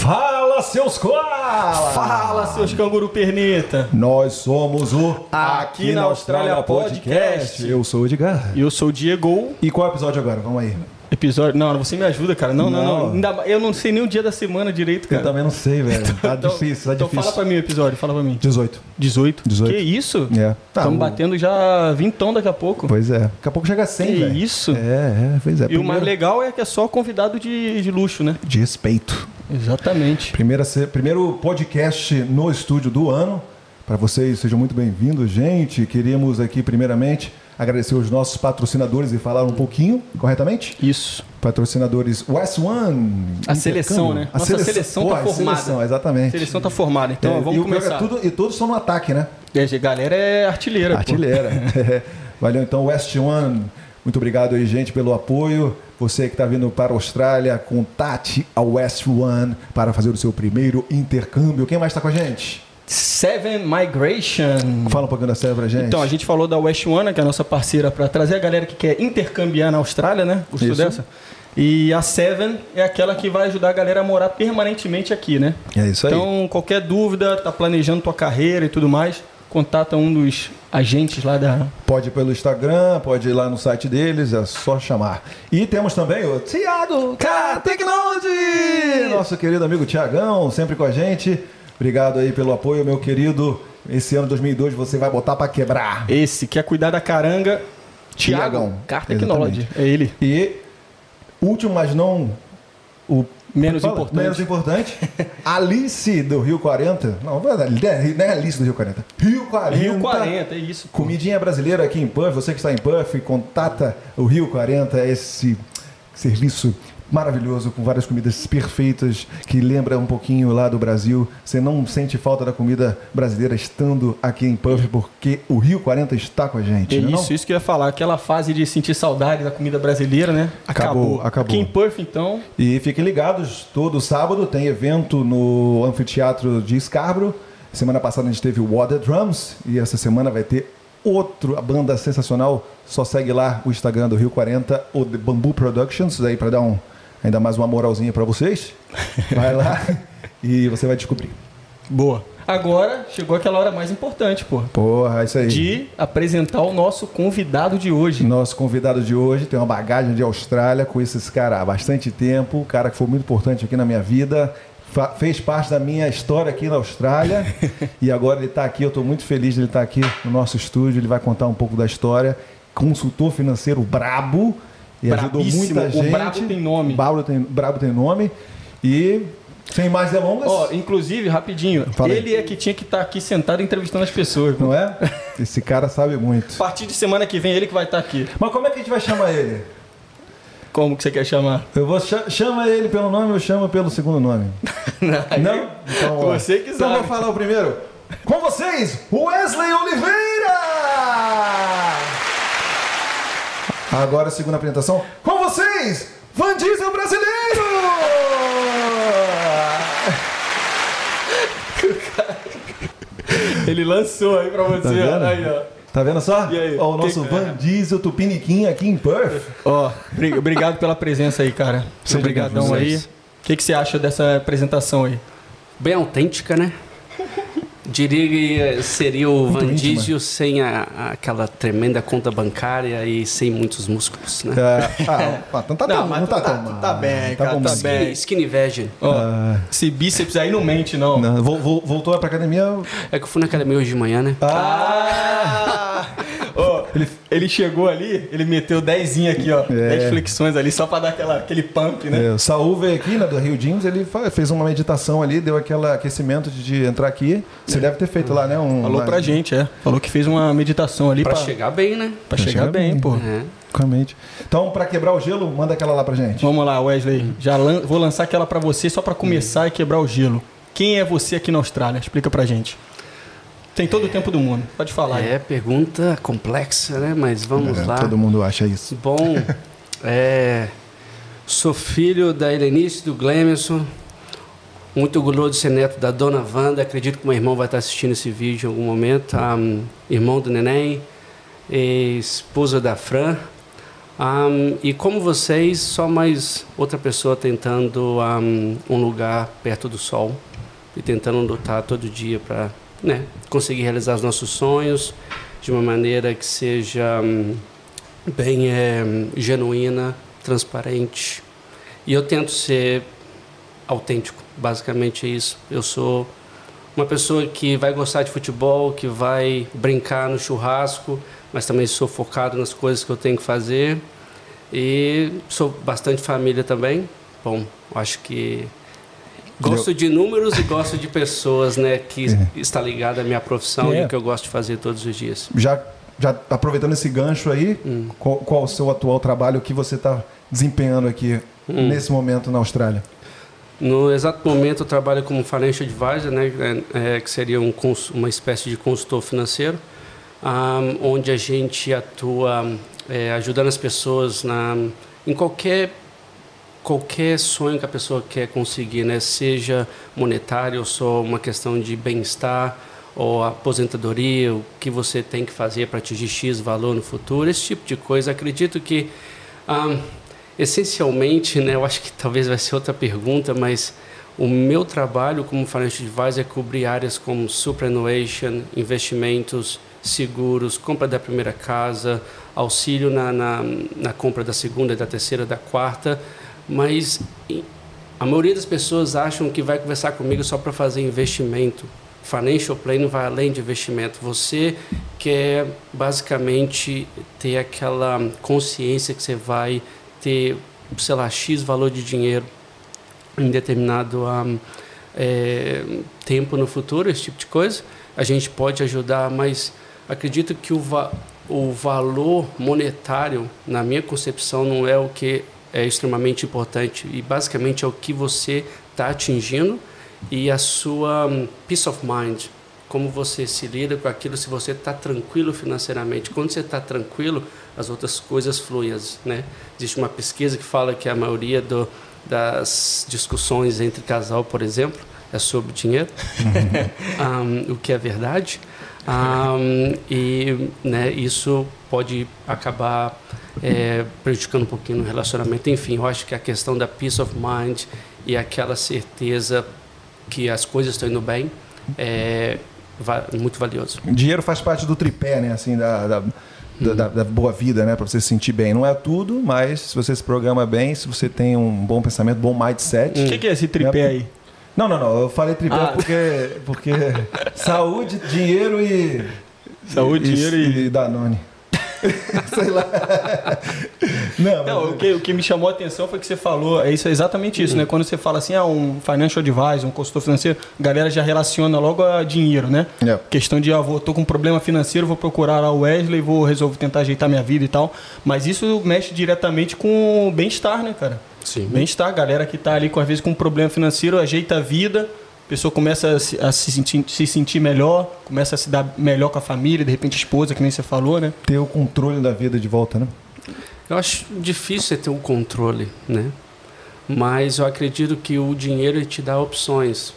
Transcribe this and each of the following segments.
Fala, seus koalas! Fala, seus canguru perneta! Nós somos o Aqui na Austrália Podcast. Eu sou o Edgar. E eu sou o Diego. E qual é o episódio agora? Vamos aí. Episódio. Não, você me ajuda, cara. Não, não, não. Não. Eu não sei nem o dia da semana direito, Eu cara. também não sei, velho. Tá Então- difícil, tá então difícil. fala pra mim o episódio, fala pra mim. 18. 18? 18. Que isso? É. Tá, Estamos o- batendo já vintão daqui a pouco. Pois é. Daqui a pouco chega a 100, Que velho. isso? É, é, pois é. E o mais Primeiro- legal é que é só convidado de, de luxo, né? De respeito. Exatamente. Primeira, primeiro podcast no estúdio do ano. Para vocês, sejam muito bem-vindos, gente. Queríamos aqui, primeiramente, agradecer os nossos patrocinadores e falar um pouquinho, corretamente? Isso. Patrocinadores West One. A seleção, né? A Nossa seleção tá Pô, a formada. Seleção, exatamente. A seleção tá formada, então É, vamos e é começar. tudo, e todos estão no ataque, né? E a galera é artilheira. Artilheira. Valeu, então, West One. Muito obrigado aí, gente, pelo apoio. Você que está vindo para a Austrália, contate a West One para fazer o seu primeiro intercâmbio. Quem mais está com a gente? Seven Migration. Fala um pouquinho da pra gente. Então, a gente falou da West One, que é a nossa parceira, para trazer a galera que quer intercambiar na Austrália, né? Gostou Isso. dessa? E a Seven é aquela que vai ajudar a galera a morar permanentemente aqui, né? É isso aí. Então, qualquer dúvida, tá planejando tua carreira e tudo mais, contata um dos agentes lá da. Pode ir pelo Instagram, pode ir lá no site deles, é só chamar. E temos também o Tiago Car Technology! Nosso querido amigo Tiagão, sempre com a gente. Obrigado aí pelo apoio, meu querido. Esse ano 2002 você vai botar para quebrar. Esse, quer cuidar da caranga, Tiagão. Car Technology. É ele. E último, mas não o Menos Fala, importante. Menos importante. Alice do Rio 40. Não, não é não é Alice do Rio 40. Rio 40. Rio 40, é isso. pô. Comidinha brasileira aqui em Puff. Você que está em Puff, contata o Rio 40, esse serviço maravilhoso com várias comidas perfeitas que lembra um pouquinho lá do Brasil. Você não sente falta da comida brasileira estando aqui em Puff porque o Rio 40 está com a gente. É não é isso, não? isso que eu ia falar. Aquela fase de sentir saudade da comida brasileira, né? Acabou, acabou. Aqui em Perth, então, E fiquem ligados, todo sábado tem evento no Anfiteatro de Scarborough. Semana passada a gente teve o Water Drums e essa semana vai ter outro, a banda sensacional. Só segue lá o Instagram do Rio 40, o The Bamboo Productions, aí para dar um, ainda mais uma moralzinha para vocês. Vai lá e você vai descobrir. boa. Agora chegou aquela hora mais importante, pô. Porra, é isso aí. De apresentar o nosso convidado de hoje. Nosso convidado de hoje tem uma bagagem de Austrália, conheço esse cara há bastante tempo, um cara que foi muito importante aqui na minha vida, fa- fez parte da minha história aqui na Austrália e agora ele está aqui, eu estou muito feliz de ele estar aqui no nosso estúdio, ele vai contar um pouco da história, consultor financeiro brabo e ajudou muita o gente. brabo tem nome. Brabo tem, brabo tem nome e sem mais delongas, Ó, inclusive, rapidinho, Fala aí. ele é que tinha que estar aqui sentado entrevistando as pessoas. não é? Esse cara sabe muito. A partir de semana que vem, ele que vai estar aqui. Mas como é que a gente vai chamar ele? Como que você quer chamar? Eu vou cha chama ele pelo nome, eu chamo pelo segundo nome. Aí- Não? Então. Você que Então sabe. vou falar o primeiro. Com vocês, Wesley Oliveira! Agora a segunda apresentação. Com vocês, Van Diesel Brasileiro! Ele lançou aí pra você. Tá vendo? aí, ó. Tá vendo só? E aí? Ó, o nosso Que- Van Diesel Tupiniquim aqui em Perth. Ó, bri- obrigado pela presença aí, cara. Seja Obrigadão aí. O que, que você acha dessa apresentação aí? Bem autêntica, né? Diria que seria o Muito Van íntima. Diesel sem a- a- aquela tremenda conta bancária e sem muitos músculos, né? É, ah, ah, então tá Não, tão, não tá tá- tão mal. tá bem, cara, bom tá bem. Skinny, Vegan. Ó, Ah. esse bíceps aí não mente, não. Não, vol- vol- voltou pra academia. É que eu fui na academia hoje de manhã, né? Ah! Ó, ele, ele chegou ali, ele meteu 10 aqui, ó. É. 10 flexões ali, só pra dar aquela, aquele pump, né? É, o Saul veio aqui, né, do Rio James, ele fez uma meditação ali, deu aquele aquecimento de, de entrar aqui. Você deve ter feito lá, né? Um, Falou uma- pra gente, é. Falou que fez uma meditação ali Pra pra, chegar bem, né? pra chegar chegar bem, bem. pô. É. Realmente. Então, pra quebrar o gelo, manda aquela lá pra gente. Vamos lá, Wesley. Já lan- vou lançar aquela pra você só pra começar e quebrar o gelo. Quem é você aqui na Austrália? Explica pra gente. Tem todo o tempo do mundo. Pode falar. aí. É, pergunta complexa, né? Mas vamos É, lá. Todo mundo acha isso. Bom, é, sou filho da Helenice e do Glemerson. Muito orgulhoso de ser neto da dona Wanda. Acredito que meu irmão vai estar assistindo esse vídeo em algum momento. Ah, irmão do neném, esposa da Fran. Um, e como vocês, só mais outra pessoa tentando um, um lugar perto do sol e tentando lutar todo dia para né, conseguir realizar os nossos sonhos de uma maneira que seja um, bem é, genuína, transparente. E eu tento ser autêntico, basicamente é isso. Eu sou uma pessoa que vai gostar de futebol, que vai brincar no churrasco, mas também sou focado nas coisas que eu tenho que fazer. E sou bastante família também. Bom, acho que gosto de números e gosto de pessoas, né, que é. está ligada à minha profissão é. e o que eu gosto de fazer todos os dias. Já, já aproveitando esse gancho aí, hum. qual, qual, o seu atual trabalho que você está desempenhando aqui hum. nesse momento na Austrália? No exato momento eu trabalho como financial advisor, né, é, é que seria um, uma espécie de consultor financeiro um, onde a gente atua é, ajudando as pessoas na, em qualquer qualquer sonho que a pessoa quer conseguir, né? seja monetário ou só uma questão de bem-estar ou aposentadoria, o que você tem que fazer para atingir X valor no futuro, esse tipo de coisa. Acredito que, essencialmente, né, eu acho que talvez vai ser outra pergunta, mas o meu trabalho como financial advisor é cobrir áreas como superannuation, investimentos, seguros, compra da primeira casa, auxílio na, na, na compra da segunda, da terceira, da quarta, mas a maioria das pessoas acham que vai conversar comigo só para fazer investimento. Financial planning vai além de investimento. Você quer basicamente ter aquela consciência que você vai ter, sei lá, X valor de dinheiro em determinado um, é, tempo no futuro, esse tipo de coisa. A gente pode ajudar, mas acredito que o, va o valor monetário, na minha concepção, não é o que é extremamente importante e basicamente é o que você está atingindo e a sua um, peace of mind, como você se lida com aquilo, se você está tranquilo financeiramente. Quando você está tranquilo, as outras coisas fluem, né? Existe uma pesquisa que fala que a maioria do, das discussões entre casal, por exemplo, é sobre dinheiro, um, o que é verdade. Um, e né, isso pode acabar é, prejudicando um pouquinho no relacionamento. Enfim, eu acho que a questão da peace of mind e aquela certeza que as coisas estão indo bem é muito valioso. Dinheiro faz parte do tripé, né? Assim, da, da... Da, da, boa vida, né? Para você se sentir bem. Não é tudo, mas se você se programa bem, se você tem um bom pensamento, bom mindset. O que, que, é esse tripé né? aí? Não, não, não. Eu falei tripé ah. porque, porque saúde, dinheiro e. Saúde, e, dinheiro e. E Danone. Sei lá. Não, não o, que, o que me chamou a atenção foi que você falou, é isso, é exatamente isso, uhum. né? Quando você fala assim, ah, um financial advisor, um consultor financeiro, a galera já relaciona logo a dinheiro, né? Yeah. É. Questão de, ah, vou, tô com um problema financeiro, vou procurar lá o Wesley, vou resolver tentar ajeitar minha vida e tal. Mas isso mexe diretamente com o bem-estar, né, cara? Sim. Bem-estar, galera que está ali, com, às vezes, com um problema financeiro, ajeita a vida, a pessoa começa a, se, a se, sentir, se sentir melhor, começa a se dar melhor com a família, de repente a esposa, que nem você falou, né? Ter o controle da vida de volta, né? Eu acho difícil ter um controle, né? Mas eu acredito que o dinheiro te dá opções.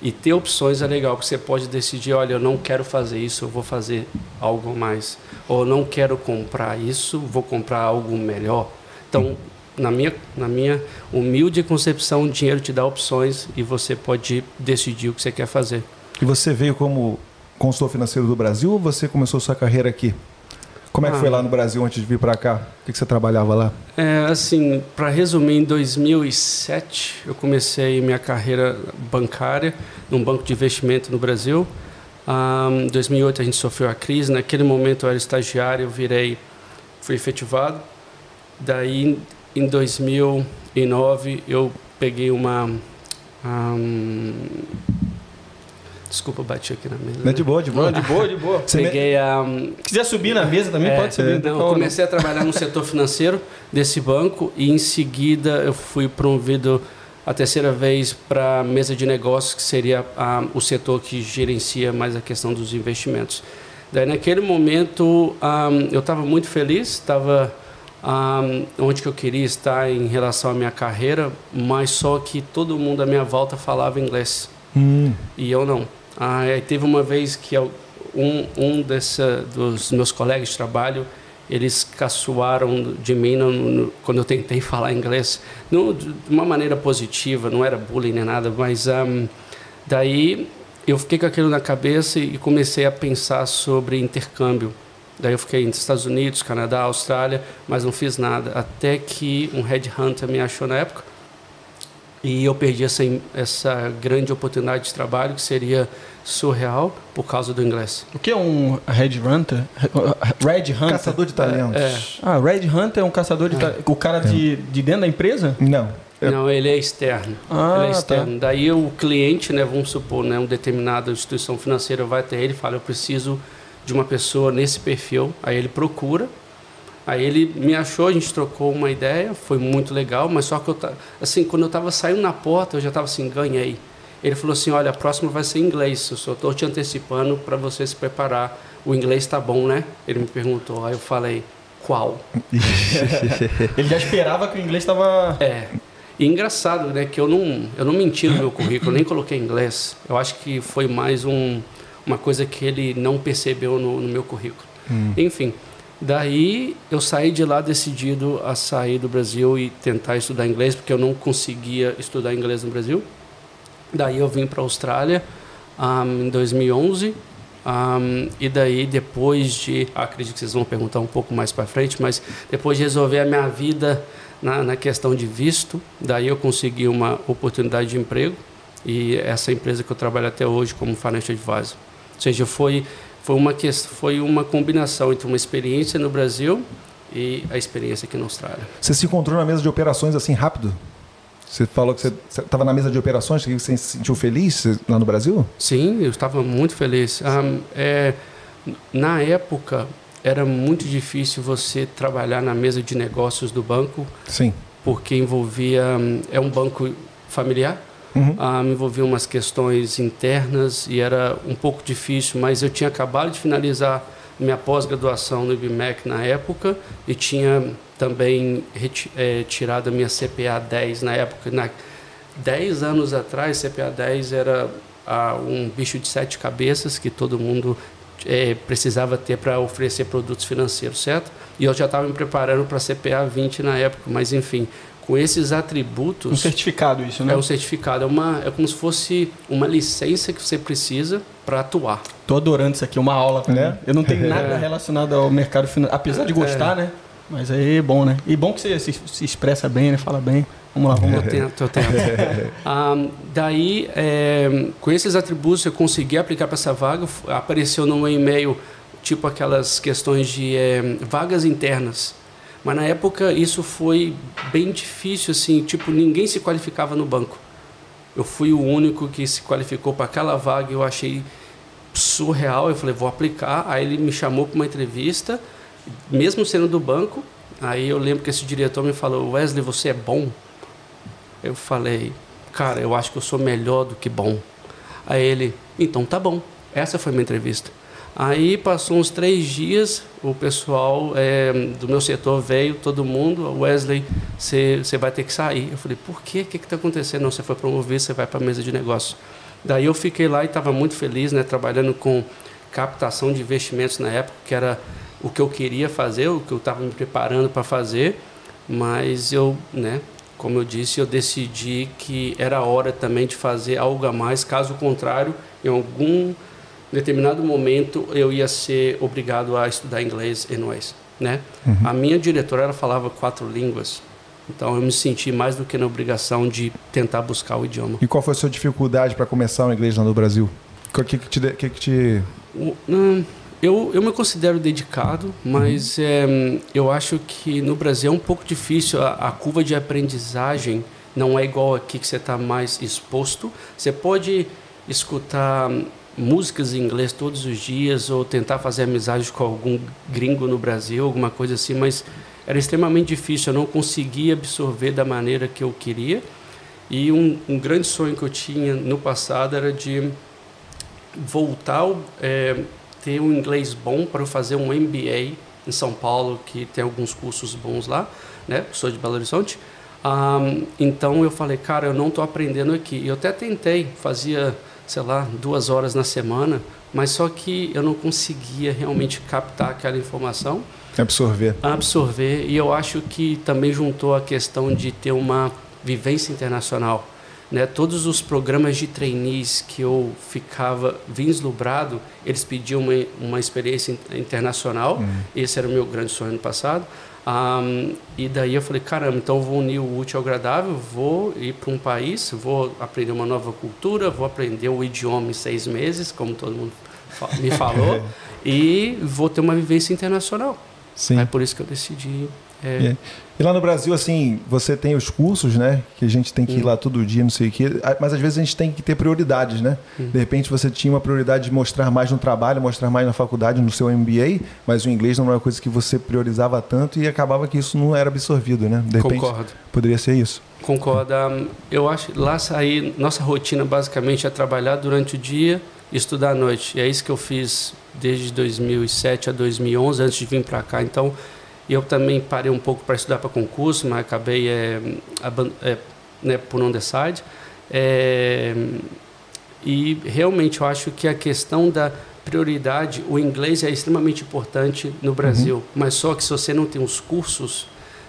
E ter opções é legal, porque você pode decidir, olha, eu não quero fazer isso, eu vou fazer algo mais. Ou não quero comprar isso, vou comprar algo melhor. Então, na minha, na minha humilde concepção, o dinheiro te dá opções e você pode decidir o que você quer fazer. E você veio como consultor financeiro do Brasil ou você começou sua carreira aqui? Como é que ah, foi lá no Brasil antes de vir para cá? O que, você trabalhava lá? É, assim, para resumir, em 2007 eu comecei minha carreira bancária num banco de investimento no Brasil. Em um, 2008 a gente sofreu a crise. Naquele momento eu era estagiário, eu virei, fui efetivado. Daí em 2009 eu peguei uma. Um, desculpa, bati aqui na mesa. Não, de boa, de boa. Não, de boa, de boa. Peguei a. Um, quiser subir na mesa também, é, pode subir. Não, eu comecei a trabalhar no setor financeiro desse banco e em seguida eu fui promovido a terceira vez para a mesa de negócios, que seria a, o setor que gerencia mais a questão dos investimentos. Daí, naquele momento, um, eu estava muito feliz, estava um, onde que eu queria estar em relação à minha carreira, mas só que todo mundo à minha volta falava inglês hum. e eu não. Ah, teve uma vez que eu, um, um dessa, dos meus colegas de trabalho eles caçoaram de mim no, no, quando eu tentei falar inglês, não, de uma maneira positiva, não era bullying nem nada, mas um, daí eu fiquei com aquilo na cabeça e comecei a pensar sobre intercâmbio. Daí eu fiquei nos Estados Unidos, Canadá, Austrália, mas não fiz nada. Até que um headhunter me achou na época e eu perdi essa, essa grande oportunidade de trabalho que seria surreal por causa do inglês. O que é um Red Hunter? Red Hunter? Caçador de talentos. É, é. Ah, Red Hunter é um caçador de é. talentos. O cara de, de dentro da empresa? Não. Não, ele é externo. Ah, ele é tá. externo. Tá. Daí o cliente, né, vamos supor, né, uma determinada instituição financeira vai até ele e fala, eu preciso de uma pessoa nesse perfil. Aí ele procura. Aí ele me achou, a gente trocou uma ideia, foi muito legal, mas só que eu assim, quando eu estava saindo na porta, eu já estava assim, ganhei. Ele falou assim: "Olha, a próxima vai ser em inglês. Eu só estou te antecipando para você se preparar. O inglês está bom, né?" Ele me perguntou. Aí eu falei: "Qual?" ele já esperava que o inglês estava É. E engraçado, né, que eu não eu não menti no meu currículo, eu nem coloquei inglês. Eu acho que foi mais um uma coisa que ele não percebeu no, no meu currículo. Hum. Enfim, daí eu saí de lá decidido a sair do Brasil e tentar estudar inglês, porque eu não conseguia estudar inglês no Brasil. Daí eu vim para a Austrália um, em 2011. Um, e daí, depois de. Acredito que vocês vão perguntar um pouco mais para frente, mas depois de resolver a minha vida na, na questão de visto, daí eu consegui uma oportunidade de emprego. E essa empresa que eu trabalho até hoje como financial advisor. Ou seja, foi, foi, uma, foi uma combinação entre uma experiência no Brasil e a experiência aqui na Austrália. Você se encontrou na mesa de operações assim rápido? Você falou que você estava na mesa de operações, que você se sentiu feliz lá no Brasil? Sim, eu estava muito feliz. Um, é, na época, era muito difícil você trabalhar na mesa de negócios do banco. Sim. Porque envolvia. É um banco familiar. Uhum. Ah, me envolvia umas questões internas e era um pouco difícil, mas eu tinha acabado de finalizar minha pós-graduação no IBMEC na época e tinha também é, tirado a minha CPA 10 na época. Na, 10 anos atrás, CPA 10 era ah, um bicho de sete cabeças que todo mundo é, precisava ter para oferecer produtos financeiros, certo? E eu já estava me preparando para CPA 20 na época, mas enfim, com esses atributos. Um certificado, isso, né? É um certificado, é, uma, é como se fosse uma licença que você precisa para atuar. Tô adorando isso aqui, uma aula. Né? Eu não tenho nada é. relacionado ao mercado financeiro, apesar de gostar, é. né? Mas aí é bom, né? E bom que você se, se, expressa bem, né? Fala bem. Vamos lá, vamos lá. Eu tento, eu tento. um, daí, é, com esses atributos, eu consegui aplicar para essa vaga. Apareceu no meu e-mail, tipo aquelas questões de é, vagas internas. Mas na época isso foi bem difícil, assim, tipo, ninguém se qualificava no banco. Eu fui o único que se qualificou para aquela vaga, eu achei surreal, eu falei, vou aplicar. Aí ele me chamou para uma entrevista, mesmo sendo do banco. Aí eu lembro que esse diretor me falou, Wesley, você é bom? Eu falei, cara, eu acho que eu sou melhor do que bom. Aí ele, então tá bom. Essa foi minha entrevista. Aí passou uns três dias, o pessoal é, do meu setor veio, todo mundo, Wesley, você vai ter que sair. Eu falei, por quê? O que está acontecendo? Não, você foi promovido, você vai para a mesa de negócio. Daí eu fiquei lá e estava muito feliz, né, trabalhando com captação de investimentos na época, que era o que eu queria fazer, o que eu estava me preparando para fazer, mas eu, né, como eu disse, eu decidi que era hora também de fazer algo a mais, caso contrário, em algum em determinado momento eu ia ser obrigado a estudar inglês e inglês, né? Uhum. A minha diretora ela falava quatro línguas, então eu me senti mais do que na obrigação de tentar buscar o idioma. E qual foi a sua dificuldade para começar o inglês lá no Brasil? O que que te, que que te... eu, eu me considero dedicado, mas uhum. é, eu acho que no Brasil é um pouco difícil. A, a curva de aprendizagem não é igual aqui que você está mais exposto. Você pode escutar músicas em inglês todos os dias ou tentar fazer amizades com algum gringo no Brasil, alguma coisa assim, mas era extremamente difícil, eu não conseguia absorver da maneira que eu queria. E um, um grande sonho que eu tinha no passado era de voltar, é, ter um inglês bom para fazer um MBA em São Paulo, que tem alguns cursos bons lá, né? Sou de Belo Horizonte. Um, então eu falei, cara, eu não estou aprendendo aqui. Eu até tentei, fazia, sei lá, duas horas na semana, mas só que eu não conseguia realmente captar aquela informação. Absorver. Absorver. E eu acho que também juntou a questão de ter uma vivência internacional. Né? Todos os programas de trainees que eu ficava vislumbrado, eles pediam uma, uma experiência internacional. Uhum. Esse era o meu grande sonho no passado. Um, e daí eu falei, caramba, então eu vou unir o útil ao agradável, vou ir para um país, vou aprender uma nova cultura, vou aprender o idioma em seis meses, como todo mundo me falou, e vou ter uma vivência internacional. Sim. É por isso que eu decidi é. E lá no Brasil, assim, você tem os cursos, né? Que a gente tem que ir lá todo dia, não sei o quê. Mas às vezes a gente tem que ter prioridades, né? De repente você tinha uma prioridade de mostrar mais no trabalho, mostrar mais na faculdade, no seu MBA, mas o inglês não era uma coisa que você priorizava tanto e acabava que isso não era absorvido, né? De repente, Concordo. Poderia ser isso. Concordo. Eu acho lá sair, nossa rotina basicamente é trabalhar durante o dia e estudar à noite. E é isso que eu fiz desde 2007 a 2011, antes de vir para cá. Então, eu também parei um pouco para estudar para concurso, mas acabei é, é, né, por the side. É, e realmente eu acho que a questão da prioridade, o inglês é extremamente importante no Brasil, uhum. mas só que se você não tem os cursos,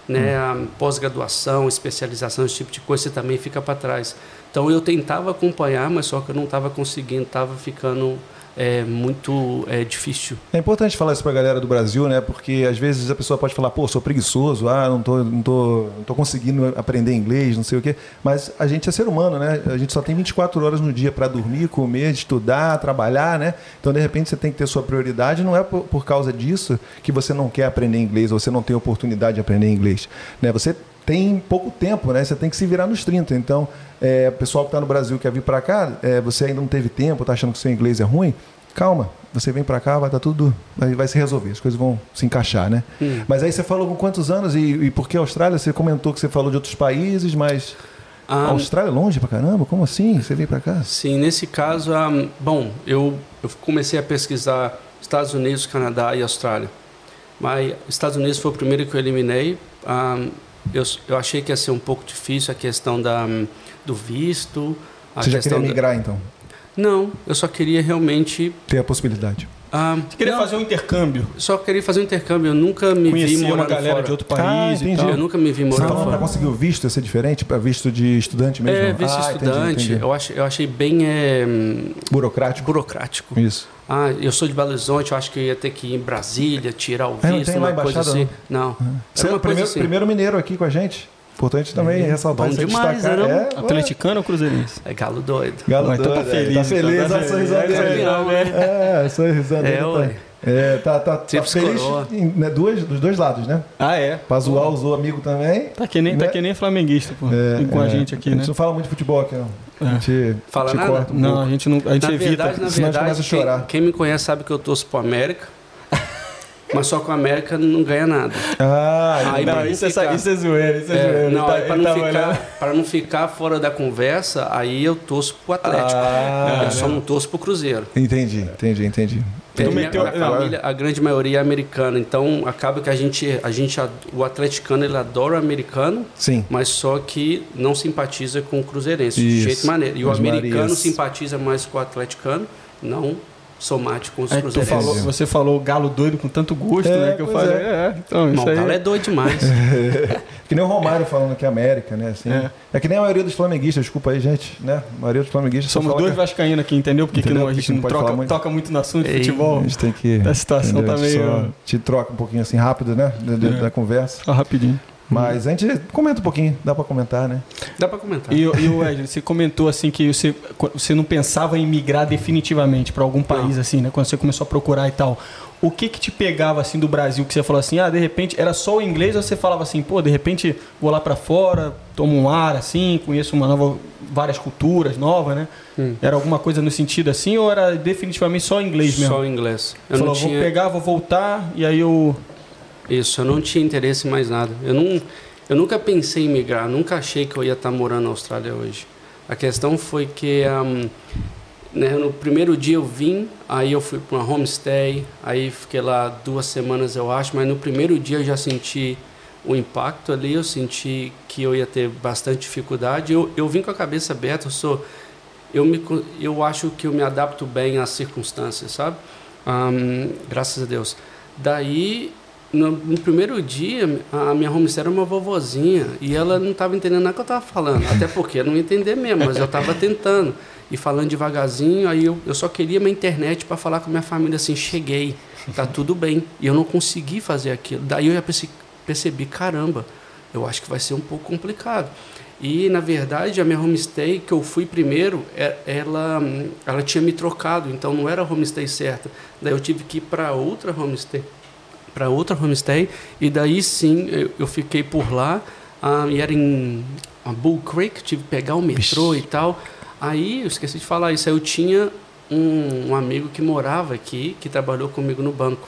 né, uhum. pós-graduação, especialização, esse tipo de coisa, você também fica para trás. Então eu tentava acompanhar, mas só que eu não estava conseguindo, estava ficando é muito é, difícil. É importante falar isso para a galera do Brasil, né? Porque às vezes a pessoa pode falar, pô, sou preguiçoso, ah, não tô, não tô, não tô conseguindo aprender inglês, não sei o quê. Mas a gente é ser humano, né? A gente só tem 24 horas no dia para dormir, comer, estudar, trabalhar, né? Então, de repente, você tem que ter sua prioridade. Não é por, por causa disso que você não quer aprender inglês, ou você não tem oportunidade de aprender inglês. Né? Você tem pouco tempo, né? Você tem que se virar nos 30. Então, é, o pessoal que está no Brasil quer vir para cá, é, você ainda não teve tempo, está achando que seu inglês é ruim, calma, você vem para cá, vai dar tudo, vai, vai, se resolver, as coisas vão se encaixar, né? Hum. Mas aí você falou com quantos anos e, e por que Austrália? Você comentou que você falou de outros países, mas um, a Austrália é longe para caramba? Como assim? Você veio para cá? Sim, nesse caso, um, bom, eu, eu comecei a pesquisar Estados Unidos, Canadá e Austrália. Mas Estados Unidos foi o primeiro que eu eliminei. Um, eu, eu achei que ia ser um pouco difícil a questão da, do visto. Você já queria migrar, da... então? Não, eu só queria realmente... Ter a possibilidade. Ah, Você queria não, fazer um intercâmbio? Só queria fazer um intercâmbio. Eu nunca me vi morando uma galera fora. de outro país ah, e tal. Eu nunca me vi morando fora. Para conseguir o visto ia ser diferente? Para visto de estudante mesmo? É, visto ah, estudante. Entendi, entendi. Eu, achei, eu achei bem... É, burocrático? Burocrático. Isso. Ah, eu sou de Belo Horizonte, eu acho que eu ia ter que ir em Brasília, tirar o visto, é, não tem uma coisa assim. Não. não. Você é o primeiro, assim. primeiro mineiro aqui com a gente? Importante também é, ressaltar bom isso demais, destacar. Né? É, Atleticano ou Cruzeirense? É galo doido. Galo Mas doido. Tá feliz. Tá feliz, tá feliz. Tá feliz. É, sorrisando. É, ué. É, tá, tá, tá feliz em, né, duas, dos dois lados, né? Ah, é? Pra zoar os amigos também. Tá que nem, tá né? tá que nem flamenguista, pô. É, com é. a gente aqui, né? A gente não fala muito de futebol aqui, não. A gente, fala nada? corta um não, pouco. a gente, não, a gente na evita. Verdade, na verdade, quem, quem me conhece sabe que eu torço pro América. Mas só com a América não ganha nada. Ah, aí, não, isso, ficar, é, isso é zoeira, isso é, é zoeira. Não, tá, para não, tá ficar, não ficar fora da conversa, aí eu torço pro Atlético. Ah, eu só não torço pro Cruzeiro. Entendi, entendi, entendi. É, meteu, a, família, a grande maioria é americana, então acaba que a gente, a gente, o atleticano ele adora o americano, Sim. mas só que não simpatiza com o cruzeirense Isso. de jeito maneiro. E o americano Marias. simpatiza mais com o atleticano, não somate com os é, cruzeirenses. Falou, você falou galo doido com tanto gosto, é, né? Que eu falei, é. é então, Não, o galo é doido demais. que nem o Romário falando que é América, né? Assim, é. é. que nem a maioria dos flamenguistas, desculpa aí, gente, né? A maioria dos flamenguistas. Somos dois é- vascaínos aqui, entendeu? Porque entendeu? Que não, a gente não, não troca, muito. toca muito no assunto de futebol. A gente tem que. A situação entendeu? tá meio. te troca um pouquinho assim rápido, né? Da, da conversa. Só rapidinho. Mas a gente comenta um pouquinho, dá para comentar, né? Dá para comentar. E, e o Wesley, você comentou assim que você, você não pensava em migrar definitivamente para algum país, não. assim, né? Quando você começou a procurar e tal. O que que te pegava assim do Brasil que você falou assim, ah, de repente era só o inglês ou você falava assim, pô, de repente vou lá para fora, tomo um ar assim, conheço uma nova, várias culturas novas, né? Hum. Era alguma coisa no sentido assim ou era definitivamente só inglês mesmo? Só inglês. Eu falou, tinha... vou pegar, vou voltar e aí eu isso, eu não tinha interesse em mais nada. Eu, não, eu nunca pensei em migrar, nunca achei que eu ia estar morando na Austrália hoje. A questão foi que um, né, no primeiro dia eu vim, aí eu fui para uma homestay, aí fiquei lá duas semanas eu acho, mas no primeiro dia eu já senti o impacto ali, eu senti que eu ia ter bastante dificuldade. Eu, eu vim com a cabeça aberta, eu sou eu me eu acho que eu me adapto bem às circunstâncias, sabe? Um, graças a Deus. Daí no, no, primeiro dia, a minha homestead era uma vovozinha e ela não estava entendendo nada que eu estava falando. Até porque eu não entender mesmo, mas eu estava tentando. E falando devagarzinho, aí eu, eu só queria minha internet para falar com a minha família assim: cheguei, tá tudo bem. E eu não consegui fazer aquilo. Daí eu já percebi, percebi caramba, eu acho que vai ser um pouco complicado. E, na verdade, a minha homestay, que eu fui primeiro, é, ela, ela tinha me trocado, então não era a homestay certa. Daí eu tive que ir para outra homestay para outra homestay e daí sim eu, eu fiquei por lá ah, e era em Bull Creek, tive que pegar o metrô e tal. Aí eu esqueci de falar isso, aí eu tinha um, um amigo que morava aqui, que trabalhou comigo no banco,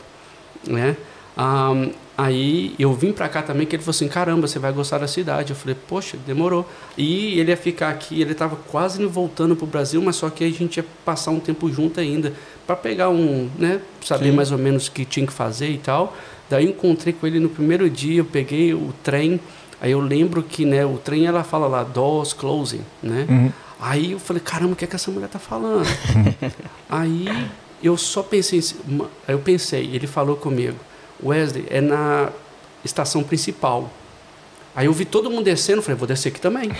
né? Um, aí eu vim para cá também que ele falou assim, caramba, você vai gostar da cidade. Eu falei, poxa, demorou. E ele ia ficar aqui, ele estava quase voltando para o Brasil, mas só que a gente ia passar um tempo junto ainda para pegar um, né, saber Sim. mais ou menos o que tinha que fazer e tal. Daí eu encontrei com ele no primeiro dia, eu peguei o trem, aí eu lembro que, né, o trem ela fala lá doors closing, né? Uhum. Aí eu falei, caramba, o que é que essa mulher tá falando? aí eu só pensei, eu pensei, ele falou comigo, Wesley, é na estação principal. Aí eu vi todo mundo descendo, falei, vou descer aqui também.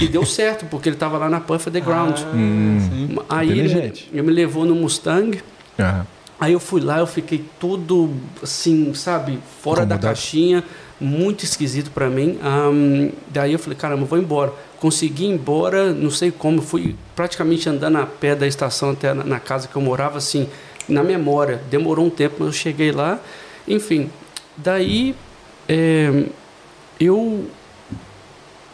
e deu certo, porque ele estava lá na Puff the Ground. Ah, hum, aí ele, ele, me levou no Mustang. Uhum. Aí eu fui lá, eu fiquei todo assim, sabe, fora da caixinha, muito esquisito para mim. Um, daí eu falei, caramba, vou embora. Consegui ir embora, não sei como, fui praticamente andando a pé da estação até na, na casa que eu morava, assim, na memória. Demorou um tempo, mas eu cheguei lá. Enfim, daí é, eu.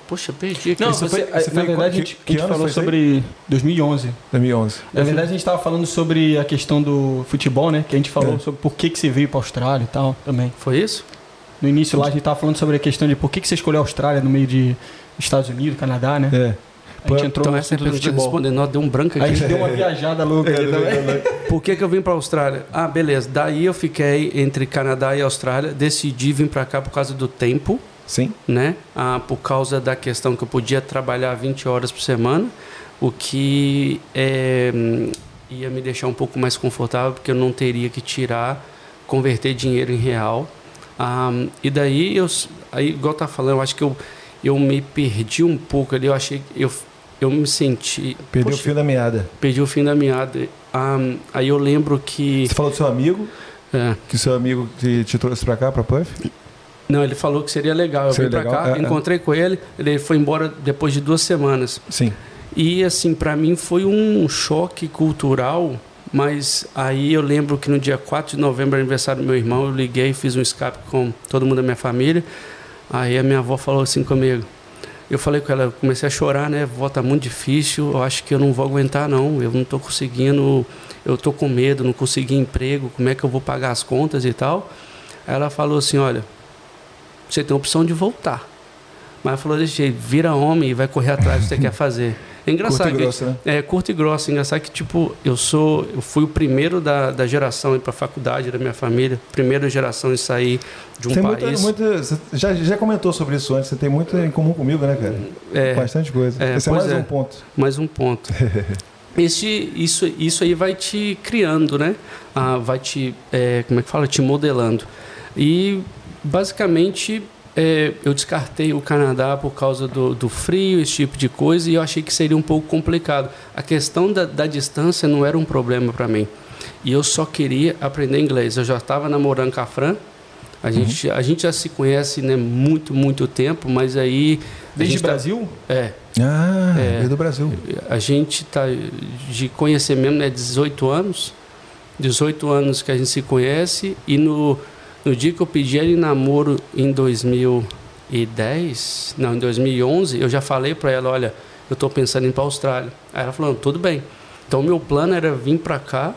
Poxa, perdi aqui. Não, você, você, foi, você na verdade, que, a gente, que a gente falou sobre 2011. 2011. Na verdade, a gente estava falando sobre a questão do futebol, né? Que a gente falou é. sobre por que, que você veio para a Austrália e tal também. Foi isso? No início lá, a gente estava falando sobre a questão de por que, que você escolheu a Austrália no meio de Estados Unidos, Canadá, né? É. A gente entrou então, essa pergunta respondendo, nós deu um branco aqui. A gente deu uma viajada louca é, também. Por que, que eu vim para a Austrália? Ah, beleza. Daí eu fiquei entre Canadá e Austrália. Decidi vir para cá por causa do tempo. Sim. Né? Ah, por causa da questão que eu podia trabalhar 20 horas por semana, o que é, ia me deixar um pouco mais confortável, porque eu não teria que tirar, converter dinheiro em real. Ah, e daí, eu, aí, igual tá falando, eu acho que eu, eu me perdi um pouco ali. Eu achei eu eu me senti. Perdeu poxa, o fim da meada. Perdi o fim da meada. Ah, aí eu lembro que. Você falou do seu amigo? É. Que seu amigo te, te trouxe para cá, para Puff? Não, ele falou que seria legal. Eu seria vim para cá, é, é, encontrei com ele, ele foi embora depois de duas semanas. Sim. E assim, para mim foi um choque cultural, mas aí eu lembro que no dia 4 de novembro, aniversário do meu irmão, eu liguei, fiz um escape com todo mundo da minha família. Aí a minha avó falou assim comigo: eu falei com ela, comecei a chorar, né? Vó, tá muito difícil, eu acho que eu não vou aguentar, não. Eu não estou conseguindo, eu estou com medo, não consegui emprego, como é que eu vou pagar as contas e tal. Aí ela falou assim: olha, você tem a opção de voltar. Mas ela falou desse jeito: vira homem e vai correr atrás do que você quer fazer. É engraçado. Curto e grosso, né? É, curto e grosso. Engraçado que, tipo, eu sou. Eu fui o primeiro da, da geração para a faculdade da minha família, primeira geração em sair de um tem país. Muita, muita, você já, já comentou sobre isso antes, você tem muito em comum comigo, né, cara? É, Bastante coisa. É, Esse é mais é, um ponto. Mais um ponto. Esse, isso, isso aí vai te criando, né? Ah, vai te, é, como é que fala? Te modelando. E basicamente é, eu descartei o Canadá por causa do, do, frio, esse tipo de coisa, e eu achei que seria um pouco complicado. A questão da, da distância não era um problema para mim. E eu só queria aprender inglês. Eu já estava namorando com a Fran. A, uhum. gente, a gente já se conhece né, muito, muito tempo, mas aí. Desde o tá Brasil? Tá, é. Ah, é, desde o Brasil. A gente está de conhecer mesmo, né? 18 anos. 18 anos que a gente se conhece e no no dia que eu pedi ele em namoro em 2010, não, em 2011, eu já falei para ela, olha, eu estou pensando em ir para a Austrália. Aí ela falou, tudo bem. Então, meu plano era vir para cá,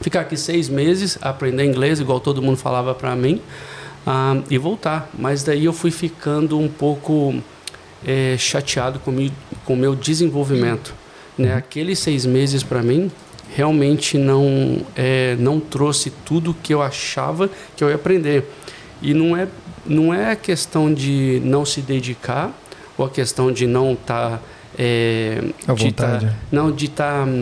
ficar aqui seis meses, aprender inglês, igual todo mundo falava para mim, ah, e voltar. Mas daí eu fui ficando um pouco é, chateado com o meu desenvolvimento. Né? Aqueles seis meses para mim realmente não, é, não trouxe tudo que eu achava que eu ia aprender. E não é não é a questão de não se dedicar ou a questão de não estar tá, é, de tá, não de estar tá,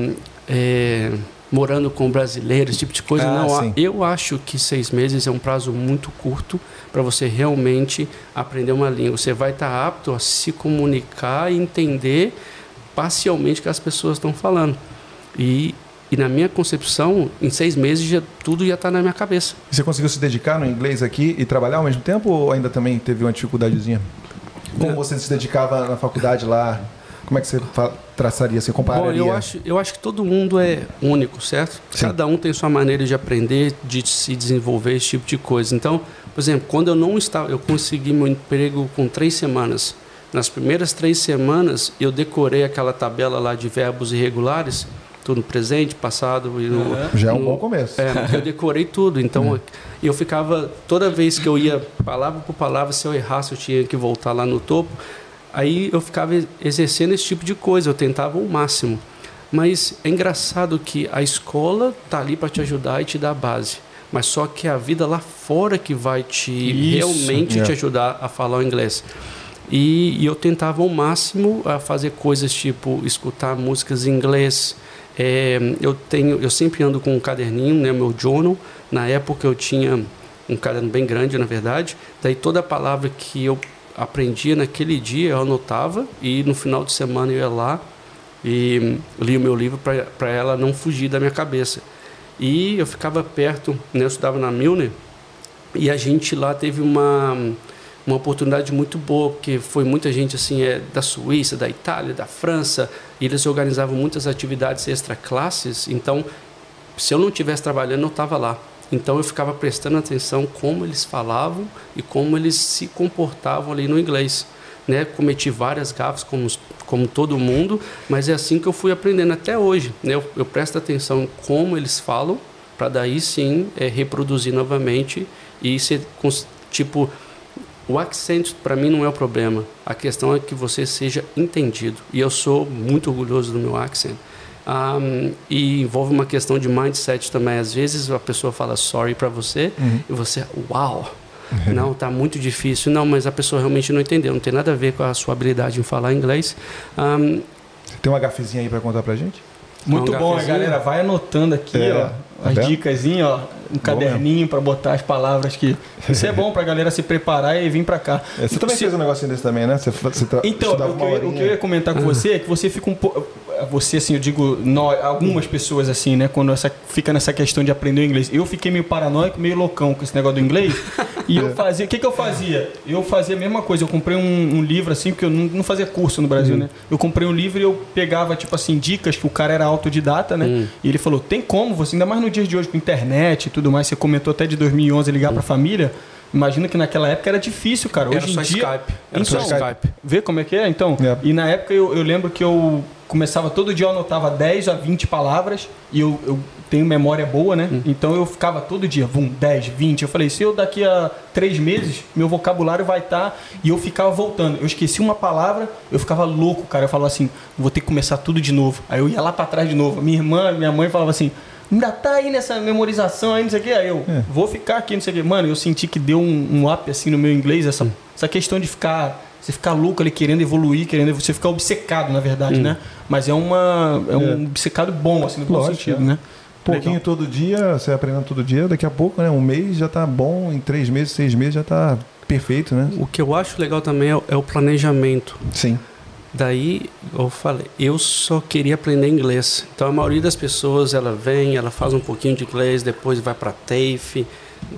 é, morando com brasileiros, esse tipo de coisa. Ah, não, sim. eu acho que seis meses é um prazo muito curto para você realmente aprender uma língua. Você vai estar tá apto a se comunicar e entender parcialmente o que as pessoas estão falando. E, e na minha concepção, em seis meses já, tudo já está na minha cabeça. E você conseguiu se dedicar no inglês aqui e trabalhar ao mesmo tempo ou ainda também teve uma dificuldadezinha? Como você se dedicava na faculdade lá? Como é que você traçaria, você compararia? Bom, eu acho, eu acho que todo mundo é único, certo? Sim. Cada um tem sua maneira de aprender, de se desenvolver, esse tipo de coisa. Então, por exemplo, quando eu não estava, eu consegui meu emprego com três semanas. Nas primeiras três semanas, eu decorei aquela tabela lá de verbos irregulares, tudo presente, passado e no, já é um bom começo. É, eu decorei tudo. Então, uhum. eu ficava toda vez que eu ia palavra por palavra, se eu errasse, eu tinha que voltar lá no topo. Aí eu ficava exercendo esse tipo de coisa, eu tentava o máximo. Mas é engraçado que a escola tá ali para te ajudar e te dar a base. Mas só que é a vida lá fora que vai te Isso, realmente yeah. te ajudar a falar o inglês. E, e, eu tentava ao máximo a fazer coisas tipo escutar músicas em inglês. É, eu tenho, eu sempre ando com um caderninho, né, meu journal. Na época eu tinha um caderno bem grande, na verdade. Daí toda palavra que eu aprendia naquele dia, eu anotava e no final de semana eu ia lá e li o meu livro para ela não fugir da minha cabeça. E eu ficava perto, né, eu estudava na Milner e a gente lá teve uma uma oportunidade muito boa, porque foi muita gente assim é, da Suíça, da Itália, da França, e eles organizavam muitas atividades extra classes, então se eu não estivesse trabalhando, eu estava lá. Então eu ficava prestando atenção como eles falavam e como eles se comportavam ali no inglês. Né? Cometi várias gafas como, como todo mundo, mas é assim que eu fui aprendendo até hoje. Né? Eu, eu presto atenção como eles falam, para daí sim é, reproduzir novamente e ser tipo o accent para mim não é o problema. A questão é que você seja entendido. E eu sou muito orgulhoso do meu accent. Um, e envolve uma questão de mindset também. Às vezes a pessoa fala sorry para você uhum. e você, uau, não, tá muito difícil. Não, mas a pessoa realmente não entendeu. Não tem nada a ver com a sua habilidade em falar inglês. Um, tem uma gafezinha aí para contar pra gente? Muito bom, galera. Vai anotando aqui, é, ó, tá as dicas, ó, um caderninho para botar as palavras que. Isso é bom para a galera se preparar e vir para cá. É, você também fez um negocinho desse também, né? Você, você então, o que, eu, o que, eu, ia comentar com você é que você fica um pouco você, assim, eu digo, nós, algumas pessoas, assim, né, quando essa, fica nessa questão de aprender o inglês. Eu fiquei meio paranoico, meio loucão com esse negócio do inglês. E eu fazia, o que, que eu fazia? Eu fazia a mesma coisa. Eu comprei um, um livro, assim, porque eu não, não fazia curso no Brasil, uhum. né? Eu comprei um livro e eu pegava, tipo assim, dicas, que o cara era autodidata, né? Uhum. E ele falou: tem como, você, ainda mais no dia de hoje, com internet e tudo mais, você comentou até de 2011 ligar uhum. pra família. Imagina que naquela época era difícil, cara. Hoje era em só dia. Skype. Era então, só Skype. Vê como é que é? Então. Yeah. E na época eu, eu lembro que eu começava todo dia, eu anotava 10 a 20 palavras e eu, eu tenho memória boa, né? Hum. Então eu ficava todo dia, vum, 10, 20. Eu falei, se eu daqui a três meses, meu vocabulário vai estar. Tá... E eu ficava voltando. Eu esqueci uma palavra, eu ficava louco, cara. Eu falava assim, vou ter que começar tudo de novo. Aí eu ia lá para trás de novo. Minha irmã, minha mãe falava assim, ainda tá aí nessa memorização aí, não sei o que. Aí eu é. vou ficar aqui, não sei o que. Mano, eu senti que deu um, um up assim no meu inglês, essa, hum. essa questão de ficar você ficar louco ali querendo evoluir, querendo você ficar obcecado, na verdade, hum. né? Mas é uma é um é. obcecado bom assim no bom sentido, é. né? Pouquinho Legal. todo dia, você aprendendo todo dia, daqui a pouco, né? Um mês já tá bom, em três meses, seis meses já tá perfeito, né? O que eu acho legal também é, é o planejamento. Sim. Daí eu falei, eu só queria aprender inglês. Então a maioria das pessoas ela vem, ela faz um pouquinho de inglês, depois vai para TAFE,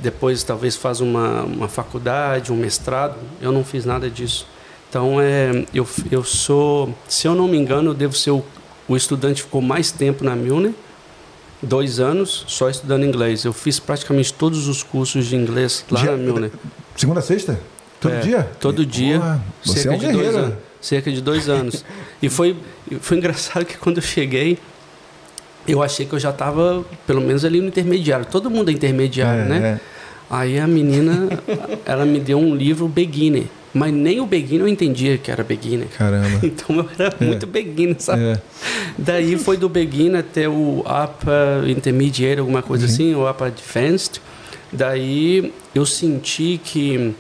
depois talvez faz uma, uma faculdade, um mestrado. Eu não fiz nada disso. Então, é, eu, eu sou, se eu não me engano, eu devo ser o, o estudante que ficou mais tempo na Milner, dois anos só estudando inglês. Eu fiz praticamente todos os cursos de inglês lá dia, na Milner. Segunda a sexta? Todo é, dia? Todo dia. Porra, cerca, é um de dois anos, cerca de dois anos. e foi, foi engraçado que quando eu cheguei, eu achei que eu já estava, pelo menos ali no intermediário. Todo mundo é intermediário, é, né? É. Aí a menina, ela me deu um livro beginner. Mas nem o beginner eu entendia que era beginner. Caramba. Então eu era é. muito beginner, sabe? É. Daí foi do beginner até o upper intermediate, alguma coisa uhum. assim, o upper advanced. Daí eu senti que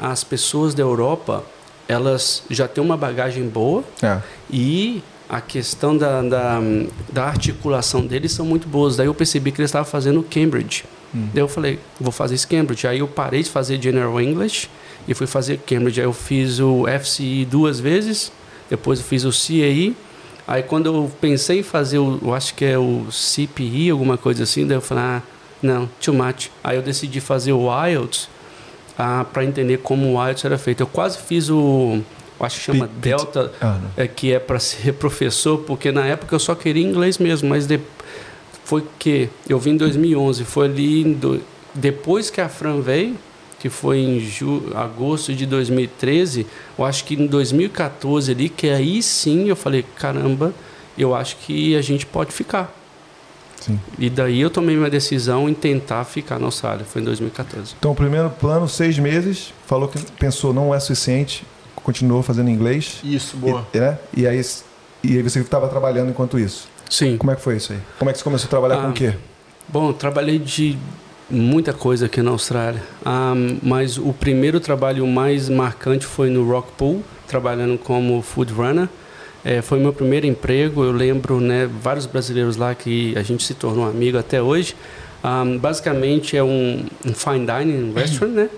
as pessoas da Europa, elas já têm uma bagagem boa é. e a questão da, da, da, articulação deles são muito boas. Daí eu percebi que eles estavam fazendo Cambridge. Hum. Daí eu falei, vou fazer esse Cambridge. Aí eu parei de fazer General English e fui fazer Cambridge. Aí eu fiz o FCE duas vezes, depois eu fiz o CAE. Aí quando eu pensei em fazer, o, eu acho que é o CPE, alguma coisa assim, daí eu falei, ah, não, too much. Aí eu decidi fazer o IELTS ah, para entender como o IELTS era feito. Eu quase fiz o acho que chama Delta, ah, é, que é para ser professor, porque na época eu só queria inglês mesmo, mas de, foi que eu vim em 2011, foi ali do, depois que a Fran veio, que foi em ju, agosto de 2013, eu acho que em 2014 ali, que aí sim eu falei, caramba, eu acho que a gente pode ficar. Sim. E daí eu tomei minha decisão em tentar ficar na Austrália, foi em 2014. Então, o primeiro plano, seis meses, falou que pensou não é suficiente, continuou fazendo inglês. Isso, boa. E, né? e, aí, e aí você estava trabalhando enquanto isso. Sim. Como é que foi isso aí? Como é que você começou a trabalhar ah, com o quê? Bom, trabalhei de muita coisa aqui na Austrália. Ah, mas o primeiro trabalho mais marcante foi no Rockpool, trabalhando como food runner. É, foi meu primeiro emprego. Eu lembro, né, vários brasileiros lá que a gente se tornou amigo até hoje. Um, ah, basicamente é um, um fine dining restaurant, né?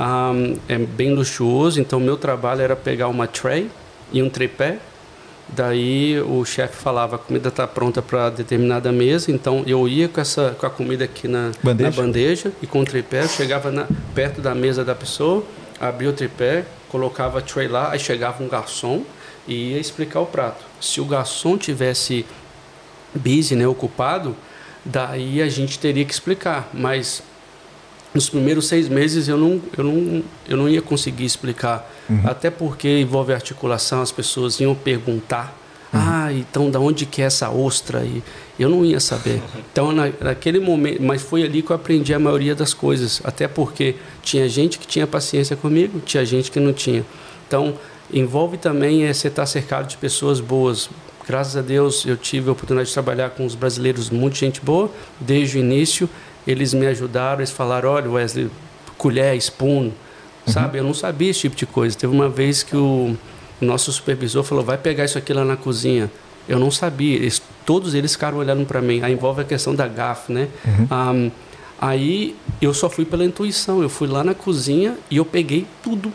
Um, é bem luxuoso, então meu trabalho era pegar uma tray e um tripé. Daí o chefe falava, a comida está pronta para determinada mesa, então eu ia com essa com a comida aqui na bandeja, na bandeja e com o tripé, chegava na, perto da mesa da pessoa, abria o tripé, colocava a tray lá, aí chegava um garçom e ia explicar o prato. Se o garçom tivesse busy, né, ocupado, daí a gente teria que explicar, mas nos primeiros seis meses eu não, eu não, eu não ia conseguir explicar. Uhum. Até porque envolve articulação, as pessoas iam perguntar. Uhum. Ah, então da onde que é essa ostra aí? Eu não ia saber. Então na, naquele momento, mas foi ali que eu aprendi a maioria das coisas. Até porque tinha gente que tinha paciência comigo, tinha gente que não tinha. Então envolve também é, você estar cercado de pessoas boas. Graças a Deus eu tive a oportunidade de trabalhar com os brasileiros, muita gente boa, desde o início eles me ajudaram, eles falaram, olha Wesley, colher, spoon, uhum. sabe? Eu não sabia esse tipo de coisa. Teve uma vez que o nosso supervisor falou, vai pegar isso aqui lá na cozinha. Eu não sabia, eles, todos eles ficaram olhando para mim. Aí envolve a questão da gafe, né? Uhum. Um, aí eu só fui pela intuição, eu fui lá na cozinha e eu peguei tudo.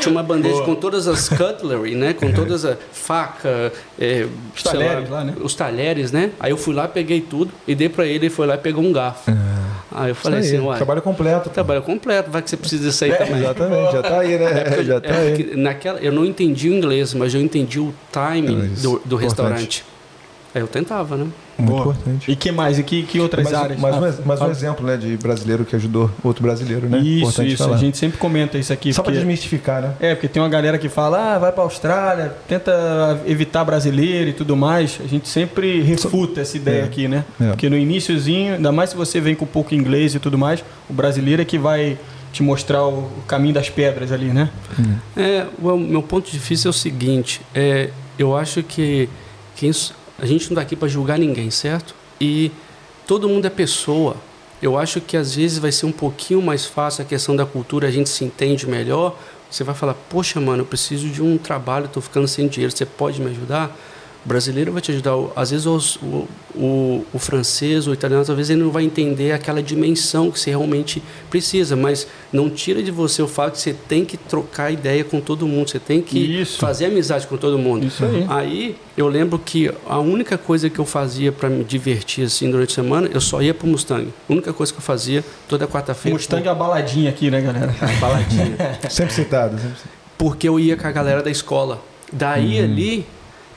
Tinha uma bandeja Boa. com todas as cutlery, né? Com todas a faca, é, os talheres lá, lá, né? Os talheres, né? Aí eu fui lá, peguei tudo e dei para ele, ele foi lá e pegou um garfo. Ah. Aí eu falei aí, assim, uai, trabalho completo. Trabalho completo, vai que você precisa disso aí é, também. Exatamente, já tá aí, né? É, já tá é aí. Naquela, eu não entendi o inglês, mas eu entendi o timing é do, do restaurante. Aí eu tentava, né? Muito Boa. importante. E que mais? E que, que outras mais, áreas? Mais, ah, um, mais um exemplo né, de brasileiro que ajudou outro brasileiro, né? Isso, importante isso. Falar. A gente sempre comenta isso aqui. Só para desmistificar, né? É, porque tem uma galera que fala, ah, vai para Austrália, tenta evitar brasileiro e tudo mais. A gente sempre refuta essa ideia é. aqui, né? É. Porque no iníciozinho, ainda mais se você vem com pouco inglês e tudo mais, o brasileiro é que vai te mostrar o caminho das pedras ali, né? É, o meu ponto difícil é o seguinte, é, eu acho que quem a gente não está aqui para julgar ninguém, certo? E todo mundo é pessoa. Eu acho que às vezes vai ser um pouquinho mais fácil a questão da cultura, a gente se entende melhor. Você vai falar, poxa, mano, eu preciso de um trabalho, estou ficando sem dinheiro, você pode me ajudar? O brasileiro vai te ajudar. Às vezes os, o, o, o, francês, o italiano, talvez ele não vai entender aquela dimensão que você realmente precisa, mas não tira de você o fato que você tem que trocar ideia com todo mundo, você tem que Isso. fazer amizade com todo mundo. Isso aí. Aí eu lembro que a única coisa que eu fazia para me divertir assim durante a semana, eu só ia pro Mustang. A única coisa que eu fazia toda quarta-feira. Mustang é a baladinha aqui, né, galera? A baladinha. sempre citado, sempre citado. Porque eu ia com a galera da escola. Daí hum. ali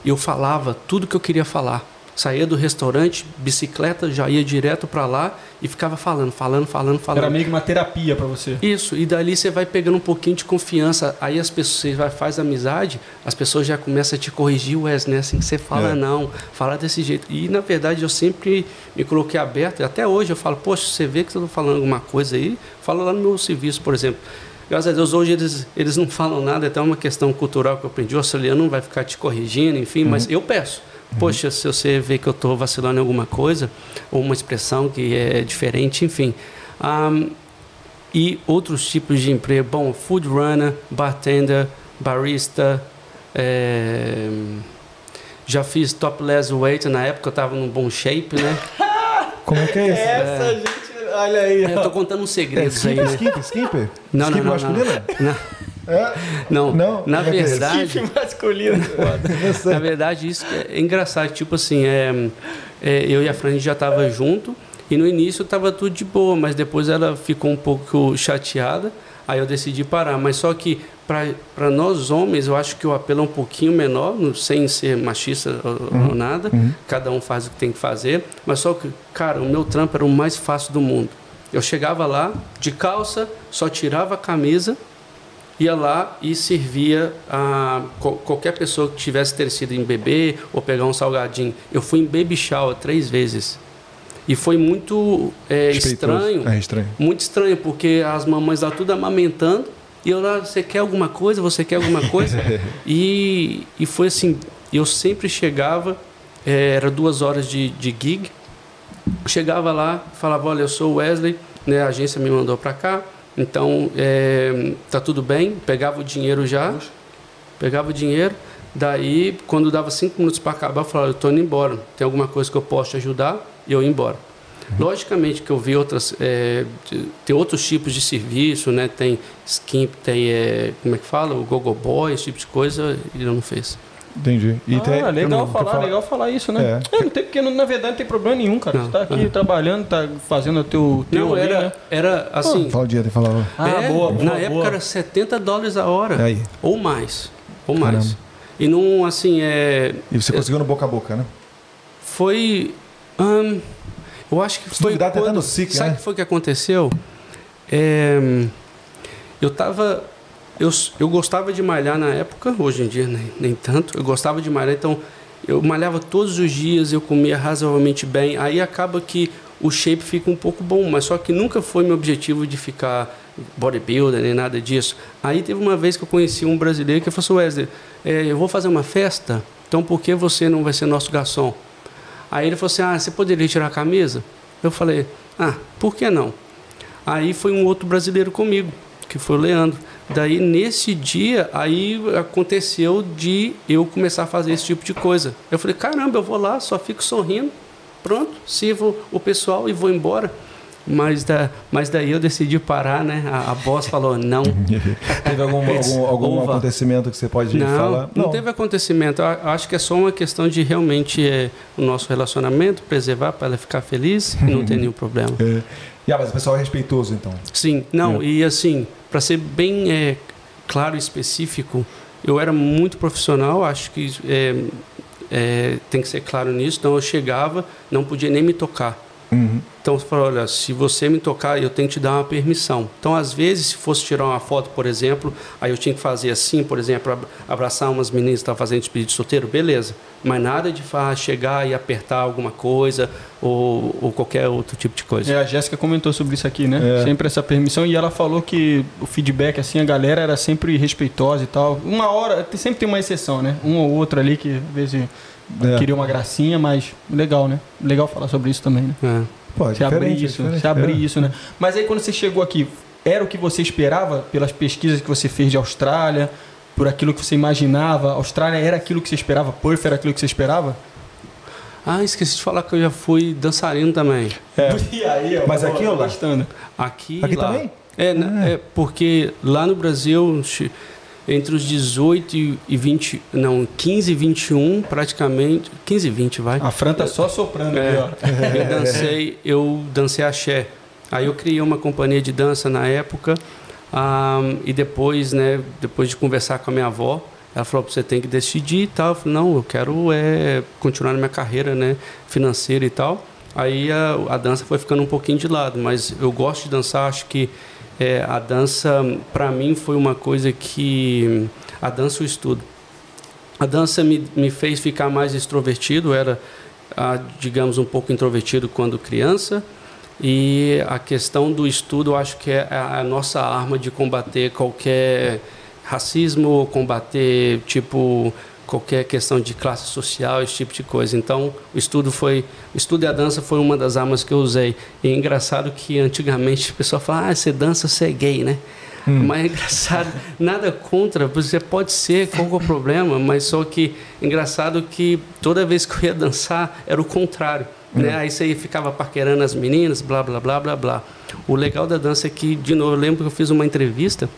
eu falava tudo que eu queria falar. Saía do restaurante, bicicleta, já ia direto para lá e ficava falando, falando, falando, falando. Era meio que uma terapia para você. Isso, e dali você vai pegando um pouquinho de confiança. Aí as pessoas, você vai, faz amizade, as pessoas já começam a te corrigir, Wesley, né? Assim que você fala, é. não, fala desse jeito. E na verdade eu sempre me coloquei aberto, até hoje eu falo, poxa, você vê que eu estou falando alguma coisa aí, fala lá no meu serviço, por exemplo. Graças a Deus, hoje eles, eles não falam nada, é até uma questão cultural que eu aprendi. O australiano não vai ficar te corrigindo, enfim, uhum. mas eu peço. Uhum. Poxa, se você vê que eu estou vacilando em alguma coisa, ou uma expressão que é diferente, enfim. Um, e outros tipos de emprego. Bom, food runner, bartender, barista. É... Já fiz topless weight, na época eu estava num bom shape, né? Como é que é isso? Essa, é... gente, olha aí. Eu tô contando uns segredos é, aí, né? Skip, skip? Não, skip não, não, masculino? Não. não. É? Não, não, na é verdade. É masculino. na verdade, isso é engraçado. Tipo assim, é, é, eu e a Fran já tava junto e no início tava tudo de boa, mas depois ela ficou um pouco chateada. Aí eu decidi parar. Mas só que para nós homens, eu acho que o apelo é um pouquinho menor, sem ser machista ou, uhum. ou nada. Uhum. Cada um faz o que tem que fazer. Mas só que, cara, o meu trampo era o mais fácil do mundo. Eu chegava lá de calça, só tirava a camisa ia lá e servia a qualquer pessoa que tivesse ter sido em bebê ou pegar um salgadinho. Eu fui em baby shower três vezes. E foi muito é, estranho, é estranho. Muito estranho, porque as mamães lá tudo amamentando. E eu lá, você quer alguma coisa? Você quer alguma coisa? e, e foi assim, eu sempre chegava, é, era duas horas de, de gig. Chegava lá, falava, olha, eu sou o Wesley, né, a agência me mandou para cá então, é, tá tudo bem, pegava o dinheiro já, pegava o dinheiro, daí, quando dava cinco minutos para acabar, eu falava, eu estou indo embora, tem alguma coisa que eu posso te ajudar? E eu ia embora. Logicamente que eu vi outras, é, tem outros tipos de serviço, né? Tem Skimp, tem, é, como é que fala? O Gogo Boy, esse tipo de coisa, ele não fez. Entendi. E ah, tem, legal falar, falar, legal falar isso, né? É. É, não tem, porque na verdade não tem problema nenhum, cara. Não, você tá aqui trabalhando, tá fazendo o teu, teu não, era, né? era assim. Fala o dia, tem falava. Ah, é, boa, boa, Na boa. época era 70 dólares a hora. Aí. Ou mais. Ou Caramba. mais. E não, assim, é. E você conseguiu no boca a boca, né? Foi. Hum, eu acho que Se foi. Duvidar, quando, SIC, sabe o né? que foi que aconteceu? É, eu tava eu, eu gostava de malhar na época, hoje em dia nem, nem tanto. Eu gostava de malhar, então eu malhava todos os dias, eu comia razoavelmente bem. Aí acaba que o shape fica um pouco bom, mas só que nunca foi meu objetivo de ficar bodybuilder nem nada disso. Aí teve uma vez que eu conheci um brasileiro que falou assim, Wesley, é, eu vou fazer uma festa, então por que você não vai ser nosso garçom? Aí ele falou assim, ah, você poderia tirar a camisa? Eu falei, ah, por que não? Aí foi um outro brasileiro comigo, que foi o Leandro. Daí nesse dia aí aconteceu de eu começar a fazer esse tipo de coisa. Eu falei, caramba, eu vou lá, só fico sorrindo, pronto, sirvo o pessoal e vou embora. Mas, da, mas daí eu decidi parar, né? A, a boss falou não. teve algum, algum, algum acontecimento que você pode não, falar? Não, não teve acontecimento. Eu acho que é só uma questão de realmente é, o nosso relacionamento, preservar para ela ficar feliz e não ter nenhum problema. É. Yeah, mas o pessoal é respeitoso, então. Sim, não, é. e assim, para ser bem é, claro e específico, eu era muito profissional, acho que é, tem que ser claro nisso. Então eu chegava, não podia nem me tocar. Uhum. Então você falou, olha, se você me tocar, eu tenho que te dar uma permissão. Então, às vezes, se fosse tirar uma foto, por exemplo, aí eu tinha que fazer assim, por exemplo, abraçar umas meninas que estavam fazendo despedida de solteiro, beleza. Mas nada de chegar e apertar alguma coisa ou, ou qualquer outro tipo de coisa. É, a Jéssica comentou sobre isso aqui, né? É. Sempre essa permissão. E ela falou que o feedback, assim, a galera era sempre respeitosa e tal. Uma hora, sempre tem uma exceção, né? Um ou outro ali que às vezes é. queria uma gracinha, mas legal, né? Legal falar sobre isso também, né? É. Pô, é se abrir isso, se abrir é. isso, né? Mas aí quando você chegou aqui, era o que você esperava pelas pesquisas que você fez de Austrália, por aquilo que você imaginava? Austrália era aquilo que você esperava? Perth era aquilo que você esperava? Ah, esqueci de falar que eu já fui dançarino também. É. E aí, ó, Mas aqui ou lá? Aqui, aqui lá. também? É, ah. é, porque lá no Brasil entre os 18 e 20, não, 15 e 21, praticamente, 15 e 20, vai. A Fran tá só soprando é, aqui, ó. Eu dancei, eu dancei axé. Aí eu criei uma companhia de dança na época, um, e depois, né, depois de conversar com a minha avó, ela falou, você tem que decidir e tal. Eu falei, não, eu quero é, continuar na minha carreira, né, financeira e tal. Aí a, a dança foi ficando um pouquinho de lado, mas eu gosto de dançar, acho que é, a dança, para mim, foi uma coisa que. A dança, o estudo. A dança me, me fez ficar mais extrovertido, era, ah, digamos, um pouco introvertido quando criança. E a questão do estudo, eu acho que é a nossa arma de combater qualquer racismo, combater, tipo, qualquer questão de classe social, esse tipo de coisa. Então, o estudo foi, o estudo e a dança foi uma das armas que eu usei. E é engraçado que antigamente o pessoal fala, ah, você dança, você é gay, né? Hum. Mas é engraçado, nada contra, você pode ser, qual é o problema? Mas só que engraçado que toda vez que eu ia dançar era o contrário. Hum. Né? Aí você ficava paquerando as meninas, blá, blá, blá, blá, blá. O legal da dança é que, de novo, eu lembro que eu fiz uma entrevista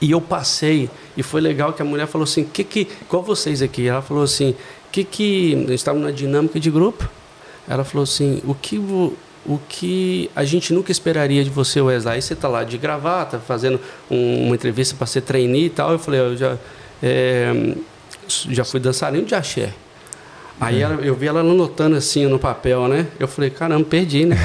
e eu passei, e foi legal que a mulher falou assim, que que, igual vocês aqui, ela falou assim, que que, nós estávamos na dinâmica de grupo, ela falou assim, o que, o que a gente nunca esperaria de você, Wesley, aí você está lá de gravata, fazendo um, uma entrevista para ser trainee e tal, eu falei, eu já, é, já fui dançarino de axé, Aí ela, eu vi ela anotando assim no papel, né? Eu falei, caramba, perdi, né?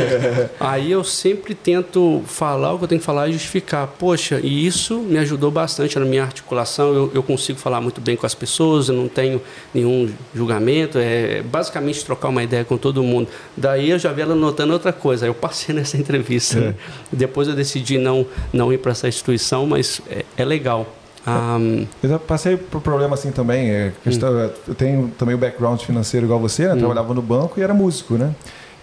Aí eu sempre tento falar o que eu tenho que falar e justificar. Poxa, e isso me ajudou bastante na minha articulação. Eu, eu consigo falar muito bem com as pessoas, eu não tenho nenhum julgamento. É basicamente trocar uma ideia com todo mundo. Daí eu já vi ela anotando outra coisa. Aí eu passei nessa entrevista. Né? É. Né? Depois eu decidi não, não ir para essa instituição, mas é, é legal. Um... Eu passei por problema assim também. É, questão, hum. Eu tenho também o background financeiro igual você, né? Hum. Trabalhava no banco e era músico, né?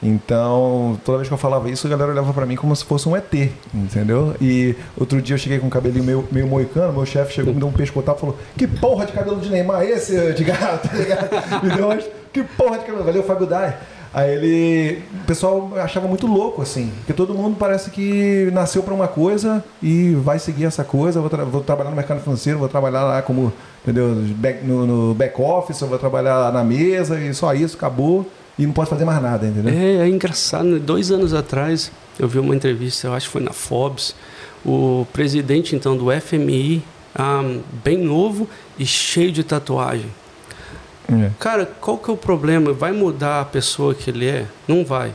Então, toda vez que eu falava isso, a galera olhava para mim como se fosse um ET, entendeu? E outro dia eu cheguei com um cabelinho meio, meio moicano, meu chefe chegou, me deu um pescotapo e falou: Que porra de cabelo de Neymar é esse, Edgar? Tá ligado? Me deu uma, que porra de cabelo? Valeu, Fábio Dai. Aí ele. O pessoal achava muito louco, assim. Porque todo mundo parece que nasceu para uma coisa e vai seguir essa coisa. Vou, tra vou, trabalhar no mercado financeiro, vou trabalhar lá como, entendeu? Back, no, no back office, vou trabalhar lá na mesa e só isso, acabou. E não pode fazer mais nada, entendeu? É, é engraçado. Né? Dois anos atrás, eu vi uma entrevista, eu acho que foi na Forbes, o presidente então do FMI, um, bem novo e cheio de tatuagem. É. Cara, qual que é o problema? Vai mudar a pessoa que ele é? Não vai.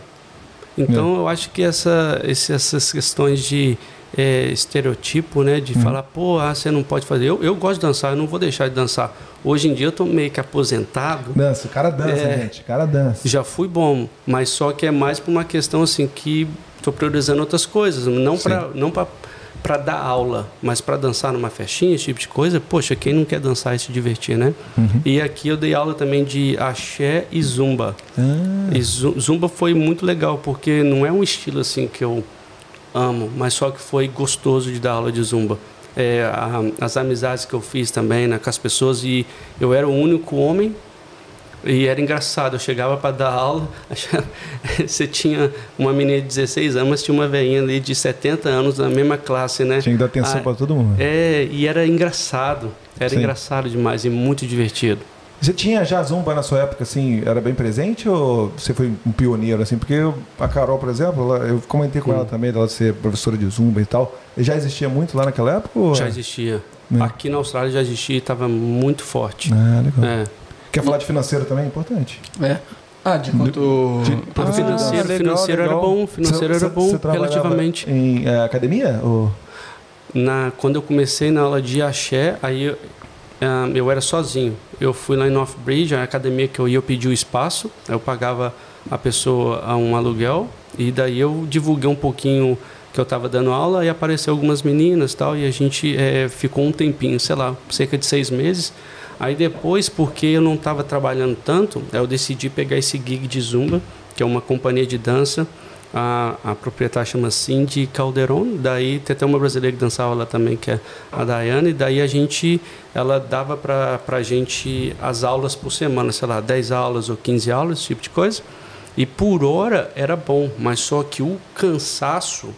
Então é. eu acho que essa, esse, essas questões de é, estereotipo, né? De hum. falar, pô, ah, você não pode fazer. Eu, eu gosto de dançar, eu não vou deixar de dançar. Hoje em dia eu tô meio que aposentado. Dança, o cara dança, é, gente. O cara dança. Já fui bom, mas só que é mais por uma questão assim que estou priorizando outras coisas. Não para não para para dar aula, mas para dançar numa festinha, esse tipo de coisa, poxa, quem não quer dançar e se divertir, né? Uhum. E aqui eu dei aula também de axé e zumba. Ah. E zumba foi muito legal, porque não é um estilo assim que eu amo, mas só que foi gostoso de dar aula de zumba. É, a, as amizades que eu fiz também né, com as pessoas, e eu era o único homem e era engraçado, eu chegava para dar aula, você tinha uma menina de 16 anos, mas tinha uma velhinha ali de 70 anos na mesma classe, né? Tinha que dar atenção ah, para todo mundo. É, e era engraçado, era Sim. engraçado demais e muito divertido. Você tinha já Zumba na sua época, assim, era bem presente ou você foi um pioneiro, assim? Porque eu, a Carol, por exemplo, ela, eu comentei com hum. ela também, dela ser professora de Zumba e tal. Já existia muito lá naquela época? Ou... Já existia. É. Aqui na Austrália já existia e estava muito forte. Ah, legal. É. Quer falar de financeiro também? É importante. É. Ah, de quanto. De, ah, financeiro, legal, financeiro legal. era bom, financeiro você, era bom você relativamente. Em é, academia? Ou? Na, quando eu comecei na aula de axé, aí eu, um, eu era sozinho. Eu fui lá em North Bridge, a academia que eu ia, eu pedi o espaço, eu pagava a pessoa a um aluguel, e daí eu divulguei um pouquinho que eu estava dando aula e apareceu algumas meninas tal, e a gente é, ficou um tempinho, sei lá, cerca de seis meses. Aí depois, porque eu não estava trabalhando tanto, eu decidi pegar esse gig de Zumba, que é uma companhia de dança. A, a proprietária chama Cindy Calderon, daí tem até uma brasileira que dançava lá também, que é a Dayane, e daí a gente, ela dava para a gente as aulas por semana, sei lá, 10 aulas ou 15 aulas, esse tipo de coisa. E por hora era bom, mas só que o cansaço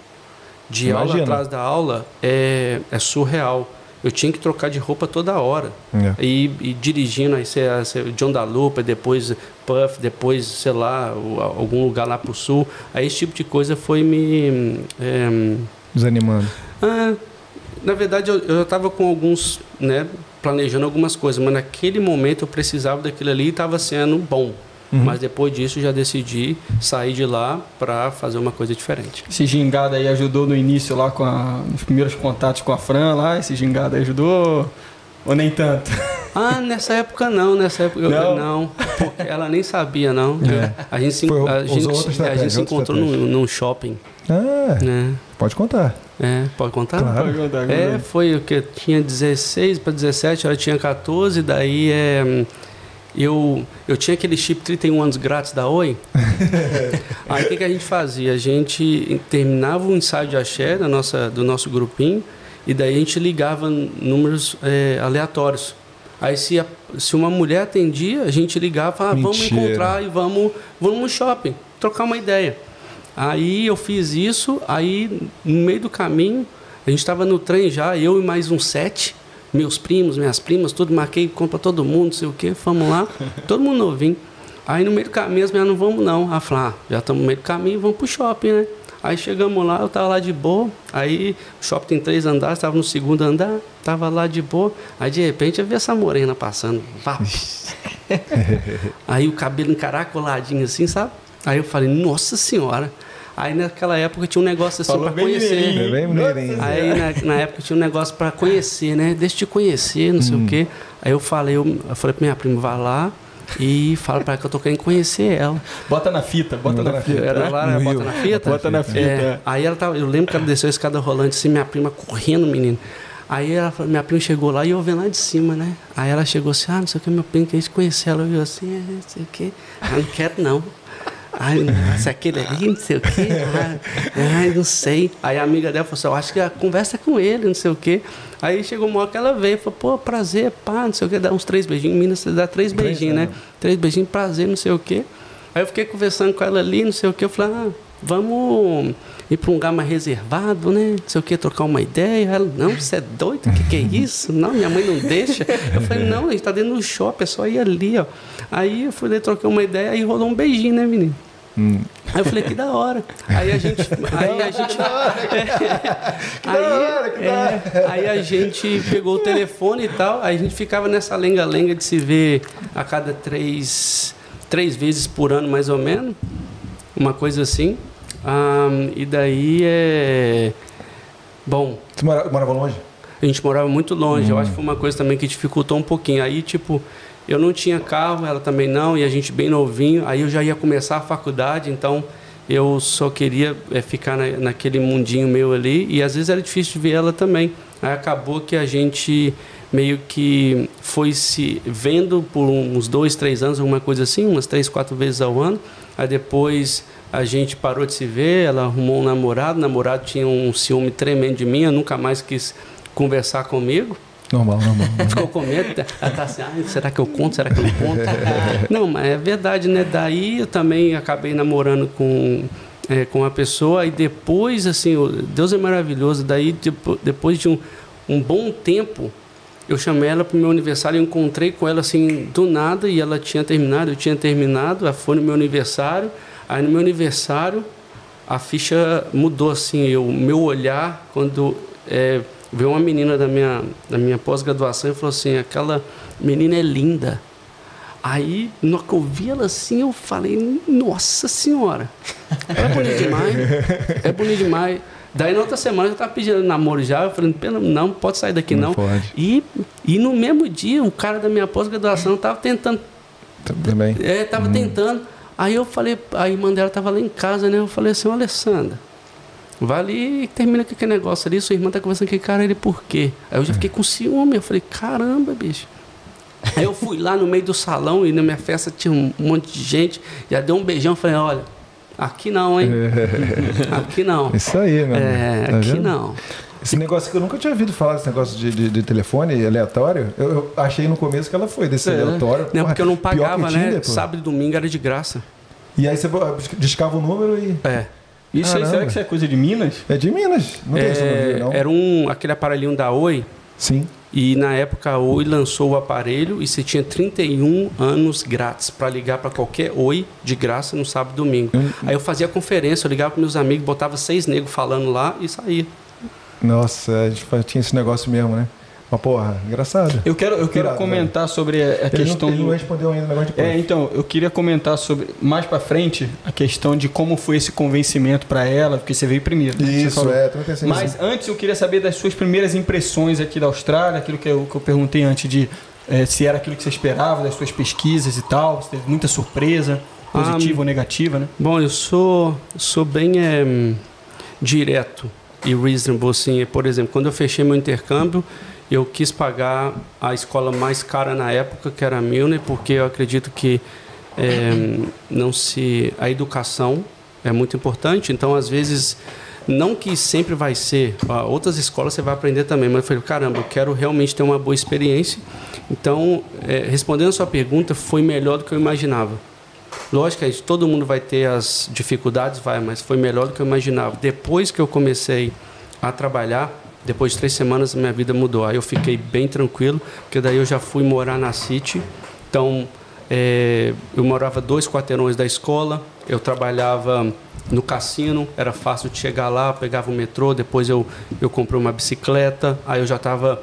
de Imagina. aula atrás da aula é, é surreal eu tinha que trocar de roupa toda hora. É. E, e, dirigindo, aí você, John da Lupa, depois Puff, depois, sei lá, algum lugar lá pro sul. Aí esse tipo de coisa foi me. É, Desanimando. Ah, na verdade, eu, eu estava com alguns, né, planejando algumas coisas, mas naquele momento eu precisava daquilo ali e estava sendo bom. Uhum. Mas depois disso já decidi sair de lá para fazer uma coisa diferente. Esse gingado aí ajudou no início lá com a, nos primeiros contatos com a Fran lá? Esse gingado aí ajudou ou nem tanto? Ah, nessa época não, nessa época eu, não, ela nem sabia não. É. A gente se, a gente, a gente se encontrou num, num, shopping. Ah, é. Pode contar. É, pode contar? Claro. Pode contar, É, foi o que? Tinha 16 para 17, ela tinha 14, daí é, eu, eu tinha aquele chip 31 anos grátis da Oi. Aí o que, que a gente fazia? A gente terminava o ensaio de axé da nossa, do nosso grupinho e daí a gente ligava números é, aleatórios. Aí se, a, se uma mulher atendia, a gente ligava, ah, vamos encontrar e vamos, vamos no shopping, trocar uma ideia. Aí eu fiz isso, aí no meio do caminho, a gente estava no trem já, eu e mais uns sete, meus primos, minhas primas, tudo, marquei compra todo mundo, não sei o quê, fomos lá, todo mundo novinho. Aí no meio do caminho, as não vamos não. Ela falou, ah, já estamos no meio do caminho, vamos pro shopping, né? Aí chegamos lá, eu tava lá de boa. Aí o shopping tem três andares, estava no segundo andar, tava lá de boa. Aí de repente eu vi essa morena passando. Vá. aí o cabelo encaracoladinho assim, sabe? Aí eu falei, nossa senhora. Aí naquela época tinha um negócio assim para conhecer. É bem Aí na, na, época tinha um negócio para conhecer, né? Deixa eu te conhecer, não sei hum. o quê. Aí eu falei, eu, eu falei pra minha prima, vai lá e fala para ela que eu tô querendo conhecer ela. Bota na fita, bota na, na fita. Era né? lá, né? Bota na fita? Bota na fita. É. Aí ela tava, eu lembro que ela desceu a escada rolante, assim, minha prima correndo, menino. Aí ela, minha prima chegou lá e eu vendo lá de cima, né? Aí ela chegou assim, ah, não sei o que, meu primo quer conhecer ela. Eu assim, é, não sei o que. Ah, não quero não. Ai, nossa, aquele ali, não sei o quê. Ai, não sei. Aí a amiga dela falou assim, eu acho que a conversa é com ele, não sei o quê. Aí chegou uma hora que ela veio e falou, pô, prazer, pá, não sei o quê, dá uns três beijinhos. Em Minas você dá três beijinhos, né? Três beijinhos, prazer, não sei o quê. Aí eu fiquei conversando com ela ali, não sei o quê. Eu falei, ah, vamos ir para um lugar mais reservado, né? Não sei o que, trocar uma ideia. Ela, não, você é doido? O que, que é isso? Não, minha mãe não deixa. Eu falei, não, a gente está dentro do shopping, é só ir ali, ó. Aí eu fui, troquei uma ideia, aí rolou um beijinho, né, menino? Hum. Aí eu falei, que da hora. Aí a gente. Aí a gente. aí a gente pegou o telefone e tal, aí a gente ficava nessa lenga-lenga de se ver a cada três, três vezes por ano, mais ou menos. Uma coisa assim. Um, e daí é. Bom. Você morava longe? A gente morava muito longe. Hum. Eu acho que foi uma coisa também que dificultou um pouquinho. Aí, tipo, eu não tinha carro, ela também não, e a gente bem novinho. Aí eu já ia começar a faculdade, então eu só queria é, ficar na, naquele mundinho meu ali. E às vezes era difícil de ver ela também. Aí acabou que a gente meio que foi se vendo por uns dois, três anos, alguma coisa assim, umas três, quatro vezes ao ano. Aí depois a gente parou de se ver, ela arrumou um namorado, o namorado tinha um ciúme tremendo de mim, eu nunca mais quis conversar comigo. Normal, normal. Ficou com medo, ela tá assim, ah, será que eu conto, será que eu não conto? não, mas é verdade, né? Daí eu também acabei namorando com, é, com uma pessoa e depois, assim, Deus é maravilhoso, daí depois de um, um bom tempo, eu chamei ela para o meu aniversário, eu encontrei com ela assim do nada e ela tinha terminado, eu tinha terminado, ela foi no meu aniversário, aí no meu aniversário a ficha mudou assim, o meu olhar quando é, veio uma menina da minha, da minha pós-graduação e falou assim: aquela menina é linda. Aí, no que eu vi ela assim, eu falei: Nossa Senhora, ela é bonita demais. É bonita demais. Daí, na outra semana, eu estava pedindo namoro já. Eu falei: Não, pode sair daqui não. não. E, e no mesmo dia, o cara da minha pós-graduação estava tentando. Também. É, estava hum. tentando. Aí eu falei, a irmã dela estava lá em casa, né? Eu falei assim: Alessandra Vai ali e termina com aquele negócio ali. Sua irmã tá conversando com aquele cara, ele por quê? Aí eu já fiquei com ciúme. Eu falei, caramba, bicho. Aí eu fui lá no meio do salão e na minha festa tinha um monte de gente. Já deu um beijão. Falei, olha, aqui não, hein? aqui não. Isso aí, meu É, tá aqui vendo? não. Esse negócio que eu nunca tinha ouvido falar, desse negócio de, de, de telefone aleatório, eu, eu, achei no começo que ela foi desse é. aleatório. Não, porque eu não pagava, né? Sábado e domingo era de graça. E aí você discava o número e. É. Isso aí, será que isso é coisa de Minas? É de Minas, não tem é, isso não. Era um, aquele aparelhinho da Oi. Sim. E na época a Oi lançou o aparelho e você tinha 31 anos grátis para ligar para qualquer Oi de graça no sábado e domingo. Hum. Aí eu fazia conferência, eu ligava para meus amigos, botava seis negros falando lá e saía. Nossa, a gente tinha esse negócio mesmo, né? Mas, porra, engraçado. Eu quero, eu quero comentar velho. sobre a, ele questão. Não, ele não respondeu ainda o negócio de prof. É, então, eu queria comentar sobre, mais pra frente, a questão de como foi esse convencimento para ela, porque você veio primeiro. Né? Isso, é, também pensei Mas assim. antes eu queria saber das suas primeiras impressões aqui da Austrália, aquilo que eu, que eu perguntei antes de é, se era aquilo que você esperava, das suas pesquisas e tal, se teve muita surpresa, positiva ah, ou negativa, né? Bom, eu sou, sou bem é, direto e reasonable, assim. Por exemplo, quando eu fechei meu intercâmbio, eu quis pagar a escola mais cara na época, que era a Milner, porque eu acredito que é, não se a educação é muito importante. Então, às vezes, não que sempre vai ser, outras escolas você vai aprender também, mas eu falei, caramba, eu quero realmente ter uma boa experiência. Então, é, respondendo a sua pergunta, foi melhor do que eu imaginava. Lógico que todo mundo vai ter as dificuldades, vai, mas foi melhor do que eu imaginava. Depois que eu comecei a trabalhar, depois de três semanas minha vida mudou. Aí eu fiquei bem tranquilo, porque daí eu já fui morar na City. Então, é, eu morava dois quarteirões da escola, eu trabalhava no cassino, era fácil de chegar lá, pegava o metrô, depois eu, eu comprei uma bicicleta, aí eu já estava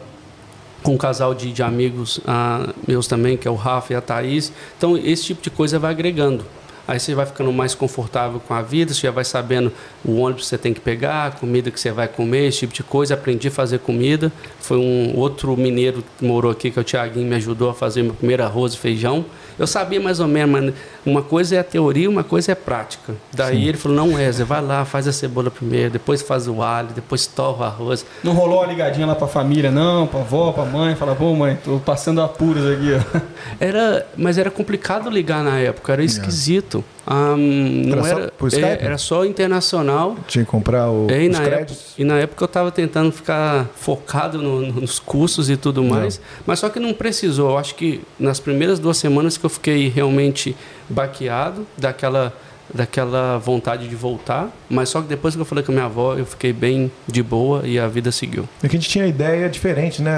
com um casal de, de amigos ah, meus também, que é o Rafa e a Thaís. Então, esse tipo de coisa vai agregando. Aí você vai ficando mais confortável com a vida, você já vai sabendo o ônibus que você tem que pegar, a comida que você vai comer, esse tipo de coisa. Aprendi a fazer comida. Foi um outro mineiro que morou aqui, que é o Tiaguinho, me ajudou a fazer meu primeiro arroz e feijão. Eu sabia mais ou menos, mas uma coisa é a teoria, uma coisa é a prática. Daí Sim. ele falou: não, Wesley, vai lá, faz a cebola primeiro, depois faz o alho, depois torra o arroz. Não rolou uma ligadinha lá pra família, não, pra avó, pra mãe, fala, pô, mãe, tô passando apuros aqui, ó. Era, mas era complicado ligar na época, era esquisito. Um, não era, era, é, era, só internacional. Tinha que comprar o, é, e os na créditos. Época, e na época eu estava tentando ficar focado no, nos cursos e tudo mais, não. mas só que não precisou. Eu acho que nas primeiras duas semanas que eu fiquei realmente baqueado daquela daquela vontade de voltar, mas só que depois que eu falei com a minha avó, eu fiquei bem de boa e a vida seguiu. É que a gente tinha ideia diferente, né?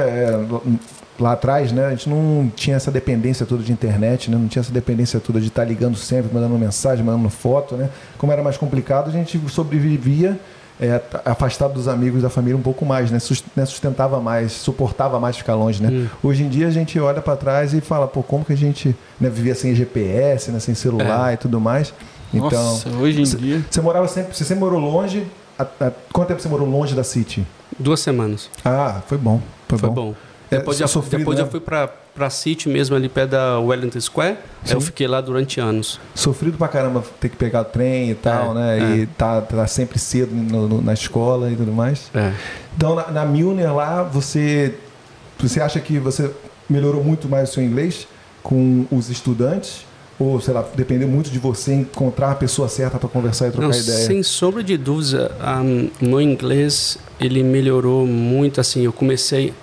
Lá atrás, né, a gente não tinha essa dependência toda de internet, né, não tinha essa dependência toda de estar ligando sempre, mandando mensagem, mandando foto, né. Como era mais complicado, a gente sobrevivia é, afastado dos amigos da família um pouco mais, né, né sustentava mais, suportava mais ficar longe, né. Hum. Hoje em dia a gente olha para trás e fala, pô, como que a gente né, vivia sem GPS, né, sem celular é. e tudo mais. Então, Nossa, hoje em cê, dia. Você morava sempre, você sempre morou longe. A, a, quanto tempo você morou longe da City? Duas semanas. Ah, foi bom. Foi, foi bom. bom. Depois, é, já, sofrido, depois né? já fui para para City mesmo ali perto da Wellington Square. Eu fiquei lá durante anos. Sofrido pra caramba ter que pegar o trem e tal, é, né? É. E tá, tá sempre cedo no, no, na escola e tudo mais. É. Então na, na Milner lá, você você acha que você melhorou muito mais o seu inglês com os estudantes? Ou, sei lá, dependeu muito de você encontrar a pessoa certa para conversar e trocar Não, ideia? Sem sombra de dúvida, um, meu inglês ele melhorou muito. Assim, eu comecei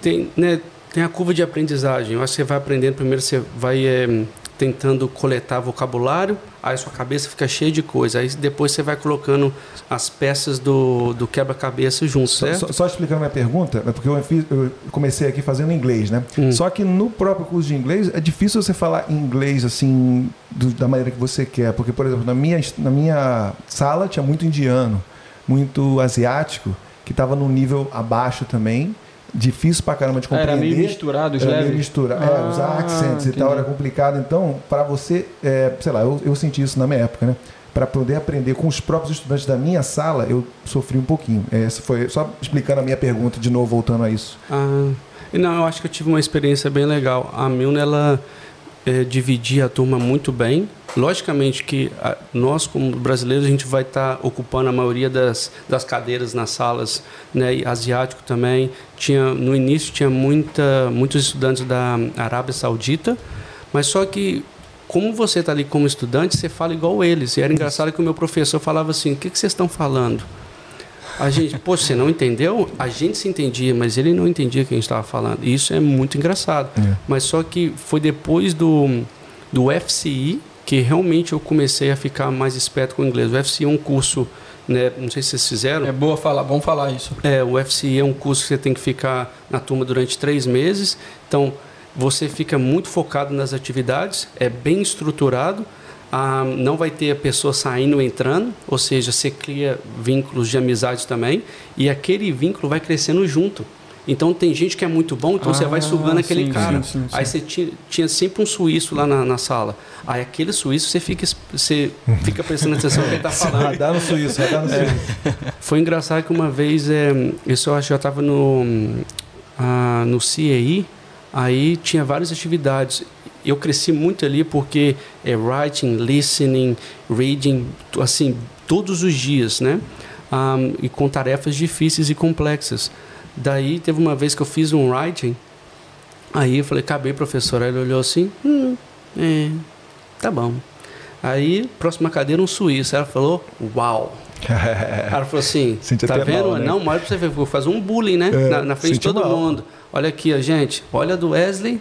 tem, né, tem a curva de aprendizagem. Eu acho que você vai aprendendo, primeiro você vai é, tentando coletar vocabulário, aí sua cabeça fica cheia de coisa. Aí depois você vai colocando as peças do, do quebra-cabeça juntos, só? Só, só, explicando a minha pergunta, é porque eu, fiz, eu, comecei aqui fazendo inglês, né? Hum. Só que no próprio curso de inglês é difícil você falar inglês assim do, da maneira que você quer, porque por exemplo na minha na minha sala tinha muito indiano, muito asiático que estava num nível abaixo também difícil pra caramba de compreender. Era meio misturado os Era meio misturado. Ah, é, os accents entendi. e tal era complicado. Então, para você, é, sei lá, eu, eu senti isso na minha época, né? Para poder aprender com os próprios estudantes da minha sala, eu sofri um pouquinho. Essa foi só explicando a minha pergunta de novo, voltando a isso. Ah, não, eu acho que eu tive uma experiência bem legal. A Milna, ela é, dividia a turma muito bem. Logicamente que a, nós, como brasileiros, a gente vai estar tá ocupando a maioria das, das cadeiras nas salas, né? E asiático também. Tinha, no início tinha muita, muitos estudantes da Arábia Saudita, mas só que como você está ali como estudante, você fala igual eles. E era engraçado que o meu professor falava assim: o que, que vocês estão falando? A gente, pô, você não entendeu? A gente se entendia, mas ele não entendia o que a gente estava falando. E isso é muito engraçado. É. Mas só que foi depois do, do FCI que realmente eu comecei a ficar mais esperto com o inglês. O FCI é um curso, né, não sei se vocês fizeram. É boa falar, vamos falar isso. É, o FCI é um curso que você tem que ficar na turma durante três meses. Então, você fica muito focado nas atividades, é bem estruturado ah, não vai ter a pessoa saindo e entrando, ou seja, você cria vínculos de amizade também, e aquele vínculo vai crescendo junto. Então tem gente que é muito bom, então ah, você vai ah, sugando aquele sim, cara. Sim, sim, Aí você tinha, tinha, sempre um suíço lá na, na, sala. Aí aquele suíço você fica, você fica prestando atenção no que ele está falando. Radar no suíço, radar no é. suíço. Foi engraçado que uma vez, é, isso eu acho que já estava no, ah, no CEI, aí tinha várias atividades eu cresci muito ali porque é writing, listening, reading, assim, todos os dias, né? um, e com tarefas difíceis e complexas. Daí teve uma vez que eu fiz um writing, aí eu falei, acabei, professor. Aí ele olhou assim, hum, é, tá bom. Aí, próxima cadeira, um suíço. Ela falou, uau. Ela falou assim, tá vendo? Mal, né? Não, mas pra você ver, vou fazer um bullying, né? É, na, na, frente de todo mal. mundo. Olha aqui, gente. Olha do Wesley.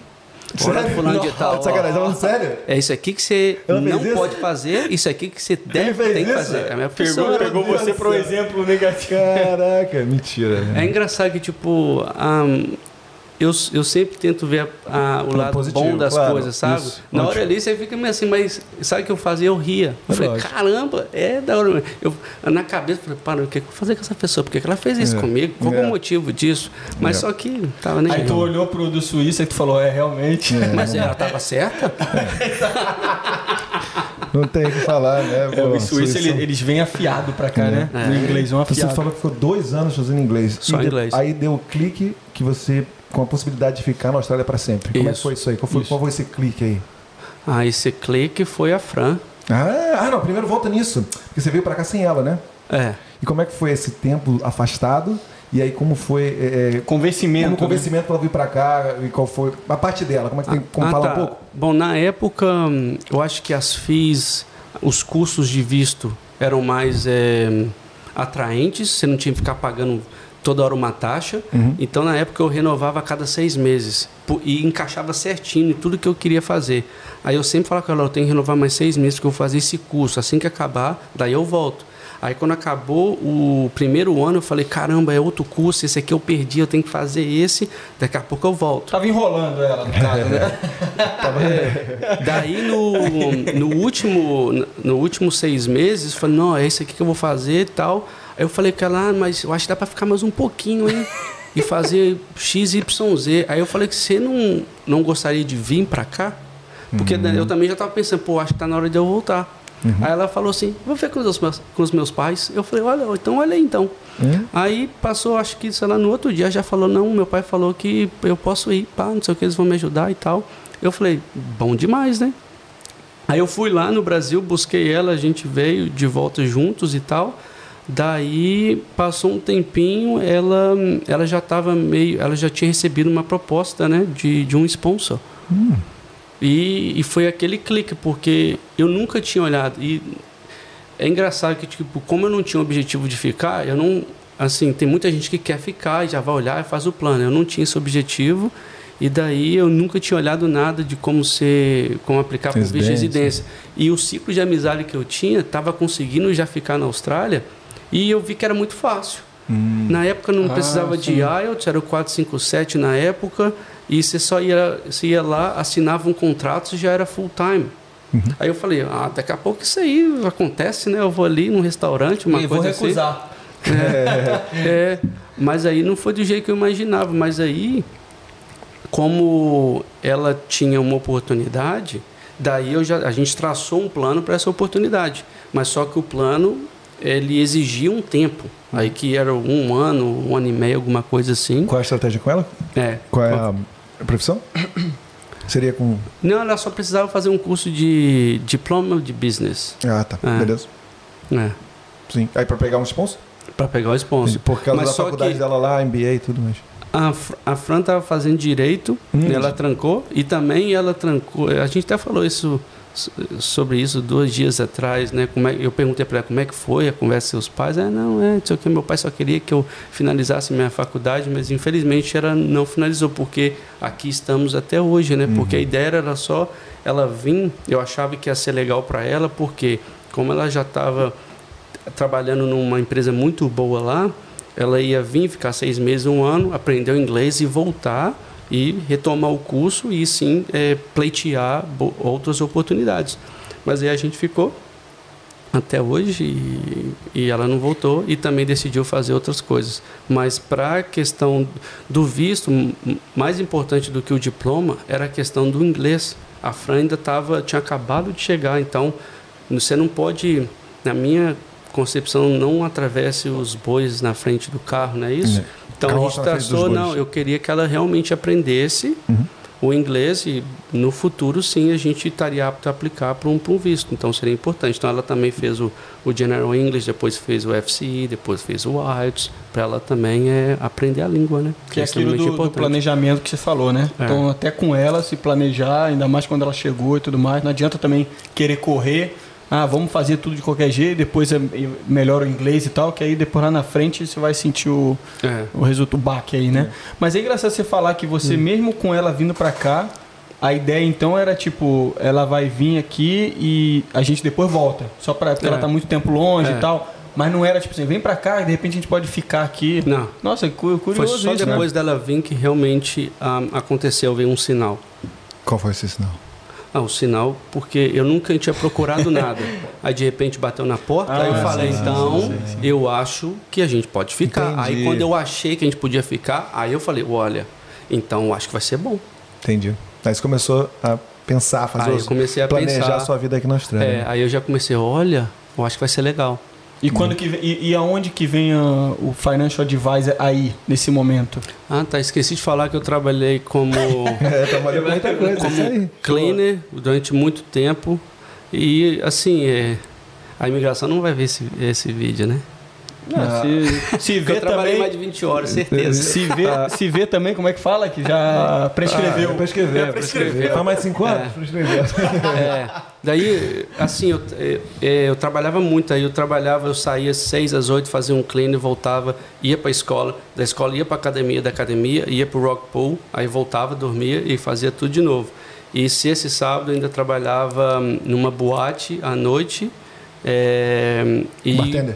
Do fulano de tal. Sacanagem, tá falando sério? É isso aqui que você Ela não pode fazer, isso aqui que você deve tem que fazer. É a minha pegou, pegou você para um exemplo negativo. Caraca, mentira. É engraçado que, tipo, um, eu, eu sempre tento ver a, a, o lado positivo, bom das claro, coisas, sabe? Isso, Na hora ali você fica meio assim, mas sabe o que eu fazia? Eu ria. Eu é falei, lógico. caramba, é da hora. Eu, na cabeça, falei, para, o que eu vou fazer com essa pessoa? Por que ela fez isso é. comigo? Qual é. o motivo disso? Mas é. só que tava nem. Aí tu olhou pro do Suíça e tu falou, é realmente. É. Mas ela tava certa? Não tem o que falar, né? É, o Suíça, ele, eles vêm afiado pra cá, né? O inglês vão afiado. Você falou que ficou dois anos fazendo inglês. Só inglês. Aí deu o clique que você com a possibilidade de ficar na Austrália para sempre. Como é que foi isso aí? Qual foi, qual foi esse clique aí? Ah, esse clique foi a Fran. Ah, ah não, primeiro volta nisso. Porque você veio para cá sem ela, né? É. E como é que foi esse tempo afastado? E aí como foi é, é convencimento, como né? convencimento né? para vir para cá e qual foi a parte dela? Como é que tem como ah, falar tá. um pouco? Bom, na época eu acho que as FIIs, os custos de visto eram mais é, atraentes. Você não tinha que ficar pagando toda hora uma taxa. Uhum. Então, na época, eu renovava a cada seis meses e encaixava certinho em tudo que eu queria fazer. Aí eu sempre falava com ela, eu tenho que renovar mais seis meses porque eu vou fazer esse curso. Assim que acabar, daí eu volto. Aí quando acabou o primeiro ano, eu falei, caramba, é outro curso, esse aqui eu perdi, eu tenho que fazer esse, daqui a pouco eu volto. Tava enrolando ela no caso, né? é, daí no, no, último, no último seis meses, eu falei, não, é esse aqui que eu vou fazer e tal. Aí eu falei com ela, ah, mas eu acho que dá para ficar mais um pouquinho, hein? e fazer XYZ. Aí eu falei que você não, não gostaria de vir para cá? Porque uhum. eu também já estava pensando, pô, acho que está na hora de eu voltar. Uhum. Aí ela falou assim, vou ver com os, meus, com os meus pais. Eu falei, olha, então olha aí então. Uhum. Aí passou, acho que, sei lá, no outro dia já falou, não, meu pai falou que eu posso ir, pá, não sei o que, eles vão me ajudar e tal. Eu falei, bom demais, né? Aí eu fui lá no Brasil, busquei ela, a gente veio de volta juntos e tal. Daí passou um tempinho, ela, ela já estava meio, ela já tinha recebido uma proposta, né, de, de um sponsor. Hum. E, e foi aquele clique porque eu nunca tinha olhado e é engraçado que tipo como eu não tinha o objetivo de ficar, eu não assim tem muita gente que quer ficar e já vai olhar e faz o plano. Eu não tinha esse objetivo e daí eu nunca tinha olhado nada de como ser, como aplicar para visto de residência. E o ciclo de amizade que eu tinha estava conseguindo já ficar na Austrália e eu vi que era muito fácil. Hum. Na época não ah, precisava sim. de IELTS, era o 457 na época, e você só ia, você ia lá, assinava um contrato e já era full time. Uhum. Aí eu falei, ah, daqui a pouco isso aí acontece, né? Eu vou ali num restaurante, uma e coisa vou assim. recusar. Assim. É, é, mas aí não foi do jeito que eu imaginava. Mas aí, como ela tinha uma oportunidade, daí eu já, a gente traçou um plano para essa oportunidade. Mas só que o plano ele exigia um tempo. Aí que era um ano, um ano e meio, alguma coisa assim. Qual é a estratégia com ela? É. Qual é a profissão? Seria com. Não, ela só precisava fazer um curso de diploma de business. Ah, tá. É. Beleza. É. Sim. Aí para pegar um sponsor? Para pegar o sponsor. Por causa Mas da faculdade que... dela lá, MBA e tudo mais. A, a Fran estava fazendo direito, hum. ela trancou e também ela trancou. A gente até falou isso sobre isso dois dias atrás, né? Como é, eu perguntei para ela como é que foi a conversa com seus pais. É, não, é, sei que meu pai só queria que eu finalizasse minha faculdade, mas infelizmente ela não finalizou porque aqui estamos até hoje, né? Uhum. Porque a ideia era só ela vir, eu achava que ia ser legal para ela, porque como ela já estava trabalhando numa empresa muito boa lá, ela ia vir ficar seis meses, um ano, aprender o inglês e voltar e retomar o curso e sim é, pleitear outras oportunidades. Mas aí a gente ficou até hoje e, e, ela não voltou e também decidiu fazer outras coisas. Mas para a questão do visto, mais importante do que o diploma era a questão do inglês. A Fran ainda tava, tinha acabado de chegar, então você não pode, na minha concepção, não atravesse os bois na frente do carro, não é isso? É. Então a gente traçou, não, eu queria que ela realmente aprendesse uhum. o inglês e no futuro sim a gente estaria apto a aplicar para um, um visto. Então seria importante. Então ela também fez o, o General English, depois fez o FCE, depois fez o IELTS, para ela também é aprender a língua, né? Que, é, é aquilo do, do, planejamento que você falou, né? É. Então até com ela se planejar, ainda mais quando ela chegou e tudo mais, não adianta também querer correr ah, vamos fazer tudo de qualquer jeito, depois é melhora o inglês e tal, que aí depois lá na frente você vai sentir o, é. o resultado, o baque aí, né? É. Mas é engraçado você falar que você, hum. mesmo com ela vindo para cá, a ideia então era tipo, ela vai vir aqui e a gente depois volta. Só pra, porque é. ela tá muito tempo longe e é. tal. Mas não era tipo assim, vem pra cá e de repente a gente pode ficar aqui. Não. Nossa, curioso Foi só isso, né? depois né? dela vir que realmente um, ah, aconteceu, veio um sinal. Qual foi esse sinal? Ah, o sinal, porque eu nunca tinha procurado nada. Aí de repente bateu na porta, ah, aí eu ah, falei, sim, então sim, sim, eu acho que a gente pode ficar. Entendi. Aí quando eu achei que a gente podia ficar, aí eu falei, olha, então acho que vai ser bom. Entendi. Aí você começou a pensar, fazer aí os, comecei a planejar pensar, a sua vida aqui na Austrália. É, aí eu já comecei, olha, eu acho que vai ser legal. E quando que e, e aonde que vem uh, o financial advisor aí nesse momento? Ah, tá. Esqueci de falar que eu trabalhei como é, trabalhei muita coisa, como cleaner durante muito tempo e assim é, a imigração não vai ver esse, esse vídeo, né? Não, ah. se, se vê eu também, mais de 20 horas, certeza. Se vê, ah. se vê também, como é que fala? Que já prescreveu. Ah, prescreveu, é, prescreveu. Faz mais de 5 anos? É. Prescreveu. É. Daí, assim, eu, eu, eu, trabalhava muito. Aí eu trabalhava, eu saía 6 às 8, fazia um clean, voltava, ia para a escola. Da escola ia para a academia, da academia ia para o rock pool. Aí voltava, dormia e fazia tudo de novo. E se esse sábado eu ainda trabalhava numa boate à noite. É, e, Bartender?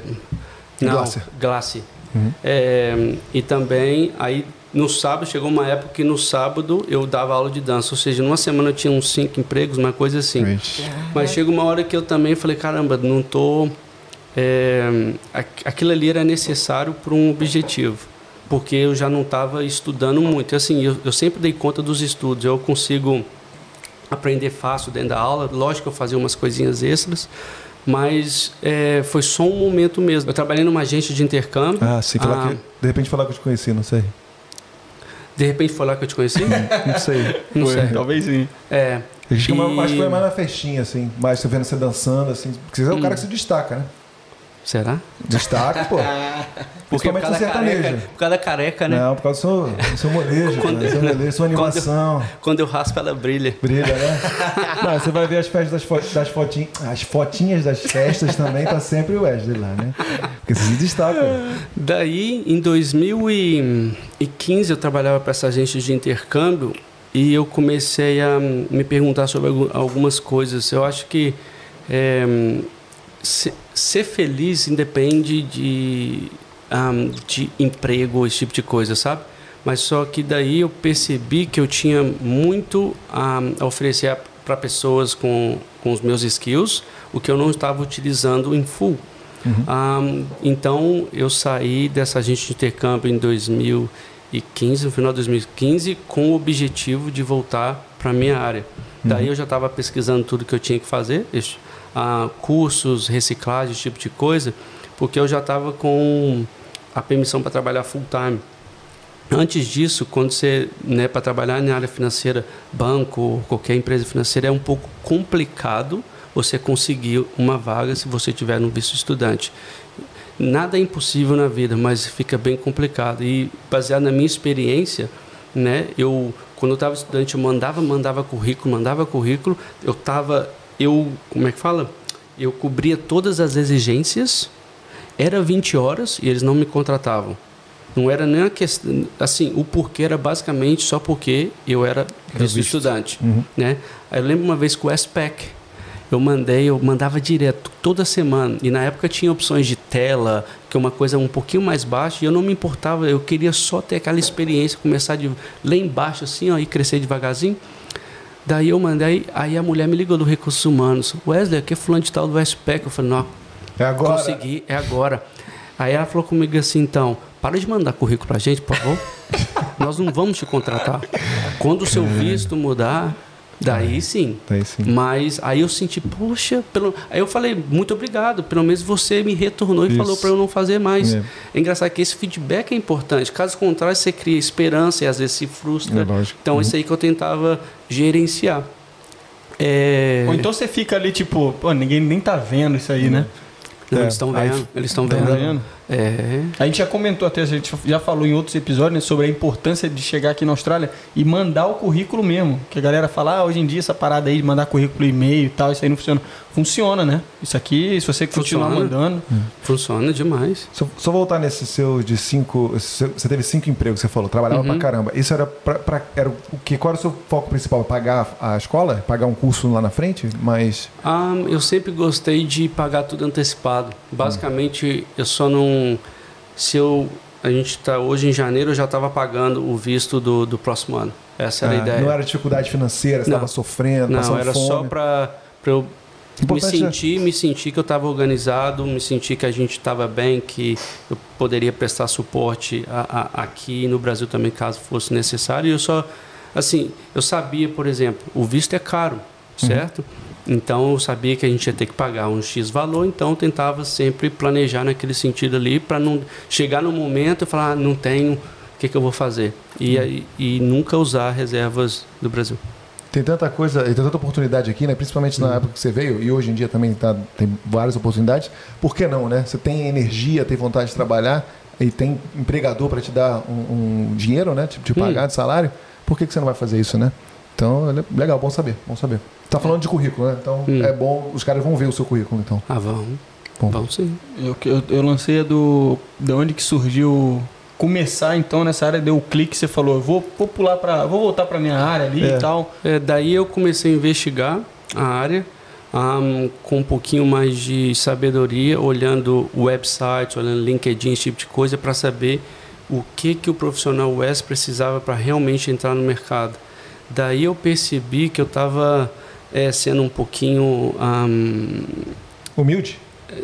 Não, Glace. Uhum. É, e também, aí no sábado, chegou uma época que no sábado eu dava aula de dança. Ou seja, numa semana eu tinha uns cinco empregos, uma coisa assim. Mas chega uma hora que eu também falei, caramba, não tô... É, aquilo ali era necessário para um objetivo. Porque eu já não estava estudando muito. Assim, eu, eu sempre dei conta dos estudos. Eu consigo aprender fácil dentro da aula. Lógico que eu fazia umas coisinhas extras mas é, foi só um momento mesmo. Eu trabalhei numa agência de intercâmbio. Ah, sim, falar ah, que, de repente falar que eu te conheci, não sei. De repente foi lá que eu te conheci? não sei. Não foi. sei. Talvez sim. É. Acho, e... que, acho que foi mais na festinha, assim. Mais você vendo você dançando, assim. Porque você é o hum. cara que se destaca, né? Será? Destaque, pô. Porque por causa, careca, por causa da careca, né? Não, por causa do seu, do seu molejo, quando, né? seu molejo, sua animação. Quando eu, quando eu, raspo, ela brilha. Brilha, né? Não, você vai ver as festas das, fo das fotinhas. As fotinhas das festas também tá sempre o Wesley lá, né? Porque você se destaca. Daí, em 2015, eu trabalhava para essa agência de intercâmbio e eu comecei a me perguntar sobre algumas coisas. Eu acho que. É, ser feliz independe de, um, de emprego, esse tipo de coisa, sabe? Mas só que daí eu percebi que eu tinha muito um, a oferecer para pessoas com, com os meus skills, o que eu não estava utilizando em full. Uhum. Um, então eu saí dessa agência de intercâmbio em 2015, no final de 2015, com o objetivo de voltar para a minha área. Uhum. Daí eu já estava pesquisando tudo que eu tinha que fazer, a cursos, reciclagem, esse tipo de coisa, porque eu já estava com a permissão para trabalhar full time. Antes disso, quando você, né, para trabalhar na área financeira, banco, qualquer empresa financeira, é um pouco complicado você conseguir uma vaga se você tiver no visto estudante. Nada é impossível na vida, mas fica bem complicado. E baseado na minha experiência, né, eu quando eu estava estudante, eu mandava, mandava currículo, mandava currículo, eu estava eu, como é que fala? Eu cobria todas as exigências, era 20 horas e eles não me contratavam. Não era nem a questão, assim, o porquê era basicamente só porque eu era visto, estudante, uhum. né? Eu lembro uma vez com o SPEC, eu mandei, eu mandava direto toda semana. E na época tinha opções de tela, que é uma coisa um pouquinho mais baixa, e eu não me importava, eu queria só ter aquela experiência, começar de lá embaixo assim, ó, e crescer devagarzinho. Daí eu mandei, aí a mulher me ligou do Recursos Humanos. Wesley, aqui é fulano de tal do Westpac. Eu falei, não, é agora. consegui, é agora. Aí ela falou comigo assim, então, para de mandar currículo pra gente, por favor. Nós não vamos te contratar. Quando o seu visto mudar, Daí sim. Daí sim. Mas aí eu senti, poxa, pelo... aí eu falei, muito obrigado, pelo menos você me retornou e isso. falou para eu não fazer mais. É. é. engraçado que esse feedback é importante. Caso contrário, você cria esperança e às vezes se frustra. É então, uhum. isso aí que eu tentava gerenciar. É... Ou então você fica ali, tipo, pô, ninguém nem tá vendo isso aí, né? Não, é. eles estão vendo. Eles estão vendo. vendo. É. A gente já comentou até, a gente já falou em outros episódios né, sobre a importância de chegar aqui na Austrália e mandar o currículo mesmo. Que a galera fala, ah, hoje em dia essa parada aí de mandar currículo e-mail e tal, isso aí não funciona. Funciona, né? Isso aqui, se você continuar funciona. mandando. Hum. Funciona demais. Só, só, voltar nesse seu de cinco. Você teve cinco empregos, você falou, trabalhava uhum. pra caramba. Isso era pra, pra, era o que? Qual era o seu foco principal? Pagar a escola? Pagar um curso lá na frente? Mas. Ah, eu sempre gostei de pagar tudo antecipado. Basicamente, hum. eu só não. Se eu a gente está hoje em janeiro eu já estava pagando o visto do, do próximo ano. Essa era ah, a ideia. Não era dificuldade financeira, você estava sofrendo, Não, era fome. só para eu Importante me sentir, me sentir que eu estava organizado, me sentir que a gente estava bem, que eu poderia prestar suporte a, a, aqui no Brasil também, caso fosse necessário. E eu só, assim, eu sabia, por exemplo, o visto é caro, uhum. certo? Uhum. Então eu sabia que a gente ia ter que pagar um X valor, então eu tentava sempre planejar naquele sentido ali, para não chegar no momento e falar, ah, não tenho, o que, que eu vou fazer? E, uhum. e, e nunca usar reservas do Brasil. Tem tanta coisa, tem tanta oportunidade aqui, né? Principalmente na uhum. época que você veio e hoje em dia também tá, tem várias oportunidades. Por que não, né? Você tem energia, tem vontade de trabalhar e tem empregador para te dar um, um, dinheiro, né? Tipo, te pagar hum. de salário. Por que, que você não vai fazer isso, né? Então, é legal, bom saber, bom saber. Tá falando de currículo, né? Então, hum. é bom, os caras vão ver o seu currículo, então. Ah, vão. Bom. Vão sim. Eu, eu, eu lancei do... De onde que surgiu começar então nessa área deu o clique você falou vou, vou pular para vou voltar para minha área ali é. e tal é, daí eu comecei a investigar a área um, com um pouquinho mais de sabedoria olhando websites olhando LinkedIn esse tipo de coisa para saber o que que o profissional West precisava para realmente entrar no mercado daí eu percebi que eu estava é, sendo um pouquinho um, humilde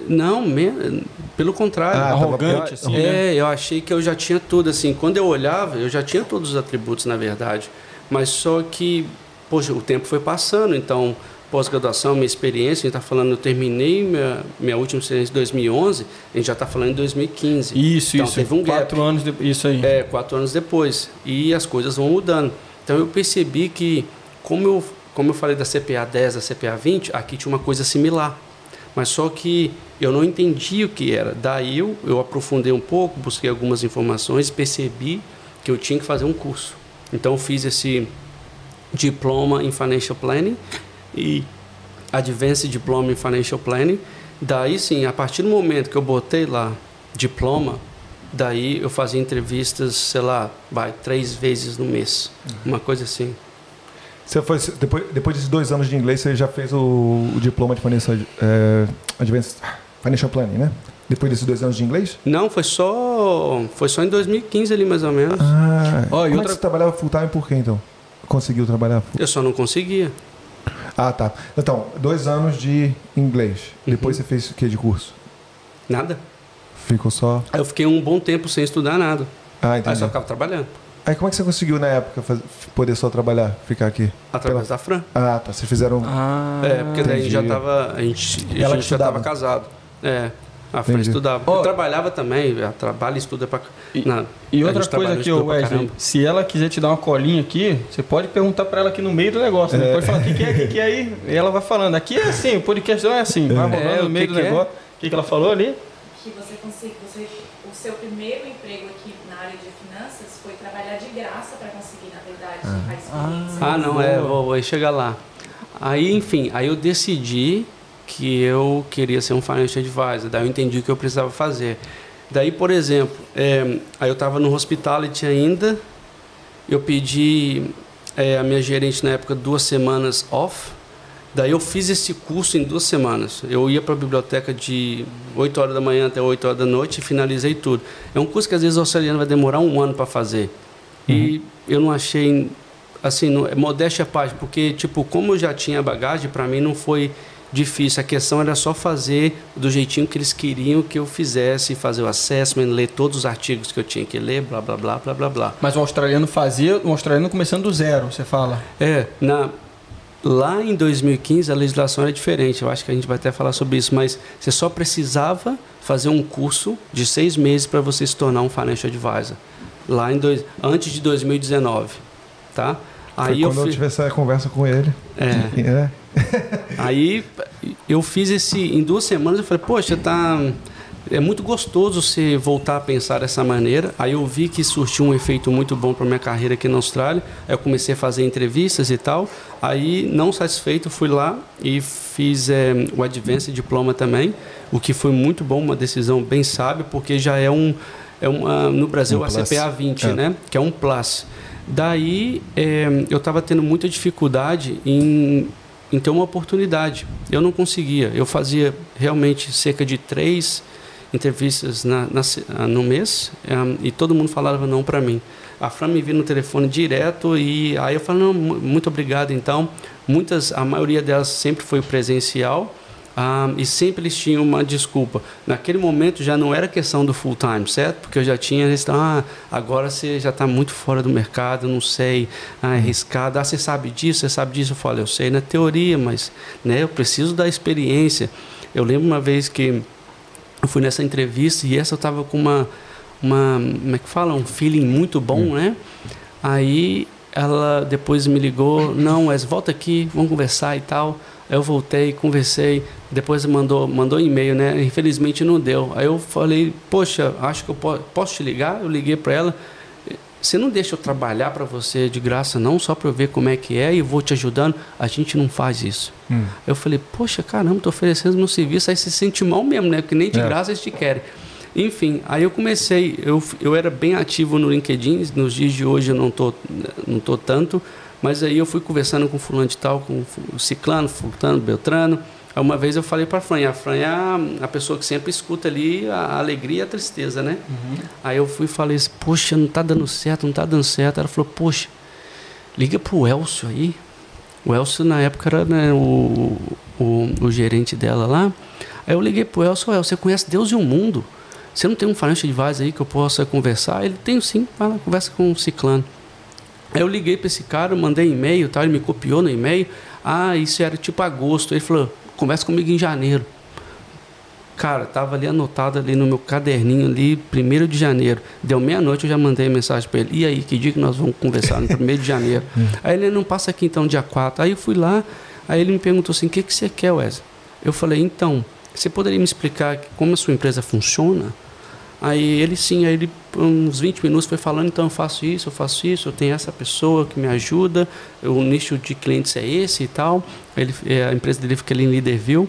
não, me... pelo contrário. Ah, arrogante, assim. É, né? eu achei que eu já tinha tudo, assim. Quando eu olhava, eu já tinha todos os atributos, na verdade. Mas só que, poxa, o tempo foi passando, então, pós-graduação, minha experiência, a gente está falando, eu terminei minha, minha última experiência em 2011, a gente já está falando em 2015. Isso, então, isso. Teve um quatro gap. anos, de... isso aí. É, quatro anos depois. E as coisas vão mudando. Então, eu percebi que, como eu, como eu falei da CPA 10, da CPA 20, aqui tinha uma coisa similar mas só que eu não entendi o que era. Daí eu, eu aprofundei um pouco, busquei algumas informações, percebi que eu tinha que fazer um curso. Então fiz esse diploma em Financial Planning e Advanced Diploma em Financial Planning. Daí sim, a partir do momento que eu botei lá diploma, daí eu fazia entrevistas, sei lá, vai, três vezes no mês, uma coisa assim. Você foi, depois, depois desses dois anos de inglês, você já fez o, o diploma de Financial, é, Advanced Financial Planning, né? Depois desses dois anos de inglês? Não, foi só foi só em 2015 ali mais ou menos. Ah, oh, e outra... É você trabalhava full time por quê então? Conseguiu trabalhar full? Eu só não conseguia. Ah, tá. Então, dois anos de inglês. Uhum. Depois você fez o que de curso? Nada. Ficou só. Eu fiquei um bom tempo sem estudar nada. Ah, entendi. Aí só ficava trabalhando. Aí como é que você conseguiu na época fazer, poder só trabalhar, ficar aqui? Através Pela... da Fran. Ah, tá. Vocês fizeram. Ah, é, porque daí entendi. já tava. A gente, a Ela gente já estava casado. É. A Fran estudava. Oh. Eu trabalhava também, trabalha e estuda pra. E, na, e outra coisa aqui, Wesley, se ela quiser te dar uma colinha aqui, você pode perguntar para ela aqui no meio do negócio. Né? É. Né? Pode falar o que, que é, o que, que é aí. E ela vai falando. Aqui é assim, o podcast não é assim. Vai rolando é, no meio do é? negócio. O que, que ela falou ali? Que você consegue, você, o seu primeiro emprego aqui na área de trabalhar de graça para conseguir, na verdade, ah. a experiência. Ah, não, é, vou, vou chegar lá. Aí, enfim, aí eu decidi que eu queria ser um financial advisor, daí eu entendi o que eu precisava fazer. Daí, por exemplo, é, aí eu estava no hospitality ainda, eu pedi é, a minha gerente na época duas semanas off, Daí eu fiz esse curso em duas semanas. Eu ia para a biblioteca de 8 horas da manhã até 8 horas da noite e finalizei tudo. É um curso que às vezes o australiano vai demorar um ano para fazer. Uhum. E eu não achei, assim, não, modéstia à parte, porque, tipo, como eu já tinha bagagem, para mim não foi difícil. A questão era só fazer do jeitinho que eles queriam que eu fizesse, fazer o assessment, ler todos os artigos que eu tinha que ler, blá, blá, blá, blá, blá, blá. Mas o australiano fazia, o australiano começando do zero, você fala? É, na Lá em 2015 a legislação era diferente, eu acho que a gente vai até falar sobre isso, mas você só precisava fazer um curso de seis meses para você se tornar um financial advisor. Lá em dois, antes de 2019, tá? Aí Foi quando eu, eu tive essa conversa com ele. É. é. Aí eu fiz esse em duas semanas. Eu falei, poxa, tá é muito gostoso você voltar a pensar dessa maneira. Aí eu vi que surtiu um efeito muito bom para minha carreira aqui na Austrália. Aí eu comecei a fazer entrevistas e tal. Aí, não satisfeito, fui lá e fiz é, o Advanced Diploma também, o que foi muito bom, uma decisão bem sábia, porque já é um, é uma, no Brasil um a CPA 20, é. né? Que é um plus. Daí é, eu estava tendo muita dificuldade em, em ter uma oportunidade. Eu não conseguia. Eu fazia realmente cerca de três entrevistas na, na, ah, no mês um, e todo mundo falava não para mim. A Fran me viu no telefone direto e aí eu falei, não, muito obrigado então. Muitas, a maioria delas sempre foi presencial um, e sempre eles tinham uma desculpa. Naquele momento já não era questão do full time, certo? Porque eu já tinha, eles estavam, ah, agora você já está muito fora do mercado, não sei, ah, é arriscado. Ah, você sabe disso, você sabe disso. Eu falei, eu sei na teoria, mas né, eu preciso da experiência. Eu lembro uma vez que eu fui nessa entrevista e essa eu tava com uma, uma como é que fala, um feeling muito bom, hum. né? Aí ela depois me ligou, não, Wes, volta aqui, vamos conversar e tal. Aí eu voltei, conversei, depois mandou, mandou e-mail, né? Infelizmente não deu. Aí eu falei, poxa, acho que eu posso, posso te ligar? Eu liguei para ela. Você não deixa eu trabalhar para você de graça, não, só para eu ver como é que é e vou te ajudando. A gente não faz isso. Hum. Eu falei, poxa, caramba, estou oferecendo meu serviço, aí você se sente mal mesmo, né? Porque nem de é. graça eles te querem. Enfim, aí eu comecei, eu, eu era bem ativo no LinkedIn, nos dias de hoje eu não tô, não tô tanto, mas aí eu fui conversando com fulano de tal, com o ciclano, fulano, beltrano, uma vez eu falei para a Fran, a Fran é a, a, pessoa que sempre escuta ali a alegria e a tristeza, né? Uhum. Aí eu fui e falei assim, poxa, não tá dando certo, não tá dando certo. Ela falou, poxa, liga pro Elcio aí. O Elcio na época era né, o, o, o, gerente dela lá. Aí eu liguei pro Elcio, Elcio, você conhece Deus e o mundo. Você não tem um financial advisor aí que eu possa conversar? Ele tem sim, vai lá, conversa com o Ciclano. Aí eu liguei para esse cara, mandei e-mail, tal, ele me copiou no e-mail. Ah, isso era tipo agosto. Ele falou, conversa comigo em janeiro. Cara, tava ali anotado ali no meu caderninho ali, primeiro de janeiro. Deu meia-noite, eu já mandei mensagem para ele. E aí, que dia que nós vamos conversar? No primeiro de janeiro. Hum. aí ele não passa aqui então dia 4. Aí eu fui lá, aí ele me perguntou assim: o que, que você quer, Wesley? Eu falei: então, você poderia me explicar como a sua empresa funciona? Aí ele sim, aí ele uns 20 minutos foi falando, então eu faço isso, eu faço isso, eu tenho essa pessoa que me ajuda, o nicho de clientes é esse e tal. Ele, é, a empresa dele fica ali em Leaderville.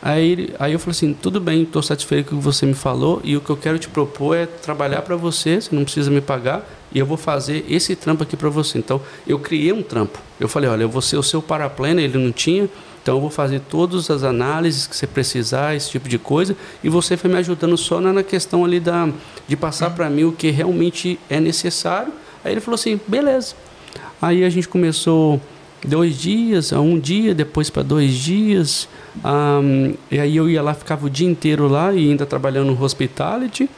Aí, aí eu falei assim, tudo bem, estou satisfeito com o que você me falou e o que eu quero te propor é trabalhar para você, você não precisa me pagar e eu vou fazer esse trampo aqui para você. Então, eu criei um trampo. Eu falei, olha, eu vou ser o seu paraplano, ele não tinha, então eu vou fazer todas as análises que você precisar, esse tipo de coisa, e você foi me ajudando só na questão ali da, de passar para mim o que realmente é necessário. Aí ele falou assim, beleza. Aí a gente começou dois dias, um dia, depois para dois dias. Um, e aí eu ia lá, ficava o dia inteiro lá e ainda trabalhando no hospitality.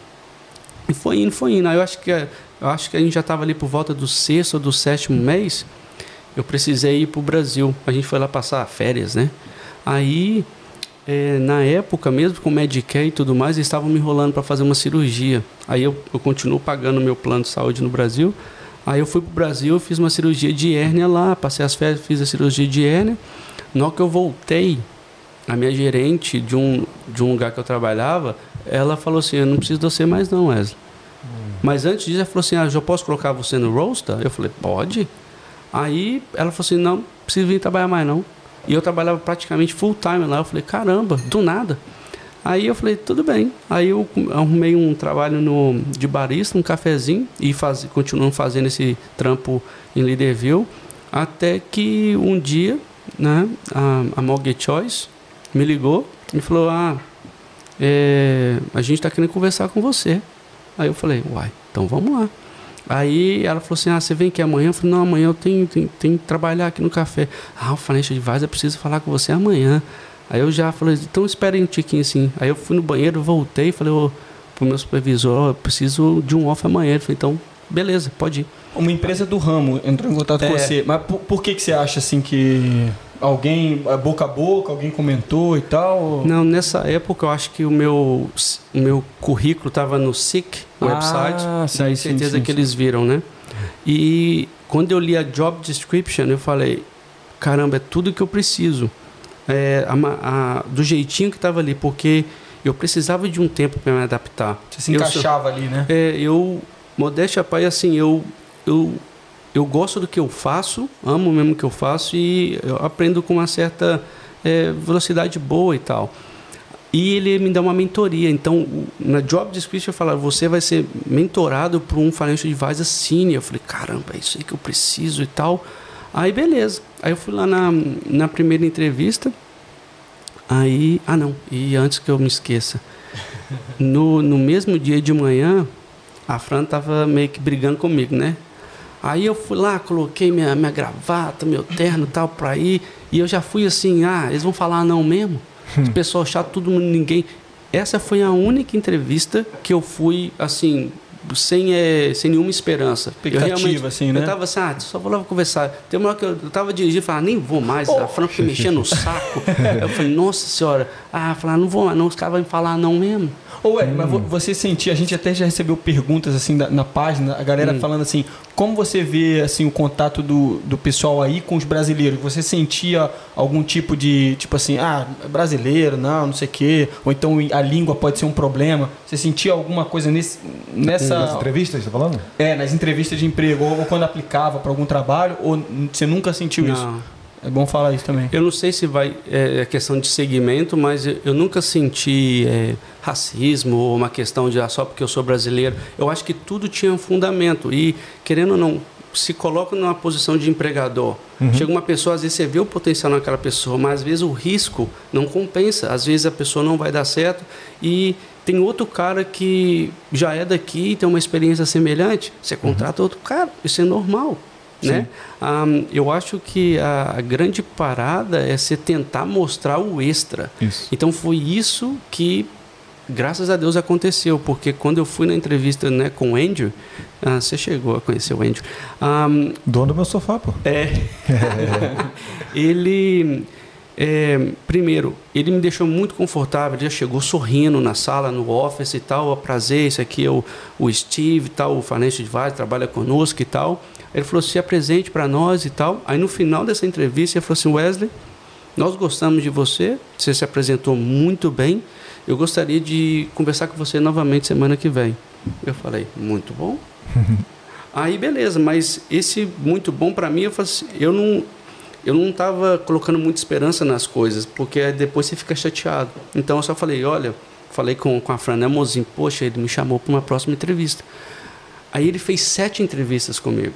E foi indo, foi indo. Aí eu acho que, eu acho que a gente já estava ali por volta do sexto ou do sétimo mês eu precisei ir para o Brasil. A gente foi lá passar férias, né? Aí, é, na época mesmo, com Medicare e tudo mais, eles estavam me enrolando para fazer uma cirurgia. Aí eu, eu continuo pagando meu plano de saúde no Brasil. Aí eu fui para o Brasil, fiz uma cirurgia de hérnia lá, passei as férias, fiz a cirurgia de hérnia. Na hora que eu voltei, a minha gerente de um, de um lugar que eu trabalhava, ela falou assim, eu não preciso de você mais não, Wesley. Hum. Mas antes disso, ela falou assim, ah, já posso colocar você no roster? Eu falei, pode. Aí ela falou assim: não, preciso vir trabalhar mais não. E eu trabalhava praticamente full time lá. Eu falei: caramba, do nada. Aí eu falei: tudo bem. Aí eu arrumei um trabalho no, de barista, um cafezinho, e faz, continuando fazendo esse trampo em Leaderville. Até que um dia, né, a, a Choice me ligou e falou: ah, é, a gente está querendo conversar com você. Aí eu falei: uai, então vamos lá. Aí ela falou assim: Ah, você vem aqui amanhã? Eu falei: Não, amanhã eu tenho, tenho, tenho que trabalhar aqui no café. Ah, o Financial Advisor precisa falar com você amanhã. Aí eu já falei: Então espere um tiquinho assim. Aí eu fui no banheiro, voltei e falei oh, pro meu supervisor: oh, Eu preciso de um off amanhã. Ele falou: Então, beleza, pode ir. Uma empresa do ramo entrou em contato é. com você. Mas por, por, que, que você acha assim que alguém, é, boca a boca, alguém comentou e tal? Não, nessa época eu acho que o meu, o meu currículo estava no SIC website. Ah, sim, daí certeza sim, que eles viram, né? E quando eu li a job description, eu falei, caramba, é tudo que eu preciso. É, a, a, do jeitinho que estava ali, porque eu precisava de um tempo para me adaptar. Você se encaixava ali, né? É, eu, modéstia pai, assim, eu, eu, eu gosto do que eu faço, amo mesmo o que eu faço e eu aprendo com uma certa é, velocidade boa e tal. E ele me dá uma mentoria. Então, na job description, eu falo, você vai ser mentorado por um financial advisor senior. Eu falei, caramba, é isso aí que eu preciso e tal. Aí, beleza. Aí eu fui lá na, na primeira entrevista. Aí, ah não, e antes que eu me esqueça, no, no mesmo dia de manhã, a Fran tava meio que brigando comigo, né? Aí eu fui lá, coloquei minha, minha gravata, meu terno tal pra ir, e eu já fui assim, ah, eles vão falar não mesmo? Os pessoal chato, todo mundo, ninguém. Essa foi a única entrevista que eu fui, assim, sem, é, sem nenhuma esperança. Expectativa, assim, né? Eu tava assim, ah, só vou lá conversar. Tem uma hora que eu, eu tava dirigindo e falava, nem vou mais, oh. a Fran fica mexendo no saco. eu falei, nossa senhora. Ah, falar, não vou mais, não, os caras vão falar não mesmo. Ou é, hum. mas você sentia, a gente até já recebeu perguntas assim na, na página, a galera hum. falando assim, como você vê assim o contato do, do pessoal aí com os brasileiros? Você sentia algum tipo de, tipo assim, ah, brasileiro, não, não sei o quê, ou então a língua pode ser um problema? Você sentia alguma coisa nesse, nessa... Nas entrevistas, você tá falando? É, nas entrevistas de emprego, ou, ou quando aplicava para algum trabalho, ou você nunca sentiu não. isso? É bom falar isso também. Eu não sei se vai é, é questão de segmento, mas eu, eu nunca senti é, racismo ou uma questão de ah, só porque eu sou brasileiro. Eu acho que tudo tinha um fundamento e querendo ou não se coloca numa posição de empregador. Uhum. Chega uma pessoa, às vezes você vê o potencial naquela pessoa, mas às vezes o risco não compensa. Às vezes a pessoa não vai dar certo e tem outro cara que já é daqui e tem uma experiência semelhante. Você contrata uhum. outro cara, isso é normal. Né? Um, eu acho que a, a, grande parada é você tentar mostrar o extra. Isso. Então foi isso que, graças a Deus, aconteceu. Porque quando eu fui na entrevista né, com o Andrew, uh, você chegou a conhecer o Andrew. Um, Dono do meu sofá, pô. É. ele. É, primeiro, ele me deixou muito confortável, ele já chegou sorrindo na sala, no office e tal, a prazer, esse aqui é o, o Steve tal, o Financial Advisor, trabalha conosco e tal. Ele falou: se apresente para nós e tal. Aí no final dessa entrevista, ele falou assim: Wesley, nós gostamos de você, você se apresentou muito bem. Eu gostaria de conversar com você novamente semana que vem. Eu falei: muito bom. Aí beleza, mas esse muito bom para mim, eu, assim, eu não eu não estava colocando muita esperança nas coisas, porque depois você fica chateado. Então eu só falei, olha, falei com, com a Fran, né, mozinho, poxa, ele me chamou para uma próxima entrevista. Aí ele fez sete entrevistas comigo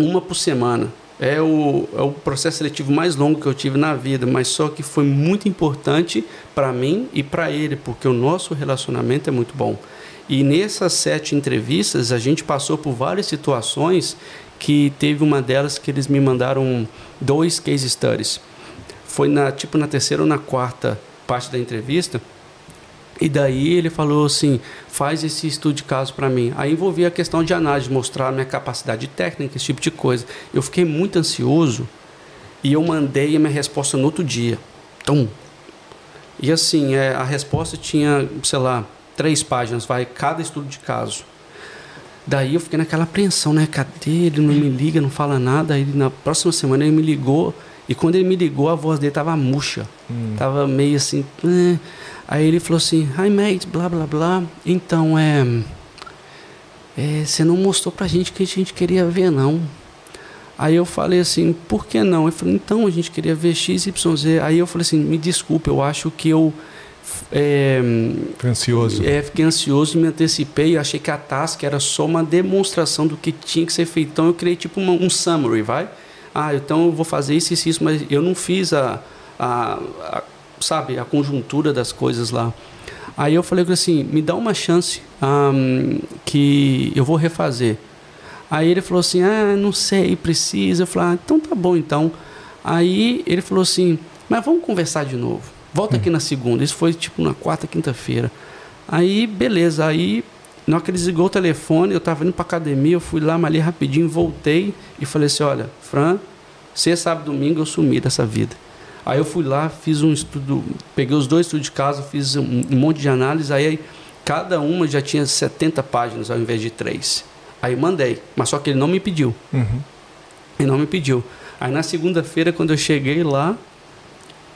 uma por semana. É o, é o processo seletivo mais longo que eu tive na vida, mas só que foi muito importante para mim e para ele, porque o nosso relacionamento é muito bom. E nessas sete entrevistas, a gente passou por várias situações que teve uma delas que eles me mandaram dois case studies. Foi na tipo na terceira ou na quarta parte da entrevista e daí ele falou assim: faz esse estudo de caso para mim. Aí envolvia a questão de análise, mostrar minha capacidade técnica, esse tipo de coisa. Eu fiquei muito ansioso e eu mandei a minha resposta no outro dia. Tum. E assim, é, a resposta tinha, sei lá, três páginas, vai, cada estudo de caso. Daí eu fiquei naquela apreensão, né? Cadê? Ele não me liga, não fala nada. Aí na próxima semana ele me ligou. E quando ele me ligou, a voz dele tava murcha. Hum. Tava meio assim. Eh. Aí ele falou assim, hi mate, blá blá blá. Então é, é. Você não mostrou pra gente que a gente queria ver, não. Aí eu falei assim, por que não? Ele falou, então a gente queria ver X, Y, Z. Aí eu falei assim, me desculpe, eu acho que eu. É, ansioso. É, fiquei ansioso e me antecipei. Achei que a task era só uma demonstração do que tinha que ser feito. Então eu criei tipo uma, um summary, vai? Ah, então eu vou fazer isso, isso, isso, mas eu não fiz a, a, a sabe, a conjuntura das coisas lá. Aí eu falei assim, me dá uma chance um, que eu vou refazer. Aí ele falou assim, ah, não sei, precisa. Eu falei, ah, então tá bom então. Aí ele falou assim, mas vamos conversar de novo. Volta aqui na segunda. Isso foi tipo na quarta, quinta-feira. Aí, beleza. Aí, na hora que ele desligou o telefone, eu estava indo para academia, eu fui lá, malhei rapidinho, voltei e falei assim, olha, Fran, Sexta, sábado, domingo eu sumi dessa vida. Aí eu fui lá, fiz um estudo, peguei os dois estudos de caso, fiz um, um monte de análise, aí cada uma já tinha 70 páginas ao invés de três. Aí mandei, mas só que ele não me pediu. Uhum. Ele não me pediu. Aí na segunda-feira, quando eu cheguei lá,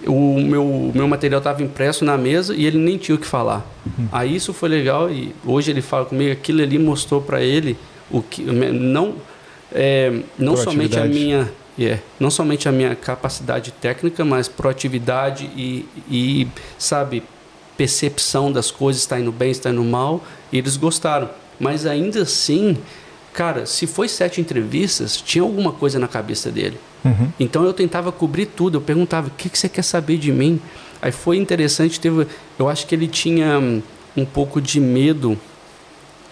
o meu, meu material estava impresso na mesa e ele nem tinha o que falar. Uhum. Aí isso foi legal e hoje ele fala comigo, aquilo ali mostrou para ele o que não é, não somente a minha yeah, não somente a minha capacidade técnica, mas proatividade e, e sabe percepção das coisas está indo bem, está indo mal. E eles gostaram, mas ainda assim, cara, se foi sete entrevistas, tinha alguma coisa na cabeça dele. Uhum. Então eu tentava cobrir tudo. Eu perguntava: o que, que você quer saber de mim? Aí foi interessante. Teve, eu acho que ele tinha hum, um pouco de medo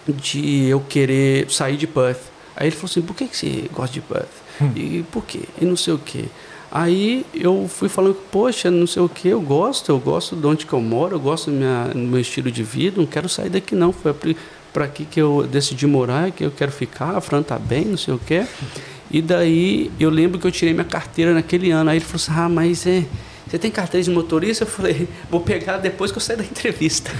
de eu querer sair de Perth. Aí ele falou assim: por que, que você gosta de Perth? E por quê? E não sei o quê. Aí eu fui falando, poxa, não sei o que, eu gosto, eu gosto de onde que eu moro, eu gosto do, meu estilo de vida, não quero sair daqui não. Foi para aqui que eu decidi morar, que eu quero ficar, a Fran tá bem, não sei o que. E daí eu lembro que eu tirei minha carteira naquele ano. Aí ele falou assim: Ah, mas é. Você tem carteira de motorista? Eu falei, vou pegar depois que eu sair da entrevista.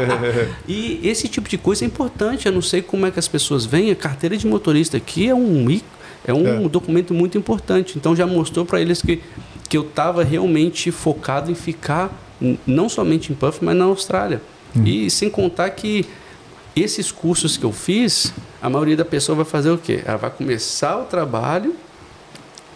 e esse tipo de coisa é importante. Eu não sei como é que as pessoas veem. A carteira de motorista aqui é um é um é. documento muito importante. Então já mostrou para eles que, que eu estava realmente focado em ficar não somente em Puff, mas na Austrália. Hum. E sem contar que esses cursos que eu fiz, a maioria da pessoa vai fazer o quê? Ela vai começar o trabalho,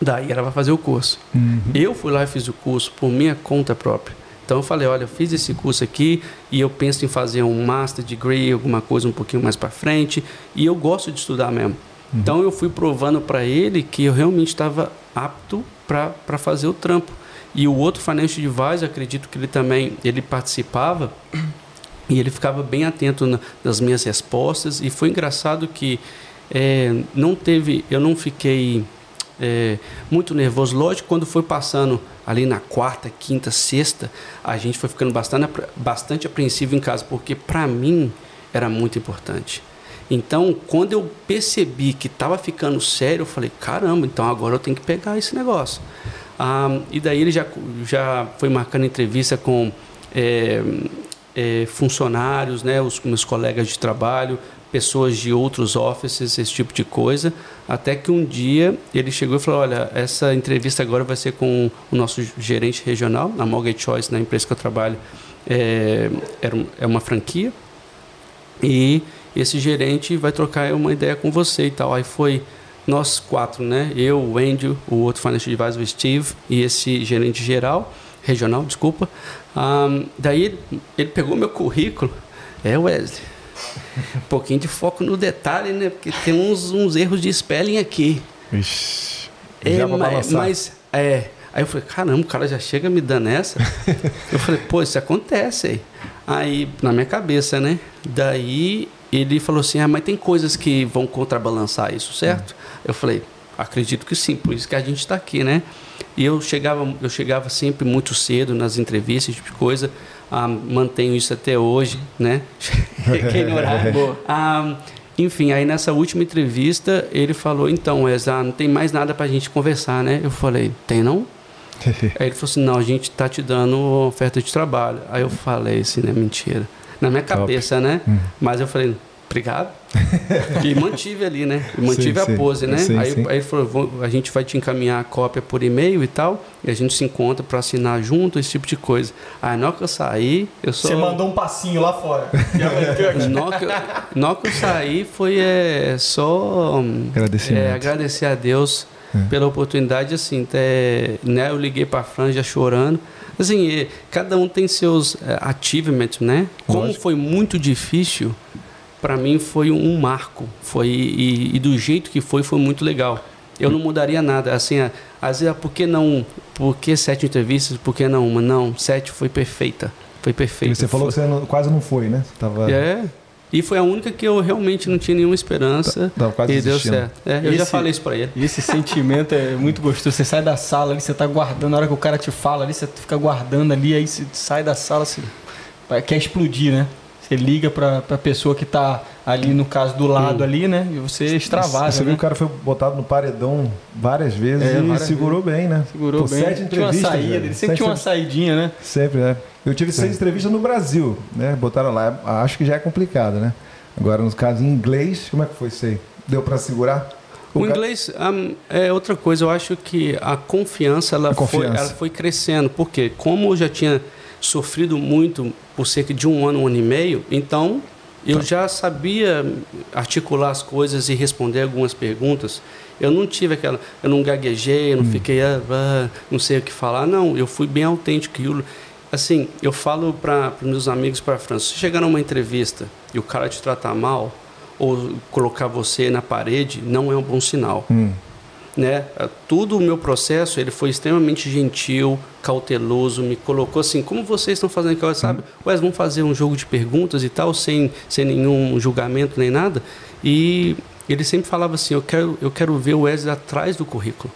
daí ela vai fazer o curso. Uhum. Eu fui lá e fiz o curso por minha conta própria. Então eu falei, olha, eu fiz esse curso aqui e eu penso em fazer um master degree, alguma coisa um pouquinho mais para frente, e eu gosto de estudar mesmo. Uhum. Então eu fui provando para ele que eu realmente estava apto para fazer o trampo. E o outro financial advisor, acredito que ele também ele participava e ele ficava bem atento na, nas minhas respostas e foi engraçado que é, não teve, eu não fiquei é, muito nervoso. Lógico, quando foi passando ali na quarta, quinta, sexta, a gente foi ficando bastante, bastante apreensivo em casa, porque para mim era muito importante. Então, quando eu percebi que estava ficando sério, eu falei: caramba, então agora eu tenho que pegar esse negócio. Ah, e daí ele já, já foi marcando entrevista com é, é, funcionários, né, os meus colegas de trabalho, pessoas de outros offices, esse tipo de coisa, até que um dia ele chegou e falou: Olha, essa entrevista agora vai ser com o nosso gerente regional, na Mortgage Choice, na empresa que eu trabalho, é, é uma franquia, e esse gerente vai trocar uma ideia com você e tal. Aí foi nós quatro, né? Eu, o Andrew, o outro financial advisor, o Steve, e esse gerente geral regional, desculpa. Um, daí ele, pegou meu currículo. É, Wesley. Um pouquinho de foco no detalhe, né? Porque tem uns, uns erros de spelling aqui. Ixi, é, mas, mas, é. Aí eu falei, caramba, o cara já chega me dando essa. eu falei, pô, isso acontece aí. Aí, na minha cabeça, né? Daí ele falou assim: ah, mas tem coisas que vão contrabalançar isso, certo? Hum. Eu falei, acredito que sim, por isso que a gente está aqui, né? E eu chegava, eu chegava sempre muito cedo nas entrevistas, esse tipo de coisa. Ah, mantenho isso até hoje, né? Quem horário. Ah, enfim, aí nessa última entrevista ele falou: então, Eza, não tem mais nada para a gente conversar, né? Eu falei: tem não? aí ele falou assim: não, a gente tá te dando oferta de trabalho. Aí eu falei assim, né? Mentira. Na minha cabeça, Top. né? Hum. Mas eu falei: obrigado. e mantive ali, né? E mantive sim, a pose, né? Sim, aí, sim. aí ele falou, a gente vai te encaminhar a cópia por e-mail e tal, e a gente se encontra para assinar junto, esse tipo de coisa. Aí na hora que eu saí, eu só... Você mandou um passinho lá fora. na, hora que eu, saí foi é, só é, agradecer a Deus é. pela oportunidade, assim, até, né? Eu liguei para a Franja chorando, assim, cada um tem seus é, achievements, né? Como Lógico. foi muito difícil para mim foi um marco. Foi e, e, do jeito que foi foi muito legal. Eu não mudaria nada. Assim, às vezes, por que não? Por que sete entrevistas? Por que não uma? Não, sete foi perfeita. Foi perfeita. E você falou foi. que você não, quase não foi, né? Você tava... É. E foi a única que eu realmente não tinha nenhuma esperança. Tava quase e deu certo. É, eu esse, já falei isso para ele. E esse sentimento é muito gostoso. Você sai da sala ali, você tá guardando, na hora que o cara te fala ali, você fica guardando ali, aí você sai da sala, você quer explodir, né? Você liga para a pessoa que está ali, no caso, do lado hum. ali, né? E você extravasa. Você né? viu o cara foi botado no paredão várias vezes é, e várias segurou vezes. bem, né? Segurou Pô, bem. Sete tinha uma saída, ele sempre tinha uma saidinha, né? Sempre, né? Eu tive Sim. seis entrevistas no Brasil, né? Botaram lá. Acho que já é complicado, né? Agora, nos casos em inglês, como é que foi isso aí? Deu para segurar? O, o inglês um, é outra coisa. Eu acho que a confiança, ela, a confiança. Foi, ela foi crescendo. Porque como eu já tinha sofrido muito por cerca de um ano, um ano e meio, então eu tá. já sabia articular as coisas e responder algumas perguntas. Eu não tive aquela, eu não gaguejei, eu não hum. fiquei, ah, ah, não sei o que falar. Não, eu fui bem autêntico. Eu, assim, eu falo para meus amigos para a França, se chegar numa entrevista e o cara te tratar mal ou colocar você na parede, não é um bom sinal. Hum. Né? Tudo o meu processo, ele foi extremamente gentil, cauteloso, me colocou assim, como vocês estão fazendo aqui, sabe? Hum. Ué, vamos fazer um jogo de perguntas e tal, sem, sem nenhum julgamento nem nada. E ele sempre falava assim, eu quero, eu quero ver o Wesley atrás do currículo.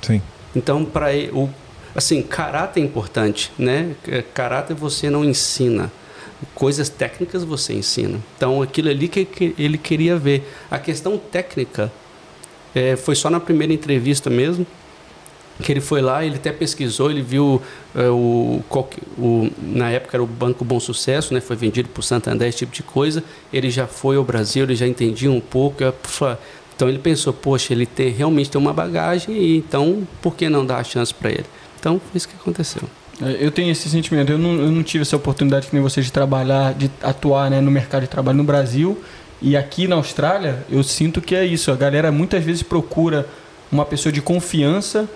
Sim. Então, para o assim, caráter é importante, né? É, caráter você não ensina. Coisas técnicas você ensina. Então, aquilo ali que ele queria ver. A questão técnica é, foi só na primeira entrevista mesmo que ele foi lá, ele até pesquisou, ele viu é, o, o, na época era o Banco Bom Sucesso, né, foi vendido por Santander, esse tipo de coisa. Ele já foi ao Brasil, ele já entendia um pouco. Então ele pensou, poxa, ele realmente tem uma bagagem, e então por que não dar a chance para ele? Então foi isso que aconteceu. É, eu tenho esse sentimento. Eu não, eu não tive essa oportunidade que nem você de trabalhar, de atuar né, no mercado de trabalho no Brasil. E aqui na Austrália, eu sinto que é isso. A galera muitas vezes procura uma pessoa de confiança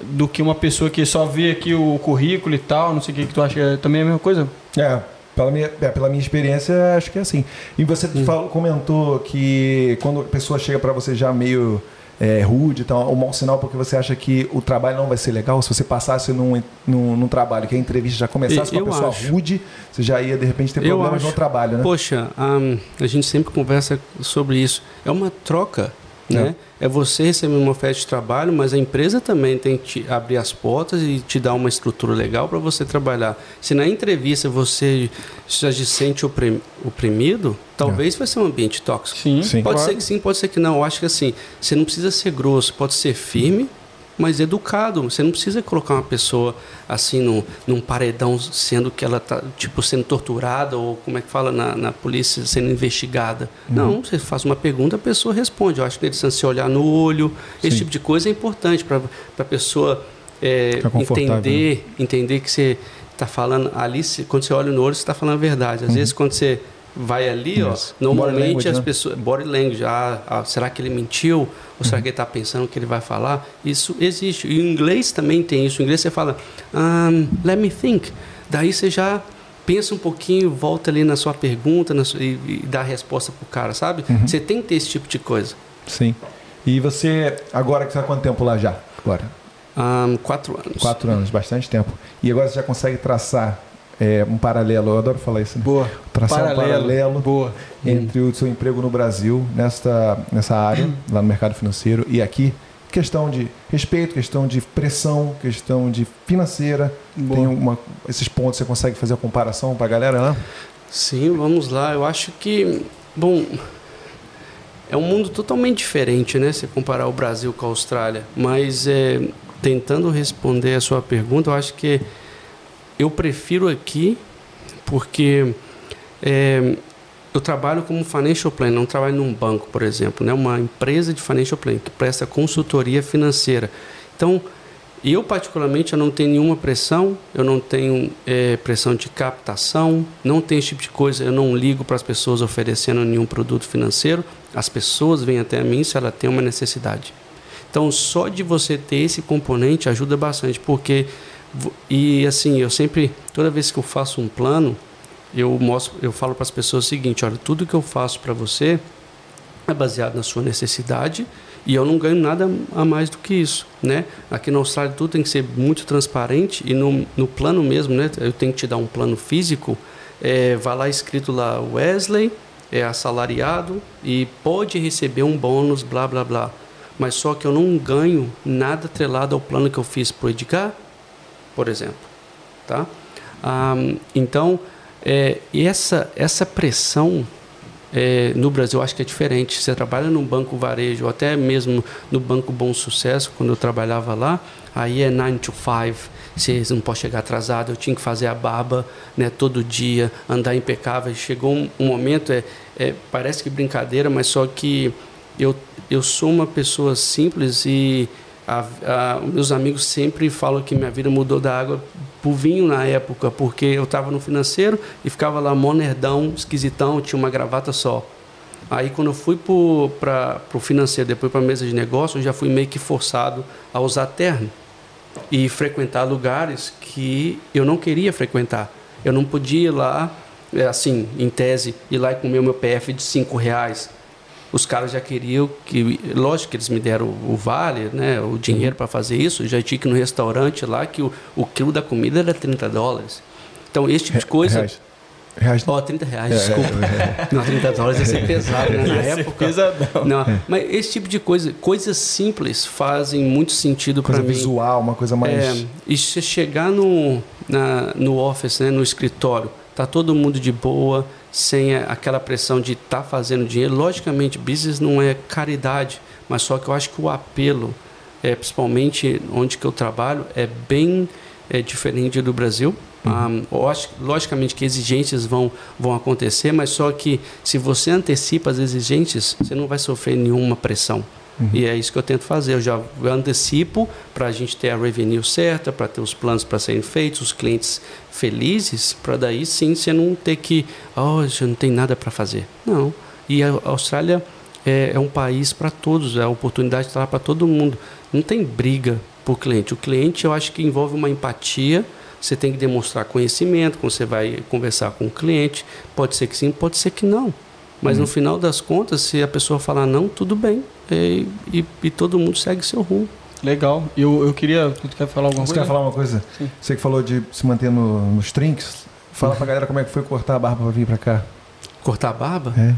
do que uma pessoa que só vê aqui o currículo e tal. Não sei o que, que tu acha. Também é a mesma coisa? É. Pela minha, é, pela minha experiência, acho que é assim. E você hum. falou, comentou que quando a pessoa chega para você já meio é, rude, então é um mau sinal porque você acha que o trabalho não vai ser legal. Se você passasse num, num, num trabalho que a entrevista já começasse com uma pessoa acho. rude, você já ia de repente ter problemas no trabalho, né? Poxa, um, a gente sempre conversa sobre isso. É uma troca né? É. é você receber uma oferta de trabalho, mas a empresa também tem que abrir as portas e te dar uma estrutura legal para você trabalhar. Se na entrevista você já se sente oprimido, talvez é. vai ser um ambiente tóxico. Sim, sim pode claro. ser que sim, pode ser que não. Eu acho que assim, você não precisa ser grosso, pode ser firme mas educado. Você não precisa colocar uma pessoa assim num, num paredão, sendo que ela está tipo sendo torturada ou como é que fala na, na polícia sendo investigada. Uhum. Não, você faz uma pergunta, a pessoa responde. Eu acho que ele se olhar no olho, Sim. esse tipo de coisa é importante para a pessoa é, entender, né? entender que você está falando ali. Quando você olha no olho, você está falando a verdade. Às uhum. vezes quando você vai ali, ó, normalmente as né? pessoas. Body language, ah, ah, será que ele mentiu? Ou uhum. será que ele está pensando o que ele vai falar? Isso existe. E o inglês também tem isso. O inglês você fala, um, let me think. Daí você já pensa um pouquinho, volta ali na sua pergunta na sua, e, e, dá a resposta pro cara, sabe? Uhum. Você tem que ter esse tipo de coisa. Sim. E você, agora que você está há quanto tempo lá já? Agora? Um, quatro anos. Quatro anos, bastante tempo. E agora você já consegue traçar é, um paralelo, eu adoro falar isso, né? Boa. Traçar paralelo. um paralelo Boa. entre hum. o seu emprego no Brasil, nesta, nessa área, lá no mercado financeiro, e aqui. Questão de respeito, questão de pressão, questão de financeira. Boa. Tem uma, esses pontos você consegue fazer a comparação para a galera, né? Sim, vamos lá. Eu acho que, bom, é um mundo totalmente diferente, né? Se comparar o Brasil com a Austrália. Mas é, tentando responder a sua pergunta, eu acho que eu prefiro aqui porque é, eu trabalho como financial planner, não trabalho num banco, por exemplo, né? uma empresa de financial planner que presta consultoria financeira. Então, eu particularmente eu não tenho nenhuma pressão, eu não tenho é, pressão de captação, não tenho esse tipo de coisa, eu não ligo para as pessoas oferecendo nenhum produto financeiro, as pessoas vêm até mim se ela tem uma necessidade. Então, só de você ter esse componente ajuda bastante, porque e assim, eu sempre, toda vez que eu faço um plano, eu mostro, eu falo para as pessoas o seguinte: olha, tudo que eu faço para você é baseado na sua necessidade e eu não ganho nada a mais do que isso, né? Aqui na Austrália tudo tem que ser muito transparente e no, no plano mesmo, né? Eu tenho que te dar um plano físico, é, vai lá escrito lá Wesley é assalariado e pode receber um bônus, blá blá blá. Mas só que eu não ganho nada atrelado ao plano que eu fiz para o Edgar por exemplo. Tá? então, É, essa, essa pressão é, no Brasil acho que é diferente. Você trabalha no banco varejo, ou até mesmo no banco Bom Sucesso, quando eu trabalhava lá, aí é 9 to 5. Você não pode chegar atrasado, eu tinha que fazer a barba né, todo dia, andar impecável. Chegou um, um momento, é, é, parece que brincadeira, mas só que eu, eu sou uma pessoa simples e a, a, meus amigos sempre falam que minha vida mudou da água para o vinho na época, porque eu estava no financeiro e ficava lá monerdão, esquisitão, tinha uma gravata só. Aí quando eu fui para o financeiro, depois para a mesa de negócio, eu já fui meio que forçado a usar terno e frequentar lugares que eu não queria frequentar. Eu não podia ir lá, é, assim, em tese, ir lá e comer o meu PF de cinco reais os caras já queriam que, lógico que eles me deram o, vale, né, o dinheiro para fazer isso, já tinha que ir no restaurante lá que o, o quilo da comida era 30 dólares. Então, esse tipo de coisa. Reais. Reais. Oh, 30 reais, é, desculpa. É, é. Não, 30 dólares ia ser pesado, né? Na época. Pesadão. Não, mas esse tipo de coisa, coisas simples fazem muito sentido para mim. visual, uma coisa mais. É, e se chegar no, na, no office, né, no escritório, tá todo mundo de boa, sem aquela pressão de estar tá fazendo dinheiro. Logicamente, business não é caridade, mas só que eu acho que o apelo, é, principalmente onde que eu trabalho, é bem é, diferente do Brasil. Uhum. Um, logicamente que exigências vão, vão acontecer, mas só que se você antecipa as exigências, você não vai sofrer nenhuma pressão. Uhum. E é isso que eu tento fazer. Eu já antecipo para a gente ter a revenue certa, para ter os planos para serem feitos, os clientes felizes, para daí sim você não ter que, oh, já não tem nada para fazer. Não. E a Austrália é, é um país para todos, é a oportunidade está lá para todo mundo. Não tem briga por cliente. O cliente, eu acho que envolve uma empatia. Você tem que demonstrar conhecimento quando você vai conversar com o cliente. Pode ser que sim, pode ser que não. Mas uhum. no final das contas, se a pessoa falar não, tudo bem. E, e, e todo mundo segue seu rumo. Legal. Eu, eu queria. Tu quer falar alguma Você coisa? quer falar uma coisa? Sim. Você que falou de se manter no, nos trinks. Fala pra galera como é que foi cortar a barba pra vir pra cá. Cortar a barba? É.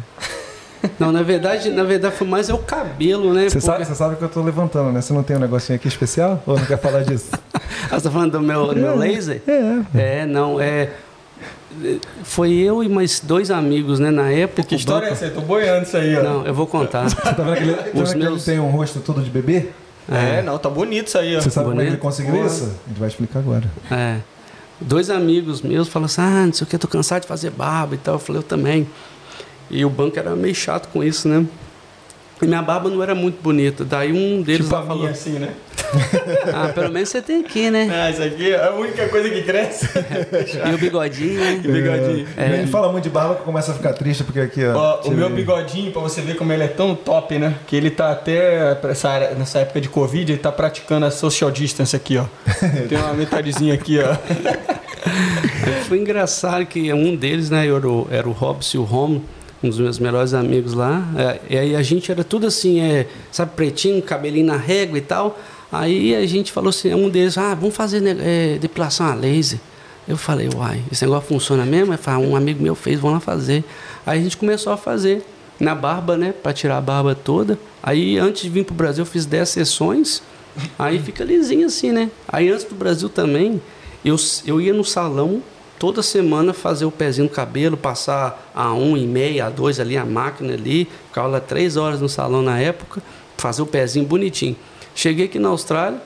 Não, na verdade, na verdade foi mais é o cabelo, né? Você, Porque... sabe, você sabe que eu tô levantando, né? Você não tem um negocinho aqui especial? Ou não quer falar disso? ah, você tá falando do meu, do meu é, laser? É. É, não, é foi eu e mais dois amigos, né, na época. Que história banco... é essa? Eu tô boiando isso aí, ó. Não, eu vou contar. Você tá vendo que ele, tá Os meus... tem um rosto todo de bebê? É, é, não, tá bonito isso aí, ó. Você sabe bonito. como ele conseguiu isso? A gente vai explicar agora. É. Dois amigos meus falaram assim: ah, não sei o que, tô cansado de fazer barba e tal. Eu falei, eu também. E o banco era meio chato com isso, né? E minha barba não era muito bonita. Daí um deles tipo falou assim, né? ah, pelo menos você tem aqui, né? Ah, isso aqui é a única coisa que cresce. e o bigodinho, né? E o bigodinho. É. Ele fala muito de barba que começa a ficar triste, porque aqui, ó. ó o meu bigodinho, pra você ver como ele é tão top, né? Que ele tá até essa, nessa época de Covid, ele tá praticando a social distance aqui, ó. Tem uma metadezinha aqui, ó. Foi engraçado que um deles, né, era o, era o Robson e o Romo um dos meus melhores amigos lá. É, e aí a gente era tudo assim, é, sabe, pretinho, cabelinho na régua e tal. Aí a gente falou assim, um deles, ah, vamos fazer é, depilação a laser. Eu falei, uai, esse negócio funciona mesmo? Eu falei, um amigo meu fez, vamos lá fazer. Aí a gente começou a fazer na barba, né, para tirar a barba toda. Aí antes de vir pro Brasil eu fiz 10 sessões. Aí fica lisinho assim, né? Aí antes do Brasil também, eu, eu ia no salão toda semana fazer o pezinho no cabelo, passar a um e meia, a dois ali, a máquina ali, ficava lá três horas no salão na época, fazer o pezinho bonitinho. Cheguei aqui na Austrália,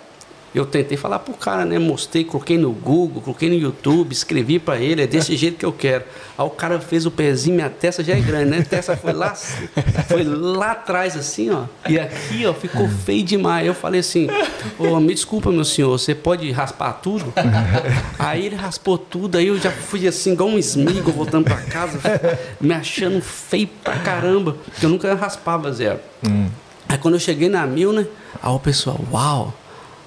eu tentei falar pro cara, né? Mostrei, coloquei no Google, coloquei no YouTube, escrevi para ele, é desse jeito que eu quero. Aí o cara fez o pezinho, minha testa já é grande, né? A testa foi lá, foi lá atrás, assim, ó. E aqui, ó, ficou feio demais. Eu falei assim, ô, me desculpa, meu senhor, você pode raspar tudo? Aí ele raspou tudo, aí eu já fui assim, igual um esmigo, voltando para casa, me achando feio pra caramba, porque eu nunca raspava zero. Hum. Aí quando eu cheguei na mil, né? Aí o pessoal, uau!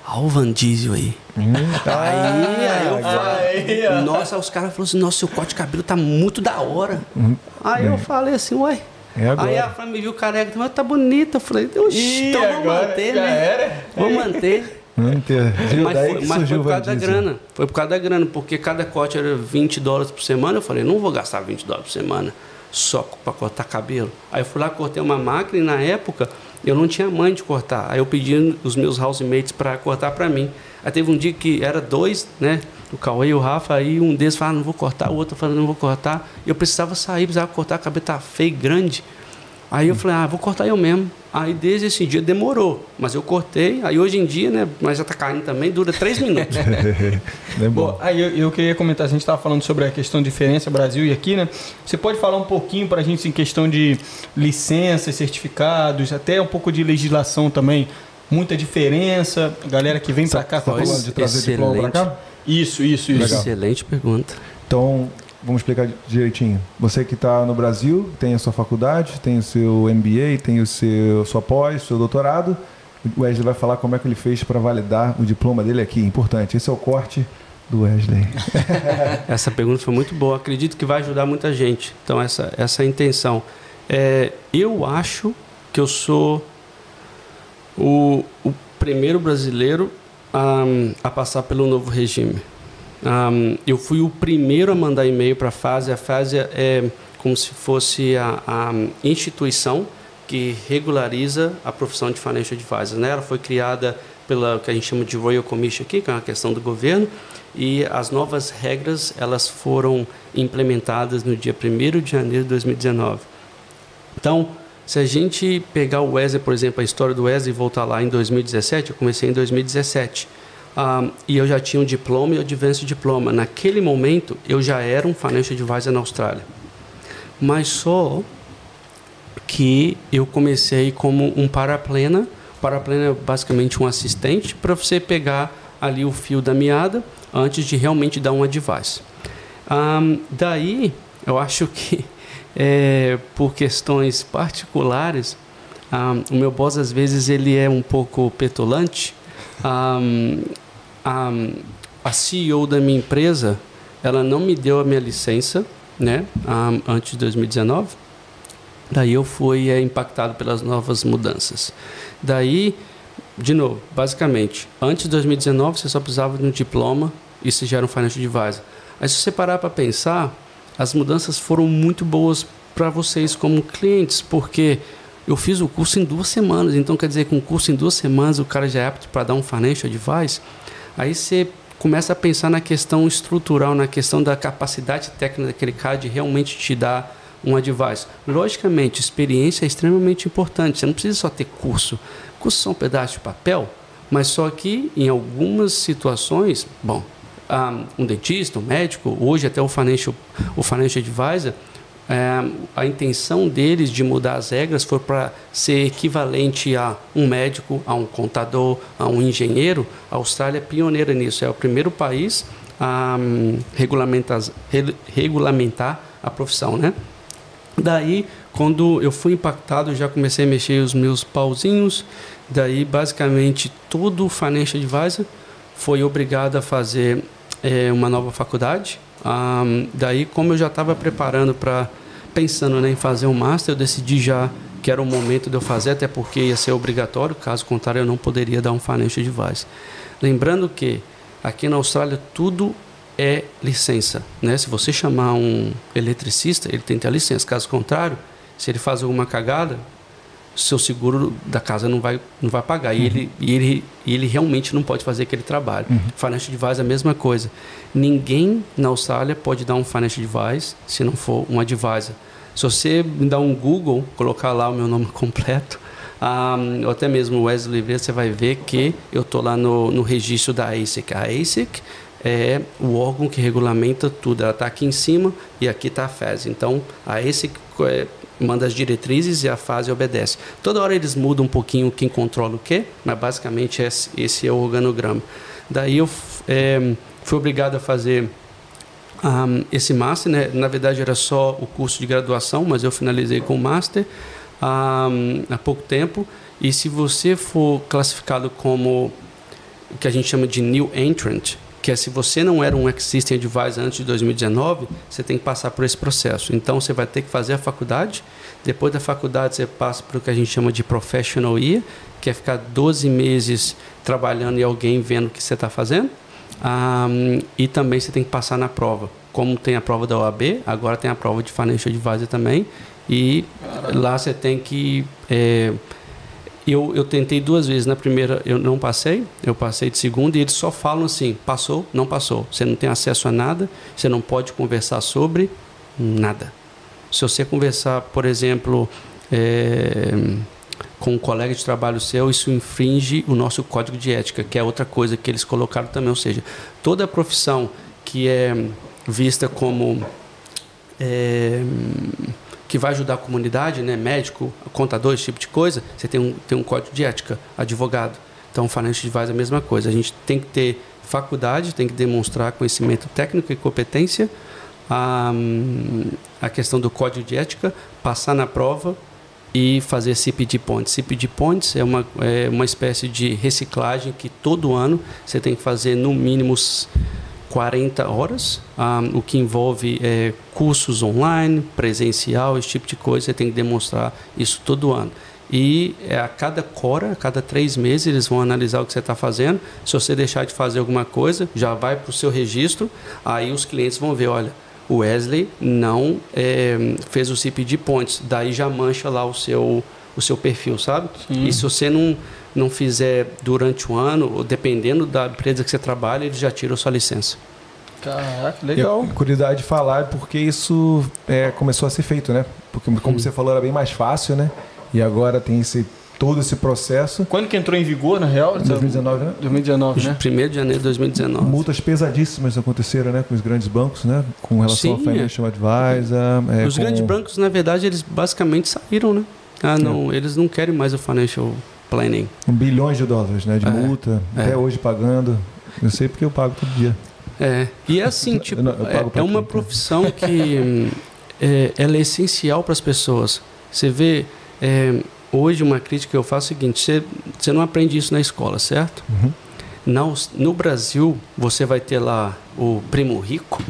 Olha o Van Diesel aí. Hum, tá. aí, aí eu falei, aí, nossa, os caras falaram assim, nossa, seu corte de cabelo tá muito da hora. Hum, aí é. eu falei assim, ué. É aí a Fran me viu careca, mas tá bonita. Eu falei, então vamos manter, né? Era? Vamos manter. Manter. Mas, foi, mas foi por causa da grana. Foi por causa da grana, porque cada corte era 20 dólares por semana. Eu falei, não vou gastar 20 dólares por semana só para cortar cabelo. Aí eu fui lá, cortei uma máquina e na época Eu não tinha mãe de cortar. Aí eu pedi os meus housemates para cortar para mim. Aí teve um dia que era dois, né? O Cauê e o Rafa, aí um deles falou, ah, não vou cortar, o outro falou, não vou cortar. Eu precisava sair, precisava cortar, a cabeça tá feia, grande. Aí eu falei, ah, vou cortar eu mesmo. Aí desde esse dia demorou, mas eu cortei. Aí hoje em dia, né, mas já tá caindo também, dura três minutos. é bom. bom. Aí eu, eu, queria comentar, a gente estava falando sobre a questão de diferença Brasil e aqui, né? Você pode falar um pouquinho para a gente em questão de licenças, certificados, até um pouco de legislação também. Muita diferença. A galera que vem para cá tá falando de trazer Excelente. diploma para cá? Isso, isso, isso. Legal. Excelente pergunta. Então, vamos explicar direitinho. Você que está no Brasil, tem a sua faculdade, tem o seu MBA, tem o seu sua pós, seu doutorado. O Wesley vai falar como é que ele fez para validar o diploma dele aqui. Importante. Esse é o corte do Wesley. essa pergunta foi muito boa. Acredito que vai ajudar muita gente. Então essa essa é a intenção. É, eu acho que eu sou o, o primeiro brasileiro a, a passar pelo novo regime. Um, eu fui o primeiro a mandar e-mail para a FASE. A FASE é como se fosse a, a, instituição que regulariza a profissão de financial advisor. Né? Ela foi criada pela que a gente chama de Royal Commission aqui, que é uma questão do governo, e as novas regras elas foram implementadas no dia 1 de janeiro de 2019. Então, se a gente pegar o Wesley, por exemplo, a história do Wesley e voltar lá em 2017, eu comecei em 2017 um, e eu já tinha um diploma e o diploma. Naquele momento, eu já era um financial advisor na Austrália. Mas só que eu comecei como um paraplena. Paraplena é basicamente um assistente para você pegar ali o fio da meada antes de realmente dar um advice. Um, daí, eu acho que é, por questões particulares, um, o meu boss às vezes ele é um pouco petulante. Um, a, a CEO da minha empresa, ela não me deu a minha licença, né, antes de 2019. Daí eu fui é, impactado pelas novas mudanças. Daí, de novo, basicamente, antes de 2019 você só precisava de um diploma e você já era um financial advisor. Aí se você parar para pensar, as mudanças foram muito boas para vocês como clientes, porque eu fiz o curso em duas semanas, então quer dizer que um curso em duas semanas o cara já é apto para dar um financial advice. Aí você começa a pensar na questão estrutural, na questão da capacidade técnica daquele cara de realmente te dar um advice. Logicamente, experiência é extremamente importante. Você não precisa só ter curso. Cursos são um pedaço de papel, mas só que em algumas situações, bom, um dentista, um médico, hoje até o financial, o financial advisor, é, a intenção deles de mudar as regras foi para ser equivalente a um médico, a um contador, a um engenheiro. A Austrália é pioneira nisso, é o primeiro país a um, regulamentar, re, regulamentar a profissão, né? Daí, quando eu fui impactado, já comecei a mexer os meus pauzinhos. Daí, basicamente, todo o financial advisor foi obrigado a fazer é, uma nova faculdade daí, como eu já estava preparando para pensando né, em fazer um master, eu decidi já que era o momento de eu fazer, até porque ia ser obrigatório, caso contrário eu não poderia dar um financial advice. Lembrando que aqui na Austrália tudo é licença, né? Se você chamar um eletricista, ele tem que ter a licença, caso contrário, se ele faz alguma cagada, seu seguro da casa não vai, não vai pagar. Uhum. E, ele, e, ele, e ele realmente não pode fazer aquele trabalho. Uhum. Financial advice é a mesma coisa. Ninguém na Austrália pode dar um financial advice se não for um advisor. Se você me dar um Google, colocar lá o meu nome completo, um, ou até mesmo o Wesley Oliveira, você vai ver que eu estou lá no, no registro da ASIC. A ASIC é o órgão que regulamenta tudo. Ela está aqui em cima e aqui está a FES. Então, a ASIC é, manda as diretrizes e a fase obedece. Toda hora eles mudam um pouquinho quem controla o quê, mas basicamente esse é o organograma. Daí eu é, fui obrigado a fazer um, esse master, né? na verdade era só o curso de graduação, mas eu finalizei com o master um, há pouco tempo. E se você for classificado como o que a gente chama de new entrant, que é se você não era um Existing Advisor antes de 2019, você tem que passar por esse processo. Então você vai ter que fazer a faculdade, depois da faculdade você passa para o que a gente chama de Professional Year, que é ficar 12 meses trabalhando e alguém vendo o que você está fazendo. Um, e também você tem que passar na prova. Como tem a prova da OAB, agora tem a prova de Financial Advisor também. E Caramba. lá você tem que é, eu, eu tentei duas vezes. Na primeira eu não passei, eu passei de segunda e eles só falam assim: passou, não passou. Você não tem acesso a nada, você não pode conversar sobre nada. Se você conversar, por exemplo, é, com um colega de trabalho seu, isso infringe o nosso código de ética, que é outra coisa que eles colocaram também. Ou seja, toda profissão que é vista como. É, que vai ajudar a comunidade, né, médico, contador, esse tipo de coisa, você tem um, tem um código de ética, advogado. Então, financial advisor é a mesma coisa. A gente tem que ter faculdade, tem que demonstrar conhecimento técnico e competência, a, a questão do código de ética, passar na prova e fazer CPD Points. CPD Points é uma, é uma espécie de reciclagem que todo ano você tem que fazer no mínimo 40 horas, um, o que envolve é, cursos online, presencial, esse tipo de coisa. Você tem que demonstrar isso todo ano. E é, a cada cora, a cada três meses, eles vão analisar o que você está fazendo. Se você deixar de fazer alguma coisa, já vai para o seu registro. Aí os clientes vão ver, olha, o Wesley não é, fez o CPD Points. Daí já mancha lá o seu, o seu perfil, sabe? Sim. E se você não não fizer durante o ano, dependendo da empresa que você trabalha, eles já tiram sua licença. Caraca, legal. E curiosidade de falar porque isso é, começou a ser feito, né? Porque, como hum. você falou, era bem mais fácil, né? E agora tem esse todo esse processo. Quando que entrou em vigor, na real? 2019, né? 2019, né? 1 de janeiro de 2019. Multas pesadíssimas aconteceram, né? Com os grandes bancos, né? Com relação Sim, ao Financial é. Advisor. É, os com... grandes bancos, na verdade, eles basicamente saíram, né? Ah, não, é. eles não querem mais o Financial planning. Um bilhões de dólares né, de é, multa, é. até hoje pagando. Eu sei porque eu pago todo dia. É, e é assim, tipo, eu, eu é, é uma quem, profissão que é, ela é essencial para as pessoas. Você vê, é, hoje uma crítica que eu faço é o seguinte, você, você não aprende isso na escola, certo? Uhum. No, no Brasil, você vai ter lá o Primo Rico,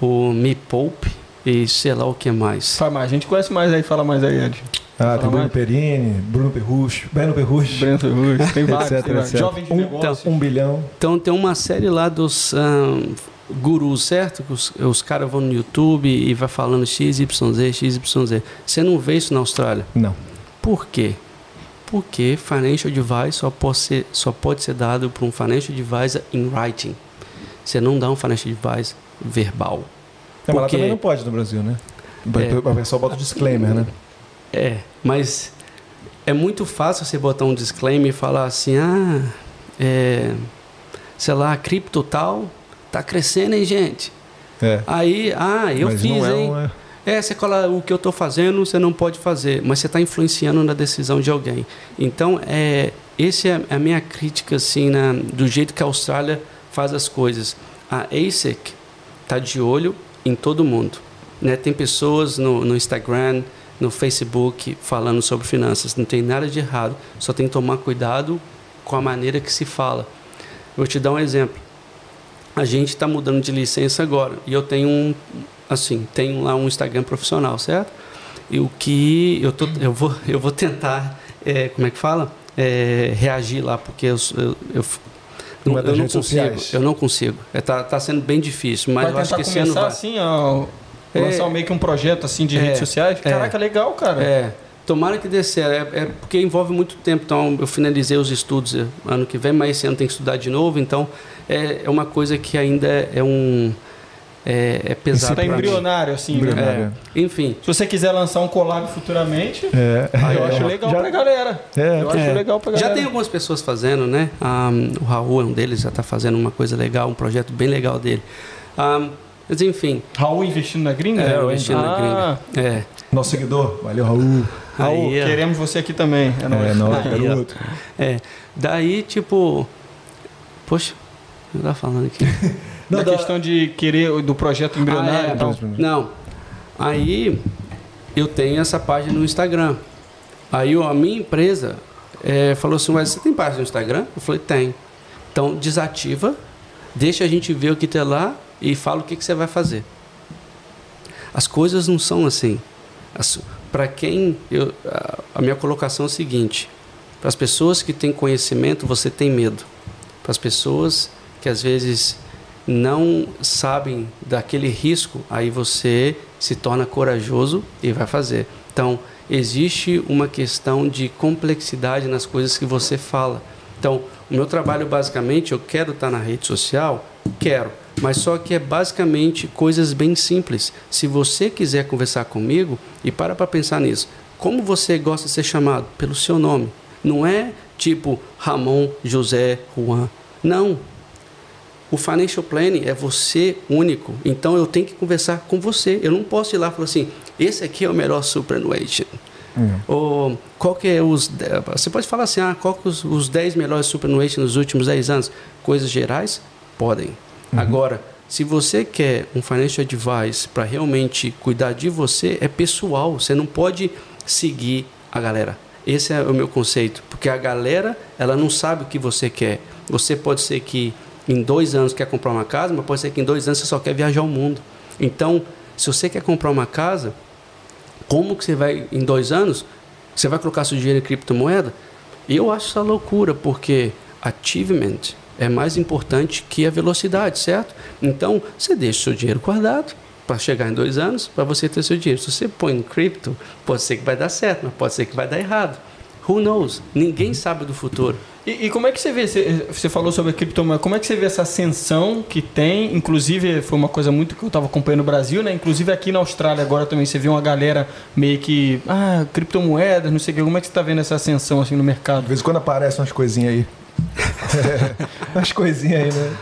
o Me Poupe e sei lá o que mais. Fala mais, a gente conhece mais aí, fala mais aí, Ed. Ah, tem Bruno Perini, Bruno Perrucho, Breno Perrucho. Breno Perrucho, tem vários, etc, tem vários. Jovem de um, negócios. Um bilhão. Então tem uma série lá dos um, gurus, certo? Os, os caras vão no YouTube e vai falando XYZ, XYZ. Você não vê isso na Austrália? Não. Por quê? Porque financial advice só pode ser, só pode ser dado por um financial advisor in writing. Você não dá um financial advice verbal. É, mas lá também não pode no Brasil, né? É, o pessoal bota disclaimer, né? É, mas é muito fácil você botar um disclaimer e falar assim, ah, é, sei lá, cripto tal, tá crescendo, hein, gente? É. Aí, ah, eu mas fiz, é hein? Uma... É, você fala, o que eu estou fazendo, você não pode fazer, mas você está influenciando na decisão de alguém. Então, é, esse é a minha crítica, assim, na, do jeito que a Austrália faz as coisas. A ASIC está de olho em todo mundo. Né? Tem pessoas no, no Instagram, no Facebook falando sobre finanças. Não tem nada de errado, só tem que tomar cuidado com a maneira que se fala. Eu vou te dar um exemplo. A gente está mudando de licença agora e eu tenho um, assim, tenho lá um Instagram profissional, certo? E o que eu, tô, eu, vou, eu vou tentar, é, como é que fala? É, reagir lá, porque eu, eu, eu não, eu não consigo. Sociais. Eu não consigo. Está é, tá sendo bem difícil, mas vai eu acho que esse ano vai. assim, ó, é, Lançar meio que um projeto assim de é, redes sociais? É. Caraca, é, legal, cara. É. Tomara que dê certo. É, é, porque envolve muito tempo. Então, eu finalizei os estudos ano que vem, mas esse ano tem que estudar de novo. Então, é, é uma coisa que ainda é um. É, é pesado. Você está embrionário, assim. Né? Embrionário. Né? Enfim. Se você quiser lançar um collab futuramente, é. eu acho legal já, pra galera. É, eu acho legal pra galera. Já tem algumas pessoas fazendo, né? Um, o Raul é um deles, já está fazendo uma coisa legal, um projeto bem legal dele. Um, mas enfim. Raul investindo na gringa? É, eu investindo ah. na gringa. É. Nosso seguidor. Valeu, Raul. Raul, Aí, queremos você aqui também. É, nóis. é nóis, garoto. É. Daí, tipo. Poxa, eu tava falando aqui. Não, da, da questão de querer do projeto embrionário. Ah, é, não, não. Aí eu tenho essa página no Instagram. Aí a minha empresa é, falou assim, mas você tem página no Instagram? Eu falei, tem. Então desativa, deixa a gente ver o que tem lá e fala o que, que você vai fazer. As coisas não são assim. Para quem. Eu, a, a minha colocação é a seguinte: para as pessoas que têm conhecimento, você tem medo. Para as pessoas que às vezes não sabem daquele risco, aí você se torna corajoso e vai fazer. Então, existe uma questão de complexidade nas coisas que você fala. Então, o meu trabalho basicamente, eu quero estar na rede social, quero, mas só que é basicamente coisas bem simples. Se você quiser conversar comigo e para para pensar nisso, como você gosta de ser chamado? Pelo seu nome. Não é tipo Ramon, José, Juan. Não. O financial planning é você único. Então eu tenho que conversar com você. Eu não posso ir lá e falar assim: esse aqui é o melhor superannuation. Uhum. Ou qual que é os. Você pode falar assim: ah, qual que os, os 10 melhores superannuation nos últimos 10 anos? Coisas gerais? Podem. Uhum. Agora, se você quer um financial advice para realmente cuidar de você, é pessoal. Você não pode seguir a galera. Esse é o meu conceito, porque a galera ela não sabe o que você quer. Você pode ser que em dois anos quer comprar uma casa, mas pode ser que em dois anos você só quer viajar o mundo. Então, se você quer comprar uma casa, como que você vai em dois anos? Você vai colocar seu dinheiro em criptomoeda? Eu acho essa loucura, porque achievement é mais importante que a velocidade, certo? Então, você deixa o seu dinheiro guardado, para chegar em dois anos, para você ter seu dinheiro. Se você põe em cripto, pode ser que vai dar certo, mas pode ser que vai dar errado. Who knows? Ninguém sabe do futuro. E, e, como é que você vê, você falou sobre a criptomoeda, como é que você vê essa ascensão que tem, inclusive foi uma coisa muito que eu estava acompanhando no Brasil, né? Inclusive aqui na Austrália agora também você vê uma galera meio que, ah, criptomoedas, não sei o que, como é que você está vendo essa ascensão assim no mercado? De vez em quando aparecem umas coisinhas aí. umas coisinhas aí, né?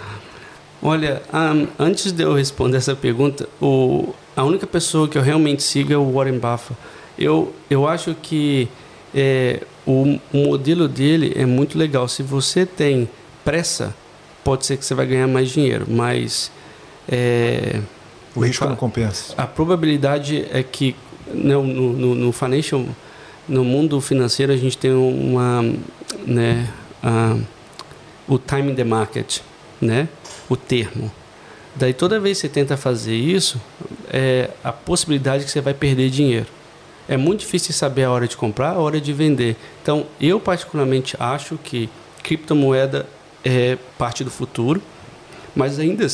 Olha, um, antes de eu responder essa pergunta, o, a única pessoa que eu realmente sigo é o Warren Buffett. Eu, eu acho que é, o, o modelo dele é muito legal. Se você tem pressa, pode ser que você vai ganhar mais dinheiro, mas é, o risco não compensa. A probabilidade é que no, no, no financial, no mundo financeiro a gente tem uma, né, uh, o time in the market, né? o termo. Daí toda vez que você tenta fazer isso, é a possibilidade que você vai perder dinheiro. É muito difícil saber a hora de comprar, a hora de vender. Então, eu particularmente acho que criptomoeda é parte do futuro, mas ainda,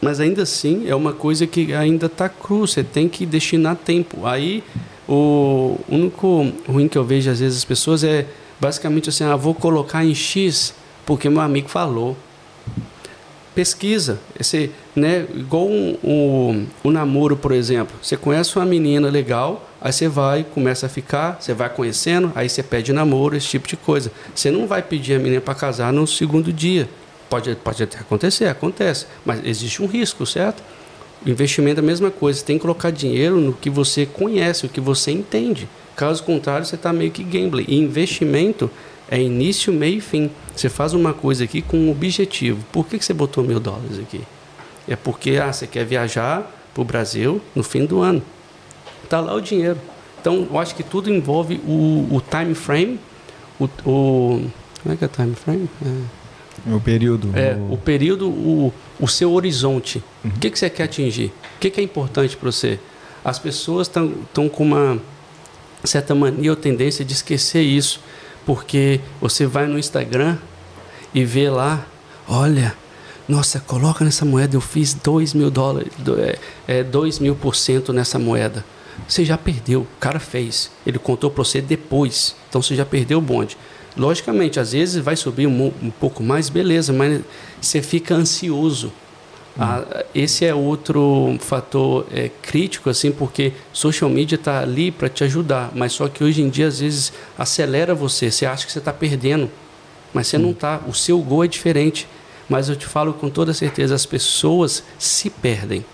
mas ainda assim é uma coisa que ainda está cru. Você tem que destinar tempo. Aí, o único ruim que eu vejo às vezes as pessoas é basicamente assim: ah, vou colocar em X porque meu amigo falou pesquisa. Esse, né, igual um, um, um, namoro, por exemplo. Você conhece uma menina legal, aí você vai, começa a ficar, você vai conhecendo, aí você pede namoro, esse tipo de coisa. Você não vai pedir a menina para casar no segundo dia. Pode, pode até acontecer, acontece, mas existe um risco, certo? O investimento é a mesma coisa, você tem que colocar dinheiro no que você conhece, o que você entende. Caso contrário, você está meio que gambling. E investimento é início, meio e fim. Você faz uma coisa aqui com um objetivo. Por que, que você botou mil dólares aqui? É porque ah, você quer viajar para o Brasil no fim do ano. Está lá o dinheiro. Então, eu acho que tudo envolve o, o time frame, o, o, Como é que é time frame? É. O período. É, o, o período, o, o seu horizonte. Uhum. O que, que você quer atingir? O que, que é importante para você? As pessoas estão com uma certa mania ou tendência de esquecer isso porque você vai no Instagram e vê lá, olha, nossa, coloca nessa moeda, eu fiz 2 mil dólares, é, 2 é, mil por cento nessa moeda. Você já perdeu, o cara fez. Ele contou para você depois. Então você já perdeu o bonde. Logicamente, às vezes vai subir um, um pouco mais, beleza, mas você fica ansioso. Ah, esse é outro fator é, crítico, assim, porque social media está ali para te ajudar, mas só que hoje em dia às vezes acelera você. Você acha que você está perdendo, mas você não está. O seu gol é diferente. Mas eu te falo com toda certeza, as pessoas se perdem,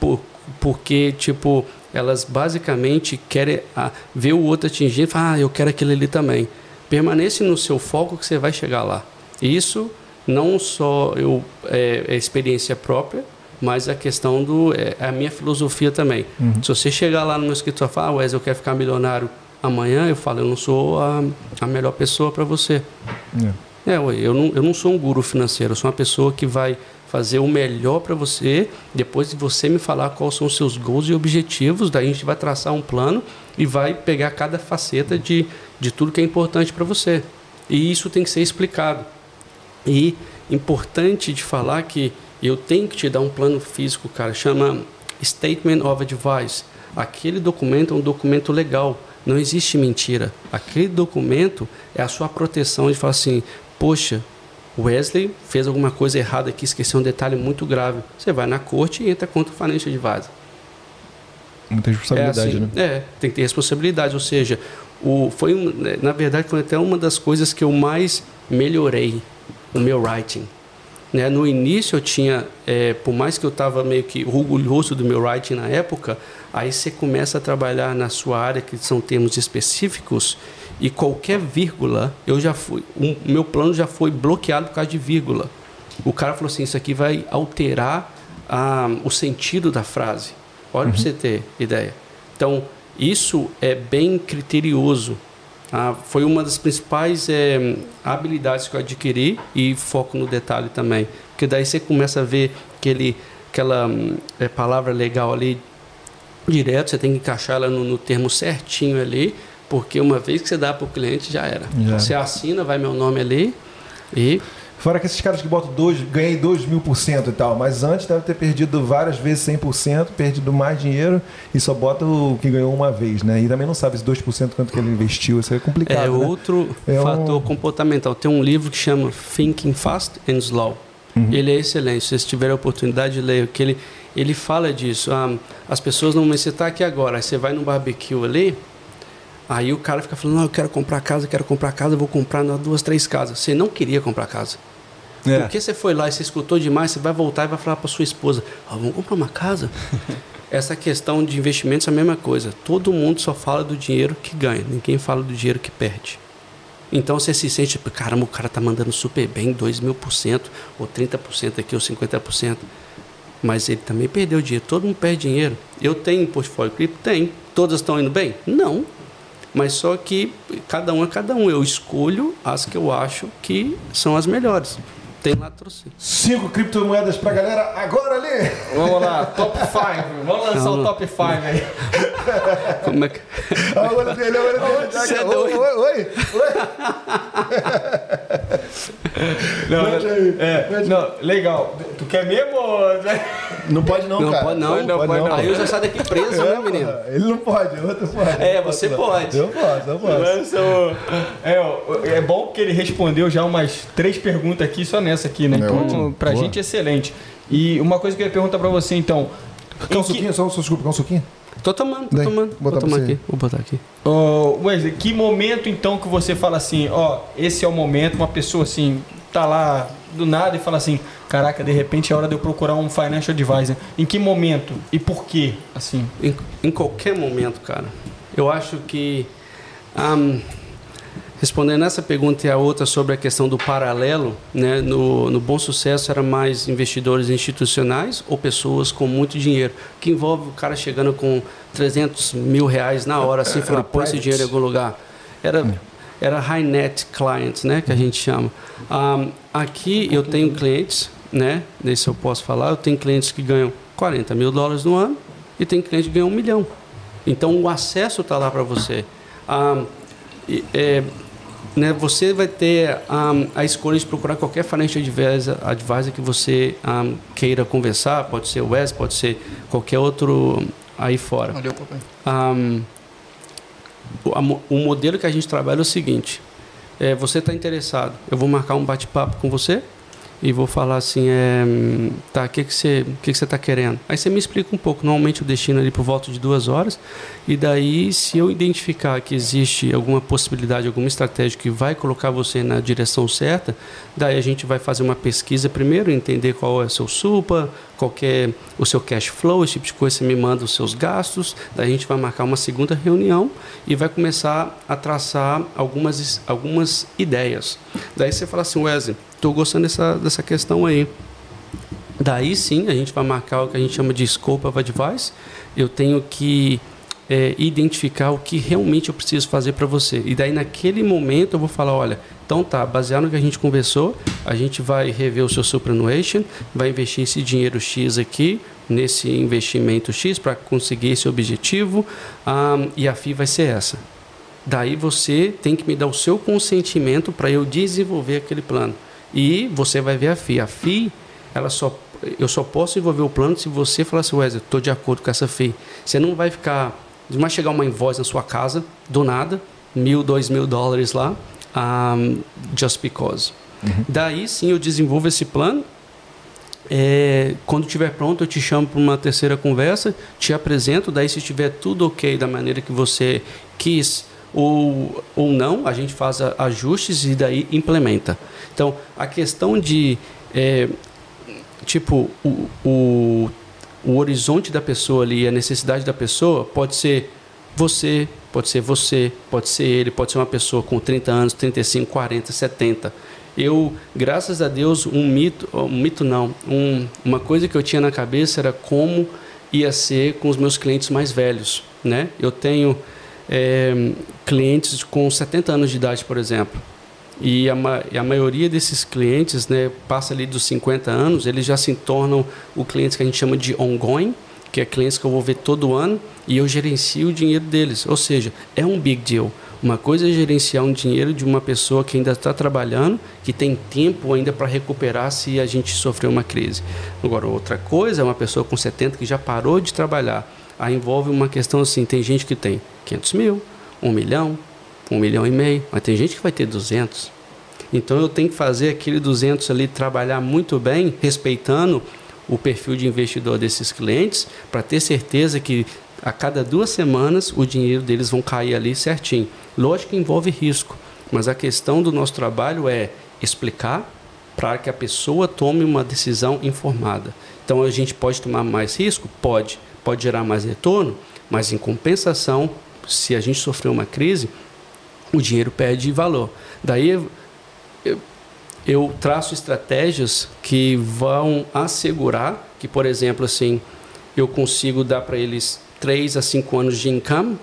por, porque tipo elas basicamente querem ah, ver o outro atingir, e falar, ah, eu quero aquele ali também. Permanece no seu foco que você vai chegar lá. Isso não só eu, é, é experiência própria, mas a questão do é, é a minha filosofia também. Uhum. Se você chegar lá no meu escritório e falar, ah, Wes, eu quero ficar milionário amanhã, eu falo, eu não sou a, a melhor pessoa para você. É. é eu, não, eu não sou um guru financeiro, eu sou uma pessoa que vai fazer o melhor para você, depois de você me falar quais são os seus goals e objetivos, daí a gente vai traçar um plano e vai pegar cada faceta de, de tudo que é importante para você. E isso tem que ser explicado. E importante de falar que eu tenho que te dar um plano físico, cara, chama Statement of Advice. Aquele documento é um documento legal. Não existe mentira. Aquele documento é a sua proteção de falar assim: poxa, Wesley fez alguma coisa errada aqui, esqueceu um detalhe muito grave. Você vai na corte e entra contra o financial advisor. Muita responsabilidade, é assim, né? É, tem que ter responsabilidade. Ou seja, o, foi na verdade foi até uma das coisas que eu mais melhorei o meu writing. Né? No início eu tinha, é, por mais que eu estava meio que orgulhoso do meu writing na época, aí você começa a trabalhar na sua área que são termos específicos e qualquer vírgula, eu já fui, o meu plano já foi bloqueado por causa de vírgula. O cara falou assim, isso aqui vai alterar ah, o sentido da frase. Olha uhum. para você ter ideia. Então, isso é bem criterioso. Ah, foi uma das principais é, habilidades que eu adquiri e foco no detalhe também. Porque daí você começa a ver aquele, aquela é, palavra legal ali direto, você tem que encaixar ela no, no termo certinho ali, porque uma vez que você dá para o cliente já era. Já. Você assina, vai meu nome ali e Fora que esses caras que botam dois, ganhei 2 mil por cento e tal, mas antes deve ter perdido várias vezes 100%, perdido mais dinheiro e só bota o que ganhou uma vez, né? E também não sabe se 2% quanto que ele investiu, isso é complicado. É né? outro é fator um... comportamental. Tem um livro que chama Thinking Fast and Slow. Uhum. Ele é excelente, se vocês tiverem a oportunidade de ler, que ele, ele fala disso. Ah, as pessoas não, você está aqui agora, aí você vai no barbecue ali, aí o cara fica falando, não, eu quero comprar casa, quero comprar casa, vou comprar duas, três casas. Você não queria comprar casa. É. Porque você foi lá e você escutou demais, você vai voltar e vai falar para sua esposa: oh, vamos comprar uma casa? Essa questão de investimentos é a mesma coisa. Todo mundo só fala do dinheiro que ganha, ninguém fala do dinheiro que perde. Então você se sente, caramba, o cara tá mandando super bem, 2 mil por cento, ou 30% aqui, ou 50%. Mas ele também perdeu dinheiro. Todo mundo perde dinheiro. Eu tenho portfólio cripto? Tem. Todas estão indo bem? Não. Mas só que cada um é cada um. Eu escolho as que eu acho que são as melhores. Tem latrocínio. Cinco criptomoedas pra galera agora ali. Vamos lá, top 5. Vamos lançar Não, o top 5 aí. Como é que. Olha o olho dele, olha o olho dele. É oi, oi, oi. Não, é, não, legal. Tu quer mesmo? Não pode não, não cara. Pode não, não, pode não. Aí eu já saio daqui preso, né, menino? Ele não pode, outro pode. É, você pode. Eu posso, eu posso. É, é bom que ele respondeu já umas três perguntas aqui, só nessa aqui, né? Então, pra Boa. gente, excelente. E uma coisa que eu ia perguntar pra você, então... Quer um suquinho? Que... Só, desculpa, quer um suquinho? Tô tomando, tô Daí, tomando. Vou tomar aqui. Vou botar aqui. Oh, Wesley, que momento então que você fala assim, ó, esse é o momento, uma pessoa assim, tá lá do nada e fala assim, caraca, de repente é hora de eu procurar um financial advisor. Em que momento e por quê? Assim? Em, em qualquer momento, cara. Eu acho que um, respondendo essa pergunta e a outra sobre a questão do paralelo, né, no, no Bom Sucesso era mais investidores institucionais ou pessoas com muito dinheiro, que envolve o cara chegando com 300 mil reais na hora, assim, falar, põe esse dinheiro em algum lugar. Era era high net clients, né, que a gente chama. Um, aqui eu tenho clientes, né, nesse eu posso falar, eu tenho clientes que ganham 40 mil dólares no ano e tem cliente que ganha um milhão. Então o acesso está lá para você. Um, é, né, você vai ter um, a escolha de procurar qualquer financial advisor, advisor que você um, queira conversar, pode ser o Wes, pode ser qualquer outro aí fora. Valeu, papai. Um, o, o modelo que a gente trabalha é o seguinte: é, você está interessado, eu vou marcar um bate-papo com você e vou falar assim, é, tá, o que que você, que que você está querendo? Aí você me explica um pouco. Normalmente o destino ali por volta de duas horas e daí se eu identificar que existe alguma possibilidade, alguma estratégia que vai colocar você na direção certa, daí a gente vai fazer uma pesquisa primeiro, entender qual é o seu supa, qual é o seu cash flow, esse tipo de coisa. Você me manda os seus gastos, daí a gente vai marcar uma segunda reunião e vai começar a traçar algumas algumas ideias. Daí você fala assim, Wesley estou gostando dessa, dessa questão aí. Daí sim, a gente vai marcar o que a gente chama de scope of advice. Eu tenho que é, identificar o que realmente eu preciso fazer para você. E daí, naquele momento, eu vou falar: olha, então tá, baseado no que a gente conversou, a gente vai rever o seu superannuation, vai investir esse dinheiro X aqui, nesse investimento X, para conseguir esse objetivo, um, e a FII vai ser essa. Daí você tem que me dar o seu consentimento para eu desenvolver aquele plano. E você vai ver a FI. A FI, ela só, eu só posso envolver o plano se você falar assim, Wesley, estou de acordo com essa FI. Você não vai ficar vai chegar uma invoice na sua casa, do nada, mil, dois mil dólares lá, um, just because. Uhum. Daí sim eu desenvolvo esse plano. É, quando estiver pronto, eu te chamo para uma terceira conversa, te apresento. Daí, se estiver tudo ok da maneira que você quis ou, ou não, a gente faz ajustes e daí implementa. Então, a questão de é, tipo o, o, o horizonte da pessoa ali, a necessidade da pessoa pode ser você, pode ser você, pode ser ele, pode ser uma pessoa com 30 anos, 35, 40, 70. Eu, graças a Deus, um mito, um mito não, um, uma coisa que eu tinha na cabeça era como ia ser com os meus clientes mais velhos, né? Eu tenho é, clientes com 70 anos de idade, por exemplo. E a, e a, maioria desses clientes, né, passa ali dos 50 anos, eles já se tornam o cliente que a gente chama de ongoing, que é clientes que eu vou ver todo ano e eu gerencio o dinheiro deles. Ou seja, é um big deal. Uma coisa é gerenciar um dinheiro de uma pessoa que ainda está trabalhando, que tem tempo ainda para recuperar se a gente sofrer uma crise. Agora, outra coisa é uma pessoa com 70 que já parou de trabalhar. Aí envolve uma questão assim: tem gente que tem 500 mil, 1 milhão, 1 milhão e meio, mas tem gente que vai ter 200. Então eu tenho que fazer aquele 200 ali trabalhar muito bem, respeitando o perfil de investidor desses clientes, para ter certeza que a cada duas semanas o dinheiro deles vão cair ali certinho. Lógico que envolve risco, mas a questão do nosso trabalho é explicar para que a pessoa tome uma decisão informada. Então a gente pode tomar mais risco? Pode. Pode gerar mais retorno? Mas em compensação, se a gente sofrer uma crise, o dinheiro perde valor. Daí eu, eu traço estratégias que vão assegurar que, por exemplo, assim, eu consigo dar para eles 3 a 5 anos de income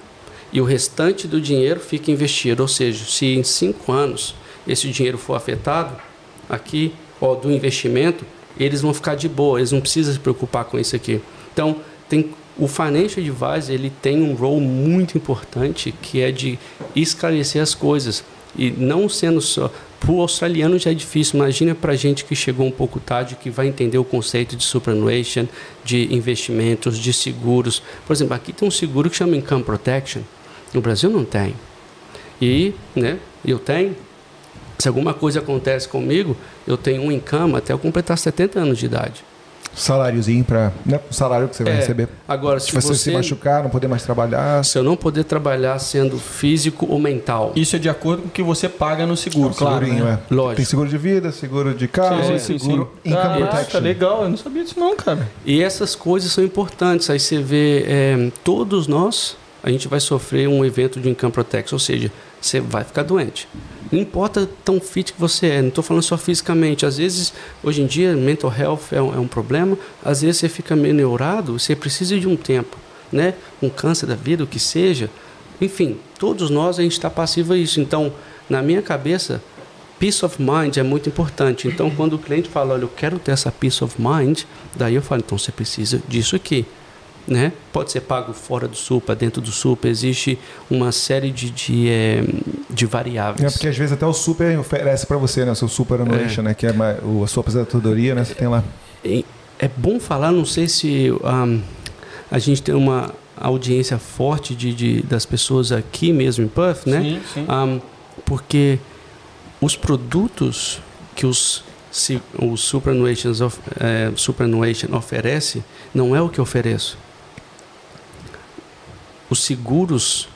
e o restante do dinheiro fica investido. Ou seja, se em 5 anos esse dinheiro for afetado, aqui, ó, do investimento, eles vão ficar de boa, eles não precisam se preocupar com isso aqui. Então, tem o Financial Advisor ele tem um role muito importante que é de esclarecer as coisas e não sendo só para o australiano já é difícil. Imagina para a gente que chegou um pouco tarde, que vai entender o conceito de superannuation, de investimentos, de seguros. Por exemplo, aqui tem um seguro que chama Income Protection. No Brasil não tem. E, né, eu tenho. Se alguma coisa acontece comigo, eu tenho um income até eu completar 70 anos de idade saláriozinho para né, o salário que você vai é, receber. Agora, se, você, se machucar, não poder mais trabalhar, se eu não poder trabalhar sendo físico ou mental, isso é de acordo com o que você paga no seguro, claro. Né? É. Lógico. Tem seguro de vida, seguro de carro, sim, sim, seguro sim. income ah, protection. Tá legal, eu não sabia disso não, cara. E essas coisas são importantes. Aí você vê, é, todos nós, a gente vai sofrer um evento de income protection, ou seja, você vai ficar doente. Não importa tão fit que você é, não estou falando só fisicamente. Às vezes, hoje em dia, mental health é um, é um, problema. Às vezes você fica meio neurado, você precisa de um tempo, né? Um câncer da vida, o que seja. Enfim, todos nós a gente está passivo a isso. Então, na minha cabeça, peace of mind é muito importante. Então, quando o cliente fala, olha, eu quero ter essa peace of mind, daí eu falo, então você precisa disso aqui né? Pode ser pago fora do SUPA, dentro do SUPA, existe uma série de, de, é, de variáveis. É porque às vezes até o SUPA oferece para você, né? O seu Super Annuation, é. né? Que é a sua aposentadoria, né? Você tem lá. É, é bom falar, não sei se um, a gente tem uma audiência forte de, de, das pessoas aqui mesmo em Perth, né? Sim, sim. Um, porque os produtos que os se o superannuation, of, é, superannuation oferece não é o que eu ofereço os seguros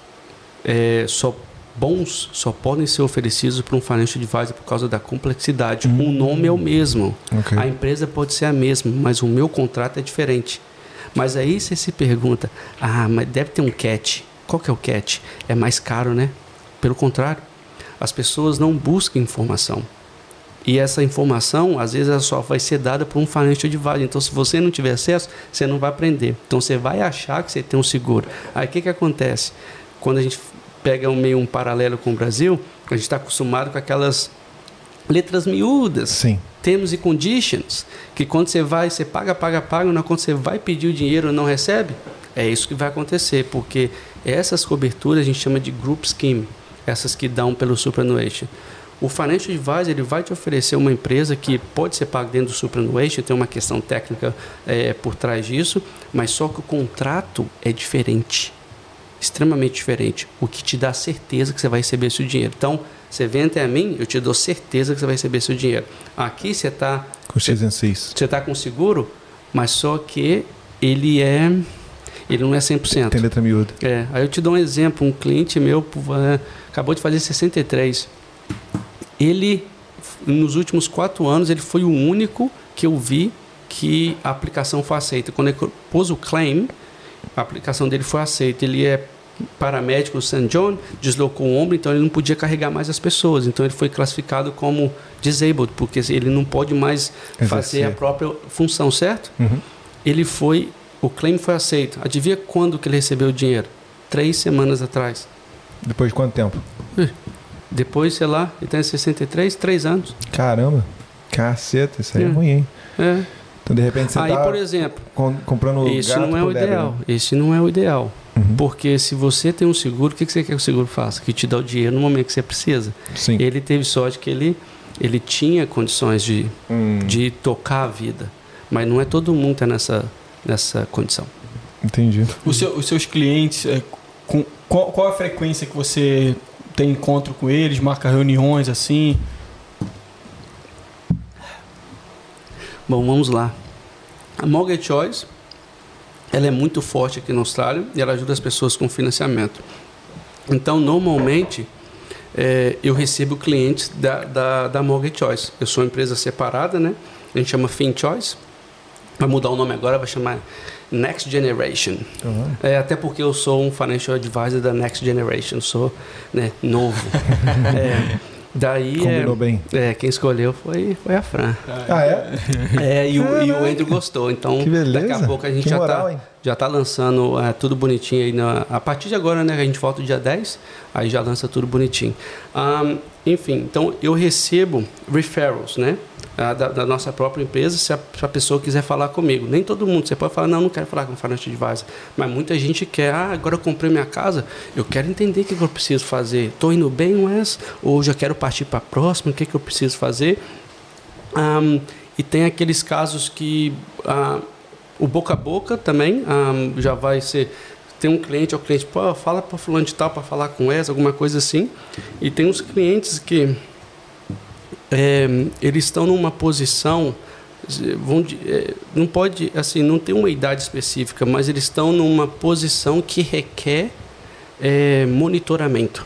é, só bons só podem ser oferecidos por um financial advisor por causa da complexidade. Hum. O nome é o mesmo. Okay. A empresa pode ser a mesma, mas o meu contrato é diferente. Mas aí você se pergunta, ah, mas deve ter um catch. Qual que é o catch? É mais caro, né? Pelo contrário, as pessoas não buscam informação. E essa informação, às vezes, ela só vai ser dada por um financial advisor. Então, se você não tiver acesso, você não vai aprender. Então, você vai achar que você tem um seguro. Aí, o que, que acontece? Quando a gente pega um meio um paralelo com o Brasil, a gente está acostumado com aquelas letras miúdas. Sim. Terms e conditions, que quando você vai, você paga, paga, paga, não quando você vai pedir o dinheiro não recebe, é isso que vai acontecer, porque essas coberturas a gente chama de group scheme, essas que dão pelo superannuation. O Financial Advisor ele vai te oferecer uma empresa que pode ser paga dentro do superannuation, tem uma questão técnica é, por trás disso, mas só que o contrato é diferente. extremamente diferente, o que te dá certeza que você vai receber seu dinheiro. Então, você vem até mim, eu te dou certeza que você vai receber seu dinheiro. Aqui você está com X em 6. Você está com seguro, mas só que ele é ele não é 100%. Tem letra miúda. É, aí eu te dou um exemplo, um cliente meu é, acabou de fazer 63. Ele nos últimos quatro anos ele foi o único que eu vi que a aplicação foi aceita. Quando ele pôs o claim, a aplicação dele foi aceita. Ele é paramédico do St. John, deslocou o ombro, então ele não podia carregar mais as pessoas. Então ele foi classificado como disabled, porque ele não pode mais Exercer. fazer a própria função, certo? Uhum. Ele foi, o claim foi aceito. Adivinha quando que ele recebeu o dinheiro? Três semanas atrás. Depois de quanto tempo? Depois, sei lá, ele tem 63, três anos. Caramba, caceta, isso aí é, é ruim, hein? É. Então, de repente, você Aí, tá por exemplo, comprando Esse não é o ideal. Né? Esse não é o ideal. Uhum. Porque se você tem um seguro, o que você quer que o seguro faça? Que te dá o dinheiro no momento que você precisa. Sim. Ele teve sorte que ele, ele tinha condições de, hum. de tocar a vida. Mas não é todo mundo que está nessa, nessa condição. Entendi. Seu, os seus clientes, é, com, qual, qual a frequência que você tem encontro com eles, marca reuniões assim? Bom, vamos lá. A Mortgage Choice ela é muito forte aqui na Austrália e ela ajuda as pessoas com financiamento. Então, normalmente, é, eu recebo clientes da, da, da Mortgage Choice. Eu sou uma empresa separada, né? A gente chama FinChoice. Vai mudar o nome agora, vai chamar Next Generation. Uhum. É, até porque eu sou um financial advisor da Next Generation, sou né, novo. é, Daí Combinou é, bem. É, quem escolheu foi, foi a Fran. Ah, é? É, e o, e o Andrew gostou. Então, que beleza. daqui a pouco a gente que já, moral, tá, já tá lançando é, tudo bonitinho aí. Na, a partir de agora, né? A gente volta dia 10, aí já lança tudo bonitinho. Um, enfim, então eu recebo referrals, né? da, da, nossa própria empresa se a, se a, pessoa quiser falar comigo. Nem todo mundo. Você pode falar, não, não quero falar com financial advisor. Mas muita gente quer, ah, agora eu comprei minha casa, eu quero entender o que eu preciso fazer. Estou indo bem, Wes? Ou já quero partir para a próxima, o que, que eu preciso fazer? Um, e tem aqueles casos que uh, o boca a boca também um, já vai ser tem um cliente, é o cliente, pô, fala para fulano de tal para falar com essa, alguma coisa assim. E tem uns clientes que é, eles estão numa posição vão, é, não pode assim não tem uma idade específica mas eles estão numa posição que requer é, monitoramento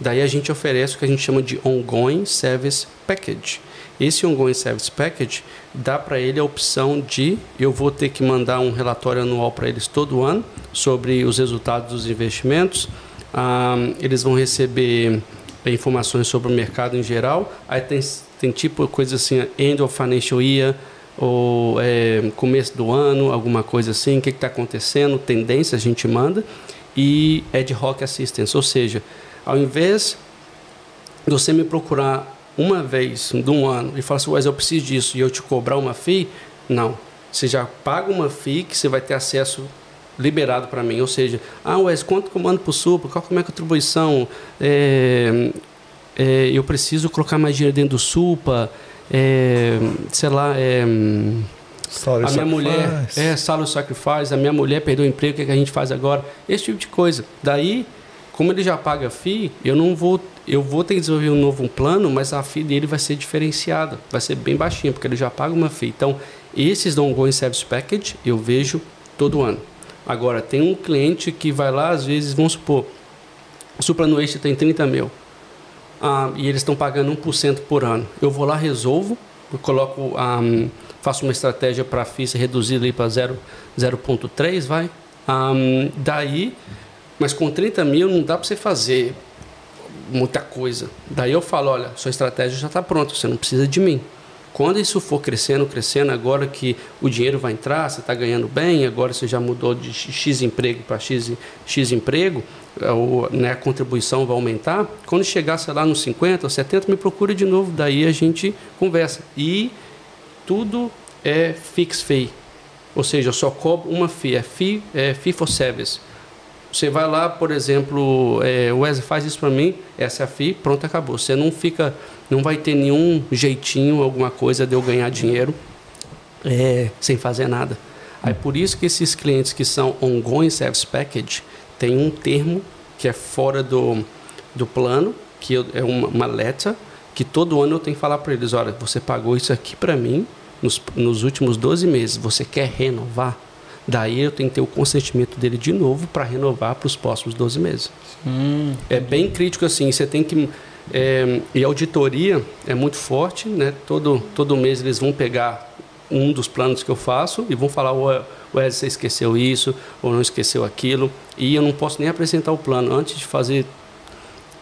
daí a gente oferece o que a gente chama de ongoing service package esse ongoing service package dá para ele a opção de eu vou ter que mandar um relatório anual para eles todo ano sobre os resultados dos investimentos ah, eles vão receber informações sobre o mercado em geral. Aí tem, tem tipo coisa assim, end of financial year, ou é, começo do ano, alguma coisa assim, o que está acontecendo, tendência a gente manda, e ad hoc assistance, ou seja, ao invés de você me procurar uma vez de um ano e falar assim, eu preciso disso, e eu te cobrar uma FII, não. Você já paga uma FII que você vai ter acesso liberado para mim. Ou seja, ah, Wes, quanto que eu mando para o SUPA? Qual é a contribuição? É, é, eu preciso colocar mais dinheiro dentro do SUPA? É, sei lá, é, a minha mulher é salary sacrifice, a minha mulher perdeu o emprego, o que, é que a gente faz agora? Esse tipo de coisa. Daí, como ele já paga FII, eu não vou, eu vou ter que desenvolver um novo plano, mas a FII dele vai ser diferenciada, vai ser bem baixinha, porque ele já paga uma FII. Então, esses ongoing service package eu vejo todo ano. Agora, tem um cliente que vai lá, às vezes, vamos supor, o supranueste tem 30 mil ah, e eles estão pagando 1% por ano. Eu vou lá, resolvo, eu coloco, um, ah, faço uma estratégia para a FIS reduzida para 0,3, vai. Ah, daí, mas com 30 mil não dá para você fazer muita coisa. Daí eu falo, olha, sua estratégia já está pronta, você não precisa de mim. Quando isso for crescendo, crescendo, agora que o dinheiro vai entrar, você está ganhando bem, agora você já mudou de X emprego para X, X emprego, é, ou, né, a contribuição vai aumentar. Quando chegar, sei lá, nos 50 ou 70, me procure de novo, daí a gente conversa. E tudo é fix fee, ou seja, eu só cobro uma fee, é fee, é fee for service. Você vai lá, por exemplo, é, o Wesley faz isso para mim, essa é a FI, pronto, acabou. Você não fica, não vai ter nenhum jeitinho, alguma coisa de eu ganhar dinheiro é, sem fazer nada. Aí por isso que esses clientes que são ongoing service package tem um termo que é fora do, do plano, que é uma, uma letra, que todo ano eu tenho que falar para eles, olha, você pagou isso aqui para mim nos, nos últimos 12 meses, você quer renovar? Daí eu tenho que ter o consentimento dele de novo para renovar para os próximos 12 meses. Hum. É bem crítico assim, você tem que... É, e a auditoria é muito forte, né? Todo, todo mês eles vão pegar um dos planos que eu faço e vão falar, o você esqueceu isso ou não esqueceu aquilo. E eu não posso nem apresentar o plano. Antes de fazer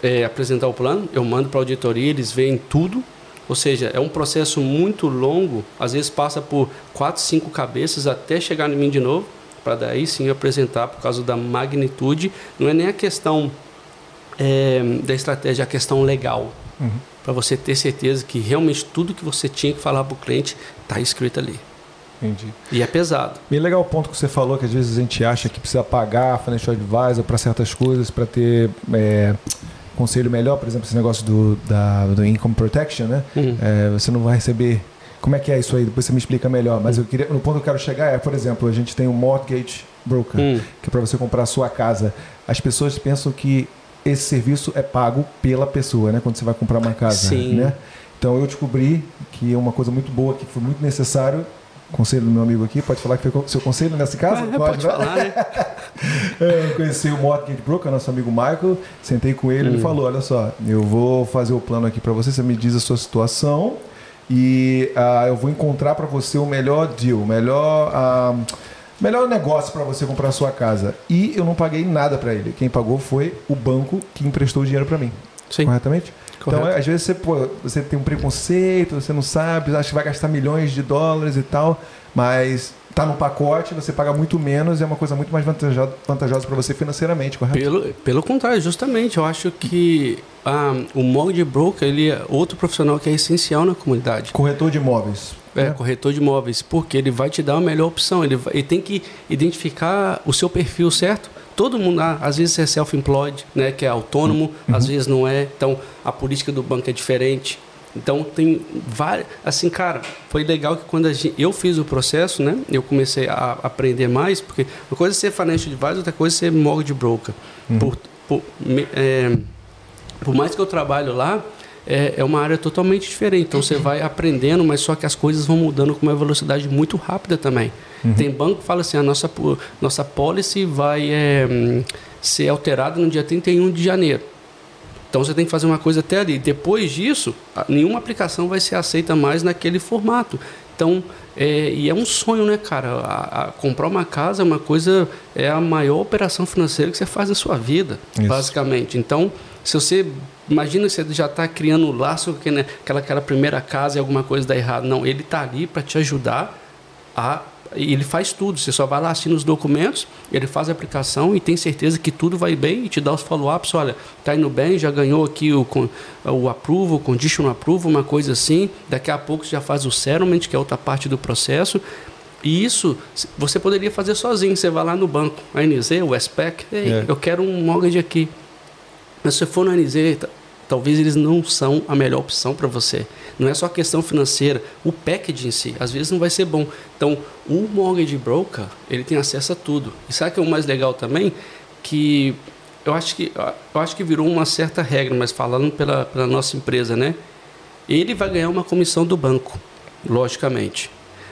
é, apresentar o plano, eu mando para a auditoria, eles veem tudo. Ou seja, é um processo muito longo, às vezes passa por quatro, cinco cabeças até chegar em mim de novo, para daí sim apresentar por causa da magnitude. Não é nem a questão é, da estratégia, é a questão legal. Uhum. Para você ter certeza que realmente tudo que você tinha que falar para o cliente está escrito ali. Entendi. E é pesado. Bem legal o ponto que você falou, que às vezes a gente acha que precisa pagar financial advisor para certas coisas, para ter é, conselho melhor, por exemplo, esse negócio do, da, do income protection, né? Uhum. É, você não vai receber. Como é que é isso aí? Depois você me explica melhor. Mas eu queria, no ponto que eu quero chegar é, por exemplo, a gente tem um mortgage broker, uhum. que é para você comprar a sua casa. As pessoas pensam que esse serviço é pago pela pessoa, né? Quando você vai comprar uma casa, Sim. né? Então eu descobri que é uma coisa muito boa, que foi muito necessário. Conselho do meu amigo aqui, pode falar que foi seu conselho nesse caso? pode, pode né? falar, né? eu conheci o Mortgage Broker, nosso amigo Michael, sentei com ele, hum. ele falou, olha só, eu vou fazer o plano aqui para você, você me diz a sua situação e uh, eu vou encontrar para você o melhor deal, o melhor... Uh, Melhor negócio para você comprar a sua casa. E eu não paguei nada para ele. Quem pagou foi o banco que emprestou o dinheiro para mim. Sim. Corretamente? Correto. Então, às vezes você, pô, você tem um preconceito, você não sabe, acha que vai gastar milhões de dólares e tal, mas tá no pacote, você paga muito menos e é uma coisa muito mais vantajosa, vantajosa para você financeiramente, correto? Pelo, pelo contrário, justamente, eu acho que ah, o mortgage broker ele é outro profissional que é essencial na comunidade. Corretor de imóveis. É, é, corretor de imóveis, porque ele vai te dar a melhor opção. Ele, vai, ele tem que identificar o seu perfil certo. Todo mundo, ah, às vezes é self-employed, né, que é autônomo, uhum. às vezes não é. Então, a política do banco é diferente. Então, tem várias. Assim, cara, foi legal que quando gente, eu fiz o processo, né, eu comecei a aprender mais, porque uma coisa é ser financial advisor, outra coisa é ser mortgage broker. Uhum. Por, por, é, por mais que eu trabalho lá, é, é uma área totalmente diferente. Então você vai aprendendo, mas só que as coisas vão mudando com uma velocidade muito rápida também. Uhum. Tem banco que fala assim: a nossa, nossa policy vai é, ser alterada no dia 31 de janeiro. Então você tem que fazer uma coisa até ali. Depois disso, nenhuma aplicação vai ser aceita mais naquele formato. Então, é, e é um sonho, né, cara? A, a comprar uma casa é uma coisa, é a maior operação financeira que você faz na sua vida, Isso. basicamente. Então, se você Imagina você já está criando um laço, que, né, aquela, aquela primeira casa e alguma coisa dá errado. Não, ele está ali para te ajudar a. Ele faz tudo. Você só vai lá, assina os documentos, ele faz a aplicação e tem certeza que tudo vai bem e te dá os follow-ups. Olha, está indo bem, já ganhou aqui o, o approval, o conditional approval, uma coisa assim. Daqui a pouco você já faz o settlement, que é outra parte do processo. E isso você poderia fazer sozinho. Você vai lá no banco, a NZ, o Westpac, Ei, é. eu quero um mortgage aqui. Mas se você for no NZ, talvez eles não são a melhor opção para você. Não é só questão financeira, o package em si, às vezes não vai ser bom. Então, o mortgage broker, ele tem acesso a tudo. E sabe o que é o mais legal também? Que eu acho que, eu acho que virou uma certa regra, mas falando pela, pela nossa empresa, né? Ele vai ganhar uma comissão do banco, logicamente.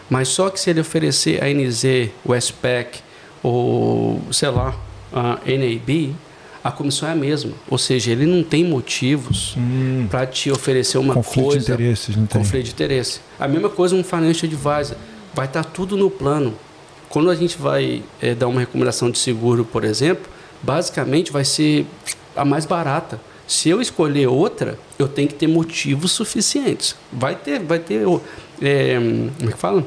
Mas só que se ele oferecer a NZ, Westpac ou, sei lá, a NAB, a comissão é a mesma. Ou seja, ele não tem motivos hum. para te oferecer uma conflito coisa. Conflito de interesses, não tem. Conflito de interesse. A mesma coisa um financial advisor. Vai estar tá tudo no plano. Quando a gente vai é, dar uma recomendação de seguro, por exemplo, basicamente vai ser a mais barata. Se eu escolher outra, eu tenho que ter motivos suficientes. Vai ter, vai ter, é, como é que fala?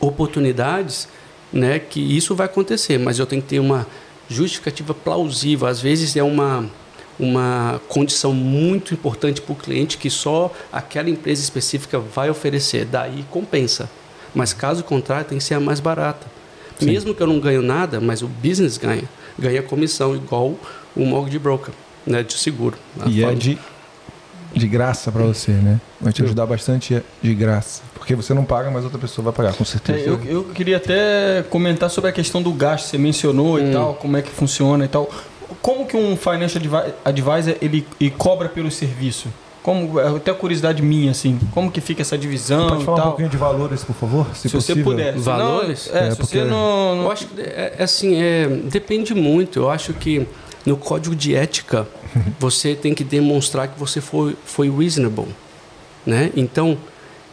Oportunidades, né? Que isso vai acontecer, mas eu tenho que ter uma justificativa plausível. Às vezes é uma, uma condição muito importante para o cliente que só aquela empresa específica vai oferecer. Daí compensa. Mas caso contrário, tem que ser a mais barata. Sim. Mesmo que eu não ganho nada, mas o business ganha. Ganha comissão, igual o mortgage broker, né, de seguro. E é de, de graça para você, né? Vai te ajudar bastante de graça. Porque você não paga, mas outra pessoa vai pagar, com certeza. É, eu, eu, queria até comentar sobre a questão do gasto, você mencionou hum. e tal, como é que funciona e tal. Como que um financial advisor ele, ele cobra pelo serviço? Como, é até curiosidade minha, assim, como que fica essa divisão? Pode falar um pouquinho de valores, por favor? Se, se você puder. Valores? Não, é, é, se porque... você não, não... Eu acho que, é, é, assim, é, depende muito. Eu acho que no código de ética, você tem que demonstrar que você foi, foi reasonable, né? Então,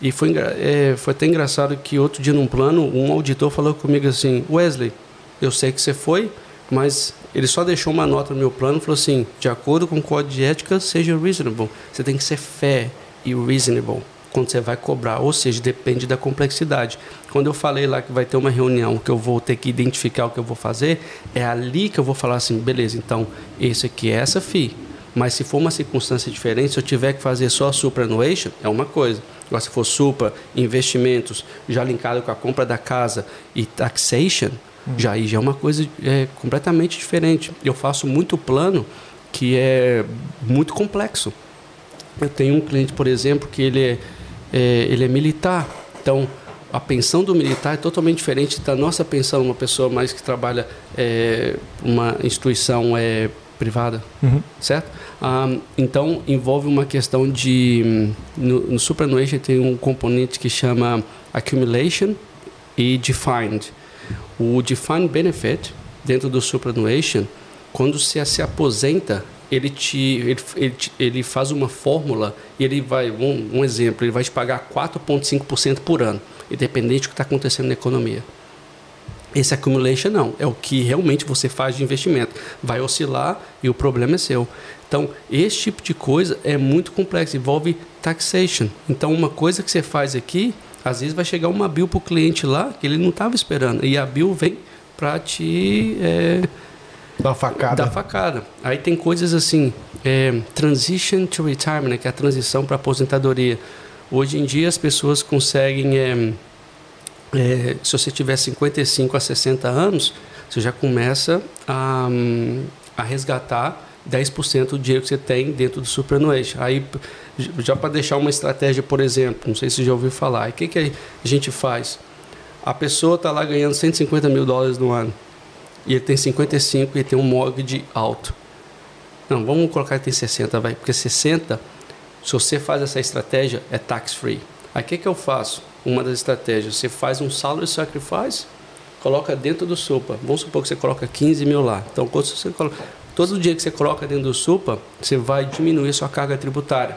e foi, é, foi até engraçado que outro dia num plano, um auditor falou comigo assim, Wesley, eu sei que você foi, mas ele só deixou uma nota no meu plano falou assim: de acordo com o código de ética, seja reasonable. Você tem que ser fair e reasonable quando você vai cobrar, ou seja, depende da complexidade. Quando eu falei lá que vai ter uma reunião que eu vou ter que identificar o que eu vou fazer, é ali que eu vou falar assim: beleza, então esse aqui é essa FII. Mas se for uma circunstância diferente, se eu tiver que fazer só superannuation, é uma coisa. Agora, se for super, investimentos, já linkado com a compra da casa e taxation, já aí já é uma coisa é, completamente diferente. Eu faço muito plano que é muito complexo. Eu tenho um cliente, por exemplo, que ele é, é, ele é militar. Então, a pensão do militar é totalmente diferente da nossa pensão, uma pessoa mais que trabalha é, uma instituição é, privada, uhum. certo? Um, então, envolve uma questão de... No, no superannuation tem um componente que chama accumulation e defined. O defined benefit dentro do superannuation, quando você se aposenta, ele te ele, ele, ele faz uma fórmula e ele vai um, um exemplo, ele vai te pagar 4.5% por ano, independente do que está acontecendo na economia. Esse accumulation não, é o que realmente você faz de investimento. Vai oscilar e o problema é seu. Então, esse tipo de coisa é muito complexo, envolve taxation. Então, uma coisa que você faz aqui às vezes vai chegar uma bill para o cliente lá que ele não estava esperando. E a bill vem para te. É, dar facada. Dar facada. Aí tem coisas assim: é, transition to retirement, né, que é a transição para aposentadoria. Hoje em dia as pessoas conseguem. É, é, se você tiver 55 a 60 anos, você já começa a, a resgatar 10% do dinheiro que você tem dentro do superannuation. Aí, já para deixar uma estratégia, por exemplo, não sei se já ouviu falar, o que, que a gente faz? A pessoa está lá ganhando 150 mil dólares no ano e ele tem 55 e tem um mortgage alto. Não, vamos colocar que tem 60, vai, porque 60, se você faz essa estratégia, é tax free. Aí o que, que eu faço? Uma das estratégias, você faz um salary sacrifice, coloca dentro do SUPA. Vamos supor que você coloca 15 mil lá. Então, quando você coloca Todo dia que você coloca dentro do SUPA, você vai diminuir sua carga tributária.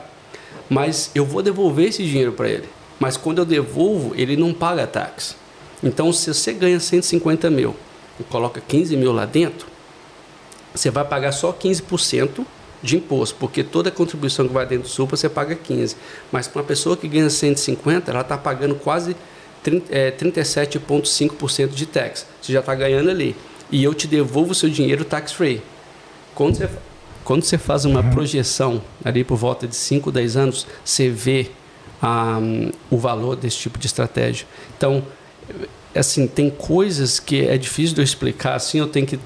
Mas eu vou devolver esse dinheiro para ele. Mas quando eu devolvo, ele não paga taxa. Então, se você ganha 150 mil e coloca 15 mil lá dentro, você vai pagar só 15% de imposto, porque toda contribuição que vai dentro do SUPA você paga 15%. Mas para uma pessoa que ganha 150, ela está pagando quase 37,5% é, de tax. Você já está ganhando ali. E eu te devolvo o seu dinheiro tax free. Quando você, quando você faz uma uhum. projeção ali por volta de 5, 10 anos, você vê um, o valor desse tipo de estratégia. Então, assim, tem coisas que é difícil de eu explicar assim, eu tenho que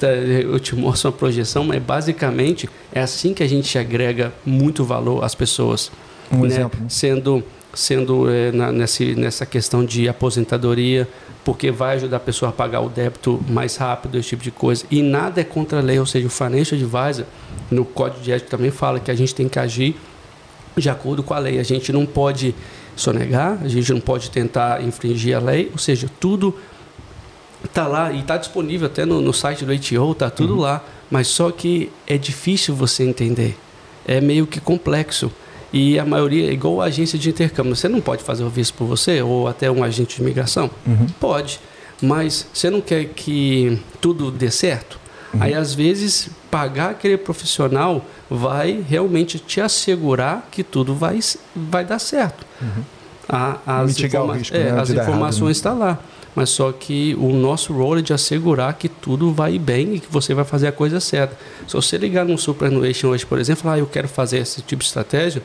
eu te mostro uma projeção, mas basicamente é assim que a gente agrega muito valor às pessoas. Um né? exemplo. Sendo sendo é, na, nessa, nessa questão de aposentadoria, porque vai ajudar a pessoa a pagar o débito mais rápido, esse tipo de coisa. E nada é contra a lei, ou seja, o Financial Advisor, no Código de Ética também fala que a gente tem que agir de acordo com a lei. A gente não pode sonegar, a gente não pode tentar infringir a lei, ou seja, tudo está lá e está disponível até no, no, site do ATO, está tudo uhum. lá, mas só que é difícil você entender, é meio que complexo. E a maioria, igual a agência de intercâmbio, você não pode fazer o visto por você ou até um agente de imigração? Uhum. Pode. Mas você não quer que tudo dê certo? Uhum. Aí, às vezes, pagar aquele profissional vai realmente te assegurar que tudo vai, vai dar certo. Uhum. A, as informa risco, é, né, as informações estão né? tá lá. Mas só que o nosso role é de assegurar que tudo vai bem e que você vai fazer a coisa certa. Se você ligar no Superannuation hoje, por exemplo, ah, eu quero fazer esse tipo de estratégia,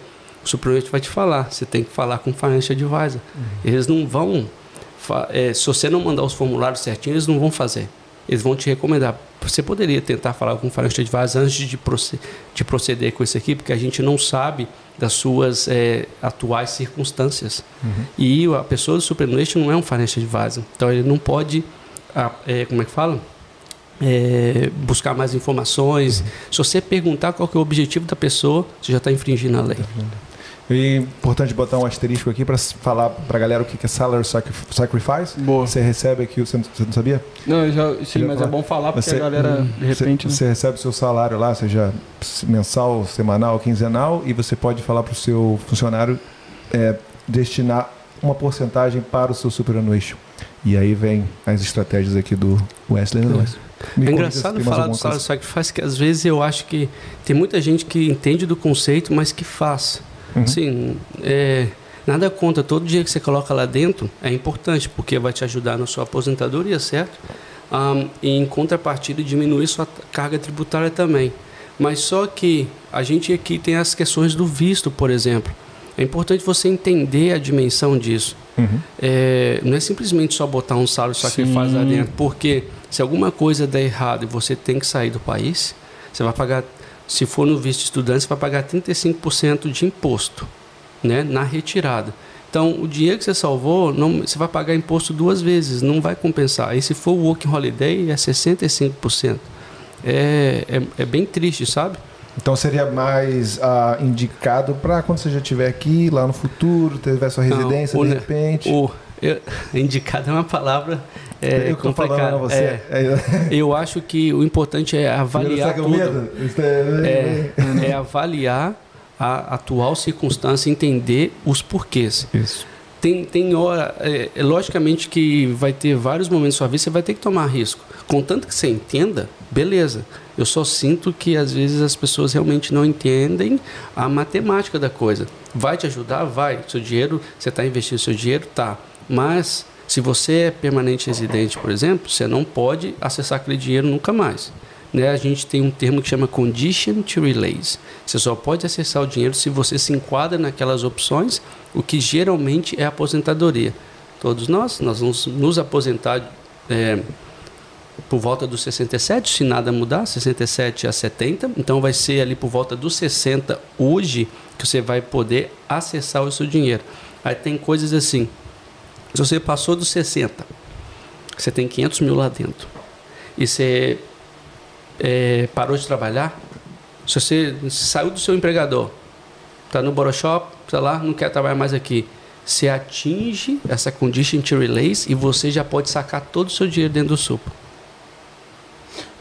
o vai te falar. Você tem que falar com o financial advisor. Uhum. Eles não vão. É, se você não mandar os formulários certinhos, eles não vão fazer. eles vão te recomendar. Você poderia tentar falar com o financial advisor antes de, proceder, de proceder com isso aqui, porque a gente não sabe das suas é, atuais circunstâncias. Uhum. E a pessoa do superannuation não é um financial advisor. Então, ele não pode, é, como é que fala? É, buscar mais informações. Uhum. Se você perguntar qual é o objetivo da pessoa, você já está infringindo a lei. E importante botar um asterisco aqui para falar para a galera o que é salary sacrifice. Boa. Você recebe aqui, você não sabia? Não, eu já, sim, mas é bom falar porque você, a galera, de repente. Você, né? recebe o seu salário lá, seja mensal, semanal, quinzenal, e você pode falar para o seu funcionário é, destinar uma porcentagem para o seu superannuation. E aí vem as estratégias aqui do Wesley é. é engraçado falar do salary sacrifice, que às vezes eu acho que tem muita gente que entende do conceito, mas que faz. Uhum. Sim, é, nada contra. Todo dia que você coloca lá dentro é importante, porque vai te ajudar na sua aposentadoria, certo? Um, e em contrapartida, diminuir sua carga tributária também. Mas só que a gente aqui tem as questões do visto, por exemplo. É importante você entender a dimensão disso. Uhum. É, não é simplesmente só botar um salário só que faz lá dentro, porque se alguma coisa der errado e você tem que sair do país, você vai pagar se for no visto estudante, você vai pagar 35% de imposto né, na retirada. Então, o dinheiro que você salvou, não, você vai pagar imposto duas vezes, não vai compensar. E se for o Working Holiday, é 65%. É, é, é bem triste, sabe? Então seria mais uh, indicado para quando você já estiver aqui, lá no futuro, tiver sua residência, não, o, de repente. O, eu, indicado é uma palavra é, complicada. Você. É, é, eu acho que o importante é avaliar tudo. É, é, avaliar a atual circunstância, entender os porquês. Isso. Tem, tem hora, é, é, logicamente que vai ter vários momentos da sua vida, você vai ter que tomar risco. Contanto que você entenda, beleza. Eu só sinto que às vezes as pessoas realmente não entendem a matemática da coisa. Vai te ajudar? Vai. Seu dinheiro, você está investindo seu dinheiro? Tá. Mas se você é permanente residente, por exemplo, você não pode acessar aquele dinheiro nunca mais. Né? A gente tem um termo que chama condition to release. Você só pode acessar o dinheiro se você se enquadra naquelas opções, o que geralmente é aposentadoria. Todos nós, nós vamos nos aposentar é, por volta dos 67, se nada mudar, 67 a 70. Então vai ser ali por volta dos 60 hoje que você vai poder acessar o seu dinheiro. Aí tem coisas assim, se você passou dos 60, você tem 500 mil lá dentro, e você é, parou de trabalhar, se você saiu do seu empregador, está no Boroshop, sei lá, não quer trabalhar mais aqui, você atinge essa condition to release e você já pode sacar todo o seu dinheiro dentro do supo.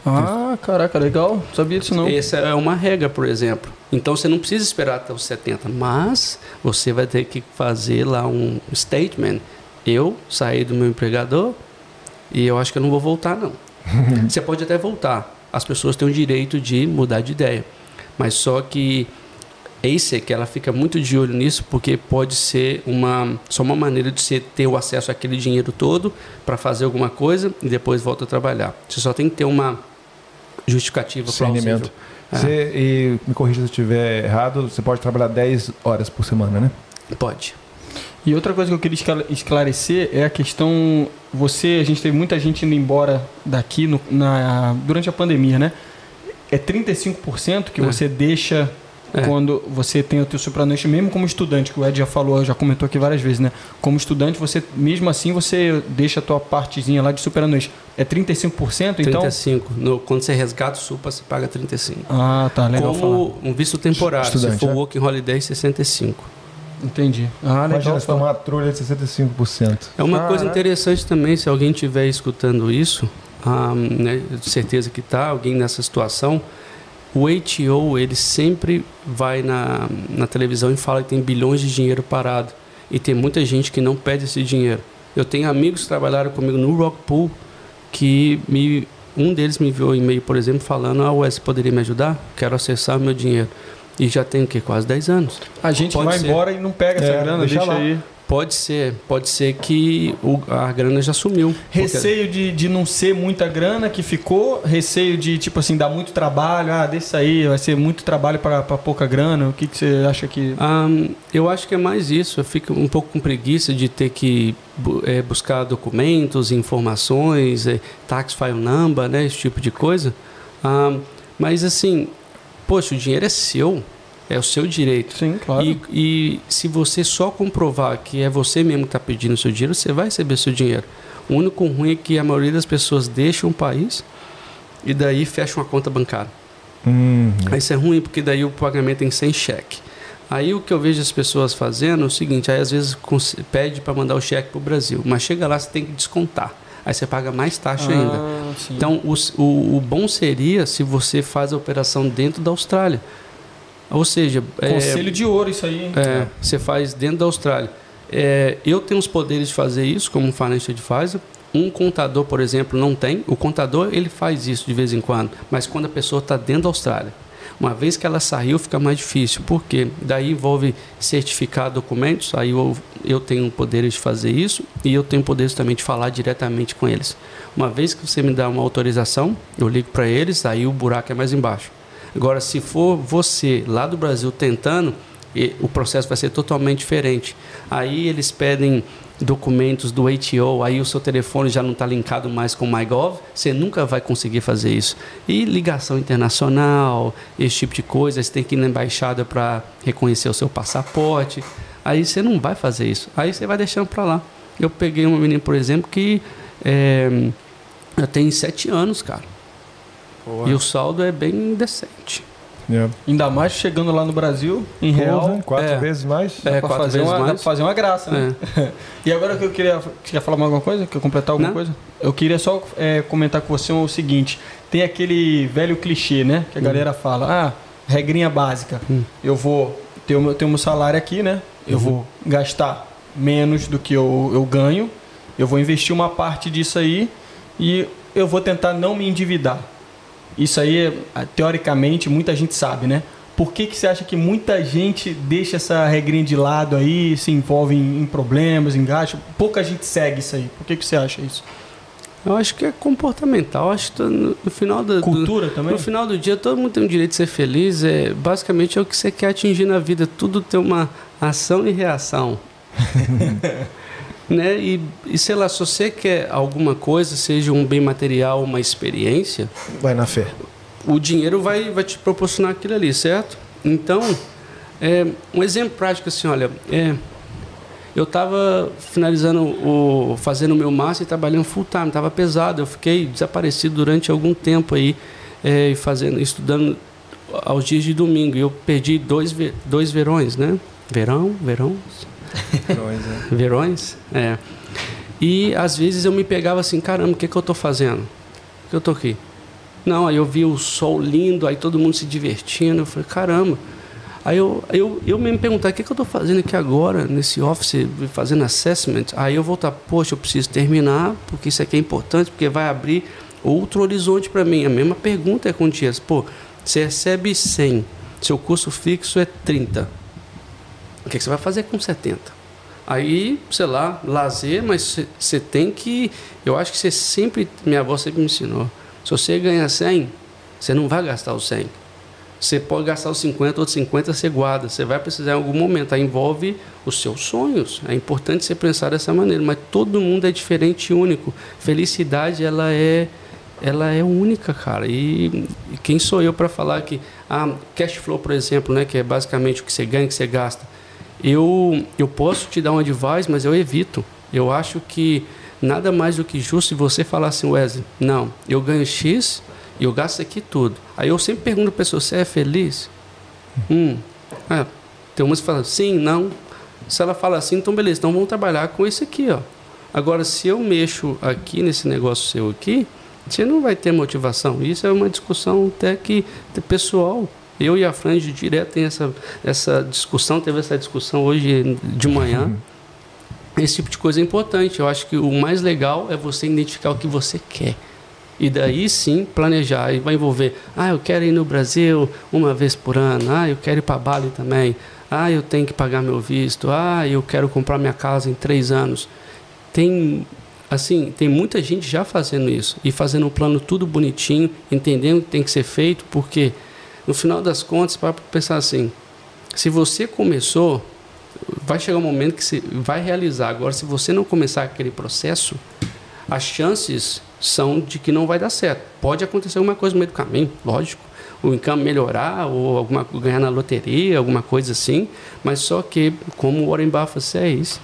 Ah, caraca, legal. Sabia disso não. Essa é uma regra, por exemplo. Então você não precisa esperar até os 70, mas você vai ter que fazer lá um statement eu saí do meu empregador e eu acho que eu não vou voltar, não. Você pode até voltar. As pessoas têm o direito de mudar de ideia. Mas só que que ela fica muito de olho nisso porque pode ser uma só uma maneira de você ter o acesso àquele dinheiro todo para fazer alguma coisa e depois volta a trabalhar. Você só tem que ter uma justificativa plausível. É. Você, e me corrija se eu estiver errado, você pode trabalhar 10 horas por semana, né? Pode. E outra coisa que eu queria esclarecer é a questão. Você, a gente teve muita gente indo embora daqui no, na, durante a pandemia, né? É 35% que é. você deixa é. quando você tem o teu supranuente, mesmo como estudante, que o Ed já falou, já comentou aqui várias vezes, né? Como estudante, você mesmo assim você deixa a tua partezinha lá de supranuente. É 35%, então? 35. No, quando você resgata o supa, você paga 35. Ah, tá, legal Como falar. um visto temporário, estudante, se for é? Working Holiday, 65. Entendi. Ah, Imagina se tomar uma trulha de 65%. É uma coisa interessante também, se alguém estiver escutando isso, ah, né, de certeza que está, alguém nessa situação, o ATO, ele sempre vai na, na televisão e fala que tem bilhões de dinheiro parado. E tem muita gente que não pede esse dinheiro. Eu tenho amigos que trabalharam comigo no Rockpool que me, um deles me enviou um e-mail, por exemplo, falando: Ah, Wes, poderia me ajudar? Quero acessar o meu dinheiro. E já tem o quê? Quase 10 anos. A gente Pode vai ser. embora e não pega essa é, grana, deixa, deixa aí. Pode ser, pode ser que o, a grana já sumiu. Receio porque... de, de não ser muita grana que ficou, receio de, tipo assim, dar muito trabalho, ah, desse aí, vai ser muito trabalho para pouca grana. O que, que você acha que. Um, eu acho que é mais isso. Eu fico um pouco com preguiça de ter que é, buscar documentos, informações, é, tax file number, né, esse tipo de coisa. Um, mas assim, poxa, o dinheiro é seu. É o seu direito. Sim, claro. E, e se você só comprovar que é você mesmo que está pedindo seu dinheiro, você vai receber seu dinheiro. O único ruim é que a maioria das pessoas deixam o país e daí fecha uma conta bancária. Uhum. Isso é ruim porque daí o pagamento tem sem cheque. Aí o que eu vejo as pessoas fazendo é o seguinte, aí às vezes pede para mandar o cheque para o Brasil, mas chega lá você tem que descontar. Aí você paga mais taxa ah, ainda. Sim. Então o, o, o bom seria se você faz a operação dentro da Austrália. Ou seja, é, conselho é, de ouro isso aí. É, você faz dentro da Austrália. É, eu tenho os poderes de fazer isso como financial advisor. Um contador, por exemplo, não tem. O contador ele faz isso de vez em quando, mas quando a pessoa está dentro da Austrália. Uma vez que ela saiu, fica mais difícil. Por quê? Daí envolve certificar documentos, aí eu, eu tenho poderes de fazer isso e eu tenho poderes também de falar diretamente com eles. Uma vez que você me dá uma autorização, eu ligo para eles, aí o buraco é mais embaixo. Agora, se for você lá do Brasil tentando, o processo vai ser totalmente diferente. Aí eles pedem documentos do ATO, aí o seu telefone já não está linkado mais com o MyGov, você nunca vai conseguir fazer isso. E ligação internacional, esse tipo de coisa, você tem que ir na embaixada para reconhecer o seu passaporte. Aí você não vai fazer isso. Aí você vai deixando para lá. Eu peguei uma menina, por exemplo, que é, já tem sete anos, cara. E o saldo é bem decente. Yeah. Ainda mais chegando lá no Brasil, em Porra, real. Quatro é. vezes mais? É, quatro fazer vezes uma, mais. fazer uma graça, né? É. e agora que eu queria. Você quer falar mais alguma coisa? Quer completar alguma Não. coisa? Eu queria só é, comentar com você o seguinte: tem aquele velho clichê, né? Que a hum. galera fala, ah, regrinha básica. Hum. Eu vou ter o meu, ter o meu salário aqui, né? Eu uhum. vou gastar menos do que eu, eu ganho. Eu vou investir uma parte disso aí e eu vou tentar não me endividar. Isso aí, ah, teoricamente, muita gente sabe, né? Por que, que você acha que muita gente deixa essa regrinha de lado aí, se envolve em, em problemas, em gastos? Pouca gente segue isso aí. Por que, que você acha isso? Eu acho que é comportamental. Acho que no, no final do cultura do, também. No final do dia, todo mundo tem o direito de ser feliz. É basicamente é o que você quer atingir na vida. Tudo tem uma ação e reação. né? E, e sei lá, se você quer alguma coisa, seja um bem material, uma experiência, vai na fé. O dinheiro vai, vai te proporcionar aquilo ali, certo? Então, é, um exemplo prático assim, olha, é, eu estava finalizando o fazendo o meu master e trabalhando full time, estava pesado, eu fiquei desaparecido durante algum tempo aí, é, fazendo, estudando aos dias de domingo. E eu perdi dois, dois verões, né? Verão, verão, Verões, é. Verões? É. E às vezes eu me pegava assim, caramba, o que, que eu estou fazendo? Por que eu estou aqui? Não, aí eu vi o sol lindo, aí todo mundo se divertindo. Eu falei, caramba. Aí eu, eu, eu me perguntar, o que, que eu estou fazendo aqui agora, nesse office, fazendo assessment? Aí eu voltar, poxa, eu preciso terminar, porque isso aqui é importante, porque vai abrir outro horizonte para mim. A mesma pergunta é com dias, pô, você recebe 100, seu custo fixo é 30 o que, você vai fazer com 70? Aí, sei lá, lazer, mas você tem que. Eu acho que você sempre. Minha avó sempre me ensinou. Se você ganha 100, você não vai gastar os 100. Você pode gastar os 50, outros 50 você guarda. Você vai precisar em algum momento. Aí envolve os seus sonhos. É importante você pensar dessa maneira. Mas todo mundo é diferente e único. Felicidade, ela é ela é única, cara. E, e quem sou eu para falar que ah, cash flow, por exemplo, né, que é basicamente o que você ganha, que você gasta eu, eu posso te dar um advice, mas eu evito. Eu acho que nada mais do que justo se você falar assim, Wesley, não, eu ganho X e eu gasto aqui tudo. Aí eu sempre pergunto a pessoa, você é feliz? Hum. É, tem umas que falam, sim, não. Se ela fala assim, então beleza, então vamos trabalhar com isso aqui, ó. Agora, se eu mexo aqui nesse negócio seu aqui, você não vai ter motivação. Isso é uma discussão até que pessoal. Eu e a Frange direto tem essa, essa discussão, teve essa discussão hoje de manhã. Uhum. Esse tipo de coisa é importante. Eu acho que o mais legal é você identificar o que você quer. E daí sim planejar. E vai envolver, ah, eu quero ir no Brasil uma vez por ano, ah, eu quero ir para Bali também, Ah, eu tenho que pagar meu visto. Ah, eu quero comprar minha casa em três anos. Tem, assim, tem muita gente já fazendo isso e fazendo um plano tudo bonitinho, entendendo o que tem que ser feito, porque no final das contas, para pensar assim, se você começou, vai chegar um momento que você vai realizar. Agora, se você não começar aquele processo, as chances são de que não vai dar certo. Pode acontecer alguma coisa no meio do caminho, lógico. O income melhorar, ou alguma, ganhar na loteria, alguma coisa assim. Mas só que, como o Warren Buffett diz,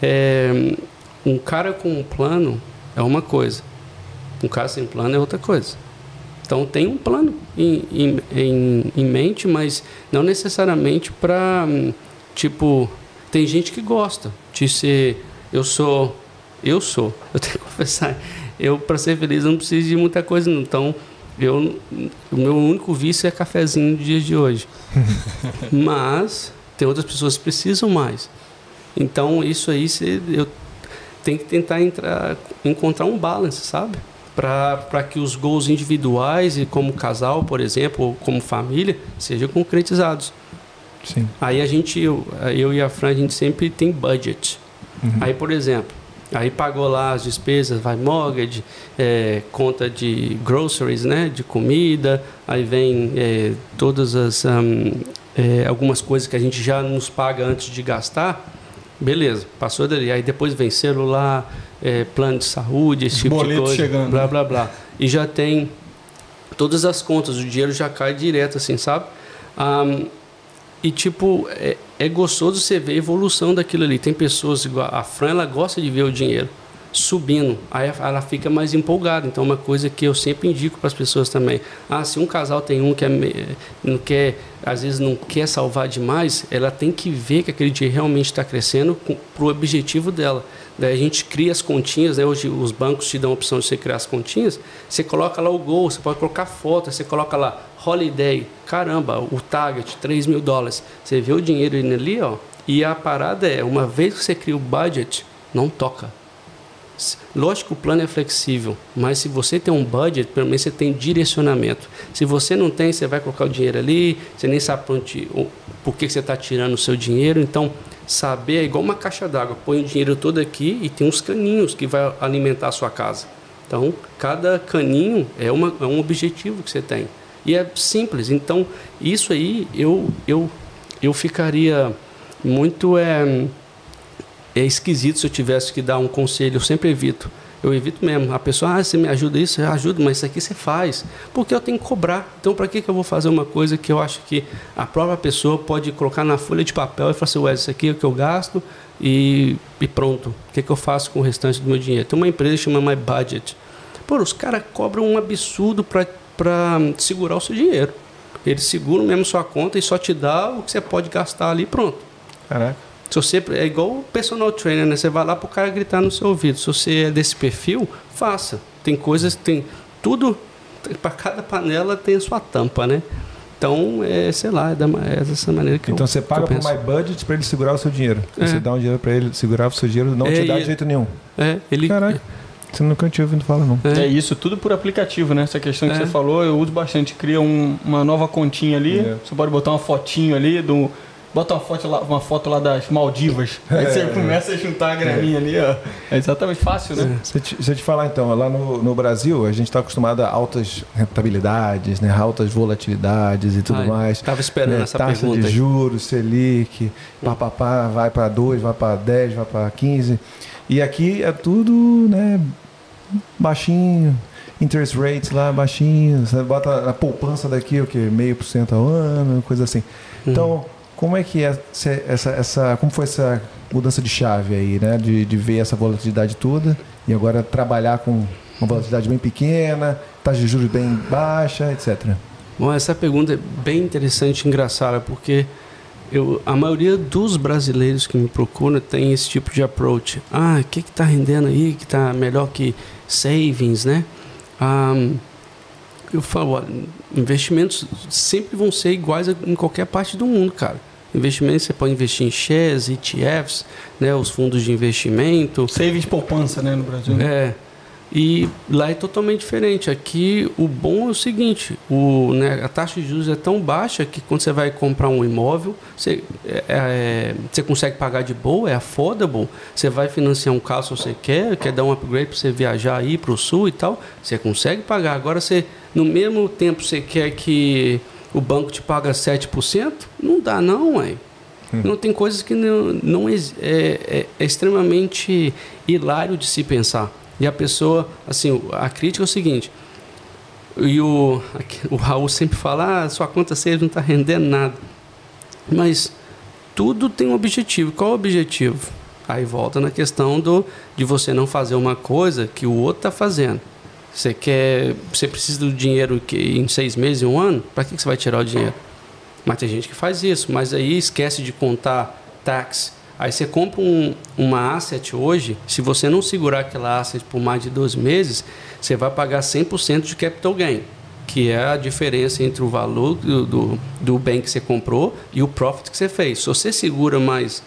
é, um cara com um plano é uma coisa. Um cara sem plano é outra coisa. Então tem um plano em, em, em, em mente, mas não necessariamente para tipo tem gente que gosta de ser eu sou eu sou. Eu tenho que confessar eu para ser feliz não preciso de muita coisa não. então eu o meu único vício é cafezinho no dia de hoje. Mas tem outras pessoas que precisam mais. Então isso aí eu tenho que tentar entrar encontrar um balance sabe para que os gols individuais e como casal, por exemplo, ou como família, sejam concretizados. Sim. Aí a gente, eu, eu e a Fran, a gente sempre tem budget. Uhum. Aí, por exemplo, aí pagou lá as despesas, vai mortgage, é, conta de groceries, né, de comida, aí vem é, todas as um, é, algumas coisas que a gente já nos paga antes de gastar. Beleza, passou dali. Aí depois vem celular, é, plano de saúde, esse Os tipo de coisa, chegando, blá, né? blá, blá. E já tem todas as contas, o dinheiro já cai direto, assim, sabe? Um, e, tipo, é, é, gostoso você ver a evolução daquilo ali. Tem pessoas, igual a Fran, ela gosta de ver o dinheiro subindo, aí ela fica mais empolgada. Então, uma coisa que eu sempre indico para as pessoas também. Ah, se um casal tem um que é, não quer, às vezes não quer salvar demais, ela tem que ver que aquele dinheiro realmente está crescendo para o objetivo dela. Daí a gente cria as continhas, né? hoje os bancos te dão a opção de você criar as continhas. Você coloca lá o gol, você pode colocar foto, você coloca lá holiday, caramba, o target, 3 mil dólares. Você vê o dinheiro indo ali, ó. E a parada é, uma vez que você cria o budget, não toca. Lógico que o plano é flexível, mas se você tem um budget, pelo menos você tem direcionamento. Se você não tem, você vai colocar o dinheiro ali, você nem sabe por que você está tirando o seu dinheiro. Então, saber é igual uma caixa d'água. Põe o dinheiro todo aqui e tem uns caninhos que vai alimentar a sua casa. Então, cada caninho é, uma, é um objetivo que você tem. E é simples. Então, isso aí eu, eu, eu ficaria muito é, é esquisito se eu tivesse que dar um conselho. Eu sempre evito eu evito mesmo. A pessoa, ah, você me ajuda isso? Eu ajudo, mas isso aqui você faz. Porque eu tenho que cobrar. Então, para que, que eu vou fazer uma coisa que eu acho que a própria pessoa pode colocar na folha de papel e falar assim, ué, isso aqui é o que eu gasto e, e pronto. O que, que eu faço com o restante do meu dinheiro? Tem uma empresa que chama My Budget. Pô, os caras cobram um absurdo para segurar o seu dinheiro. Eles seguram mesmo sua conta e só te dá o que você pode gastar ali pronto. Caraca. Se você é igual o personal trainer, né? Você vai lá para o cara gritar no seu ouvido. Se você é desse perfil, faça. Tem coisas, tem tudo para cada panela tem a sua tampa, né? Então, é, sei lá, é, da, é dessa maneira que Então eu, você paga por My Budget para ele segurar o seu dinheiro. É. Você dá um dinheiro para ele segurar o seu dinheiro, não é, te dá de jeito nenhum. É, ele. Caraca. Você nunca tinha ouvido falar, não. É. é. isso, tudo por aplicativo, né? Essa questão que é. você falou, eu uso bastante. Cria um, uma nova continha ali, é. você pode botar uma fotinho ali do bota uma foto lá, uma foto lá das Maldivas. Aí você é. começa a juntar a graminha ali, ó. É exatamente fácil, né? Se, te, se eu te falar então, lá no, no Brasil, a gente está acostumado a altas rentabilidades, né? altas volatilidades e tudo Ai, mais. Estava esperando né? essa Taxa pergunta. de juros, Selic, papapá, vai para 2, vai para 10, vai para 15. E aqui é tudo, né, baixinho, interest rates lá baixinhos, você bota a poupança daqui, o que? Meio por cento ao ano, coisa assim. Então, hum. Como é que é essa, essa, como foi essa mudança de chave aí, né? De, de ver essa volatilidade toda e agora trabalhar com uma volatilidade bem pequena, taxa de juros bem baixa, etc. Bom, essa pergunta é bem interessante e engraçada, porque eu, a maioria dos brasileiros que me procuram tem esse tipo de approach. Ah, o que está rendendo aí que está melhor que savings, né? Um, eu falo, olha, investimentos sempre vão ser iguais em qualquer parte do mundo, cara. Investimento, você pode investir em shares, ETFs, né, os fundos de investimento. Savings poupança, né, no Brasil. É. E lá é totalmente diferente. Aqui o bom é o seguinte: o, né, a taxa de juros é tão baixa que quando você vai comprar um imóvel, você, é, é, você consegue pagar de boa, é affordable. Você vai financiar um carro se você quer, quer dar um upgrade para você viajar aí para o sul e tal, você consegue pagar. Agora, você, no mesmo tempo, você quer que o banco te paga 7%? Não dá, não, ué. Hum. Não tem coisas que não, não é, é, é extremamente hilário de se pensar. E a pessoa, assim, a crítica é o seguinte, e o, o Raul sempre fala, ah, sua conta seja não está rendendo nada. Mas tudo tem um objetivo. Qual é o objetivo? Aí volta na questão do, de você não fazer uma coisa que o outro está fazendo. Você quer, você precisa do dinheiro que em seis meses, um ano, para que, que você vai tirar o dinheiro? Mas tem gente que faz isso, mas aí esquece de contar táxi, Aí você compra um, uma asset hoje, se você não segurar aquela asset por mais de 12 meses, você vai pagar 100% de capital gain, que é a diferença entre o valor do, do, do, bem que você comprou e o profit que você fez. Se você segura mais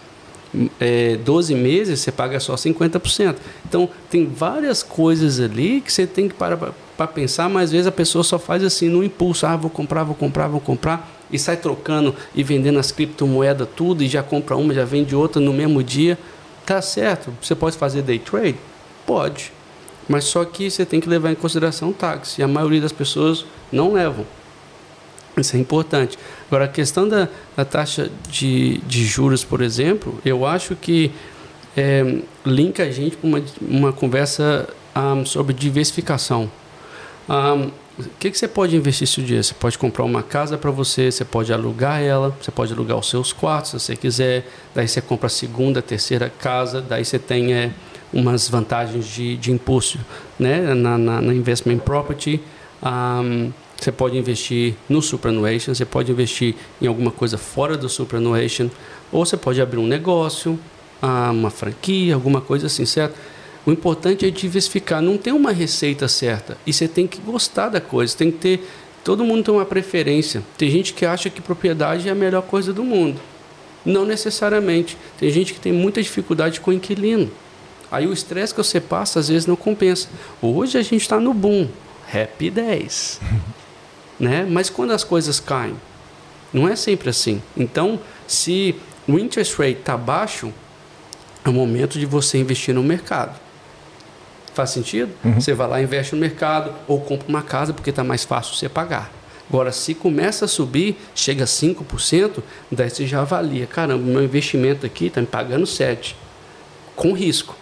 é, 12 meses, você paga só 50%. Então, tem várias coisas ali que você tem que parar para pensar, mas às vezes a pessoa só faz assim no impulso: ah, vou comprar, vou comprar, vou comprar e sai trocando e vendendo as criptomoedas tudo e já compra uma, já vende outra no mesmo dia. Tá certo? Você pode fazer day trade? Pode. Mas só que você tem que levar em consideração o táxi. E a maioria das pessoas não levam. Isso é importante. Agora, a questão da, da taxa de, de juros, por exemplo, eu acho que é, linka a gente para uma, uma conversa um, ah, sobre diversificação. Um, ah, o que, que você pode investir esse dia? Você pode comprar uma casa para você, você pode alugar ela, você pode alugar os seus quartos se você quiser. Daí você compra a segunda, terceira casa, daí você tem é, umas vantagens de, de impulso né? na, na, na investment property. Um, você pode investir no superannuation, você pode investir em alguma coisa fora do superannuation, ou você pode abrir um negócio, uma franquia, alguma coisa assim, certo? O importante é diversificar, não tem uma receita certa. E você tem que gostar da coisa, tem que ter. Todo mundo tem uma preferência. Tem gente que acha que propriedade é a melhor coisa do mundo. Não necessariamente. Tem gente que tem muita dificuldade com o inquilino. Aí o estresse que você passa às vezes não compensa. Hoje a gente está no boom, Happy 10. né? Mas quando as coisas caem, não é sempre assim. Então, se o interest rate está baixo, é o momento de você investir no mercado. Faz sentido? Uhum. Você vai lá, investe no mercado ou compra uma casa porque está mais fácil você pagar. Agora, se começa a subir, chega a 5%, daí você já avalia. Caramba, meu investimento aqui está me pagando 7%, com risco.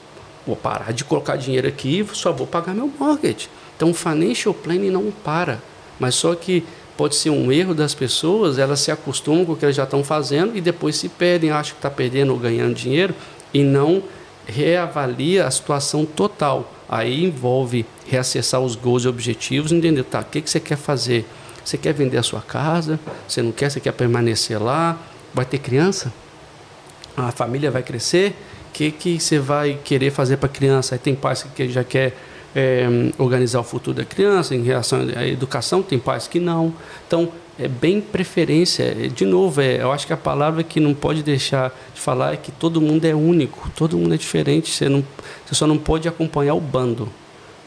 Vou parar de colocar dinheiro aqui e só vou pagar meu mortgage. Então, o financial planning não para. Mas só que pode ser um erro das pessoas, elas se acostumam com o que elas já estão fazendo e depois se perdem, acham que está perdendo ou ganhando dinheiro e não reavalia a situação total. Aí envolve reacessar os goals e objetivos, entender, tá, o que, que você quer fazer? Você quer vender a sua casa? Você não quer? Você quer permanecer lá? Vai ter criança? A família vai crescer? O que, que você vai querer fazer para a criança? Aí tem pais que já quer é, organizar o futuro da criança em relação à educação, tem pais que não. Então, é bem preferência. É, de novo, é, eu acho que a palavra que não pode deixar de falar é que todo mundo é único, todo mundo é diferente. Você, não, você só não pode acompanhar o bando.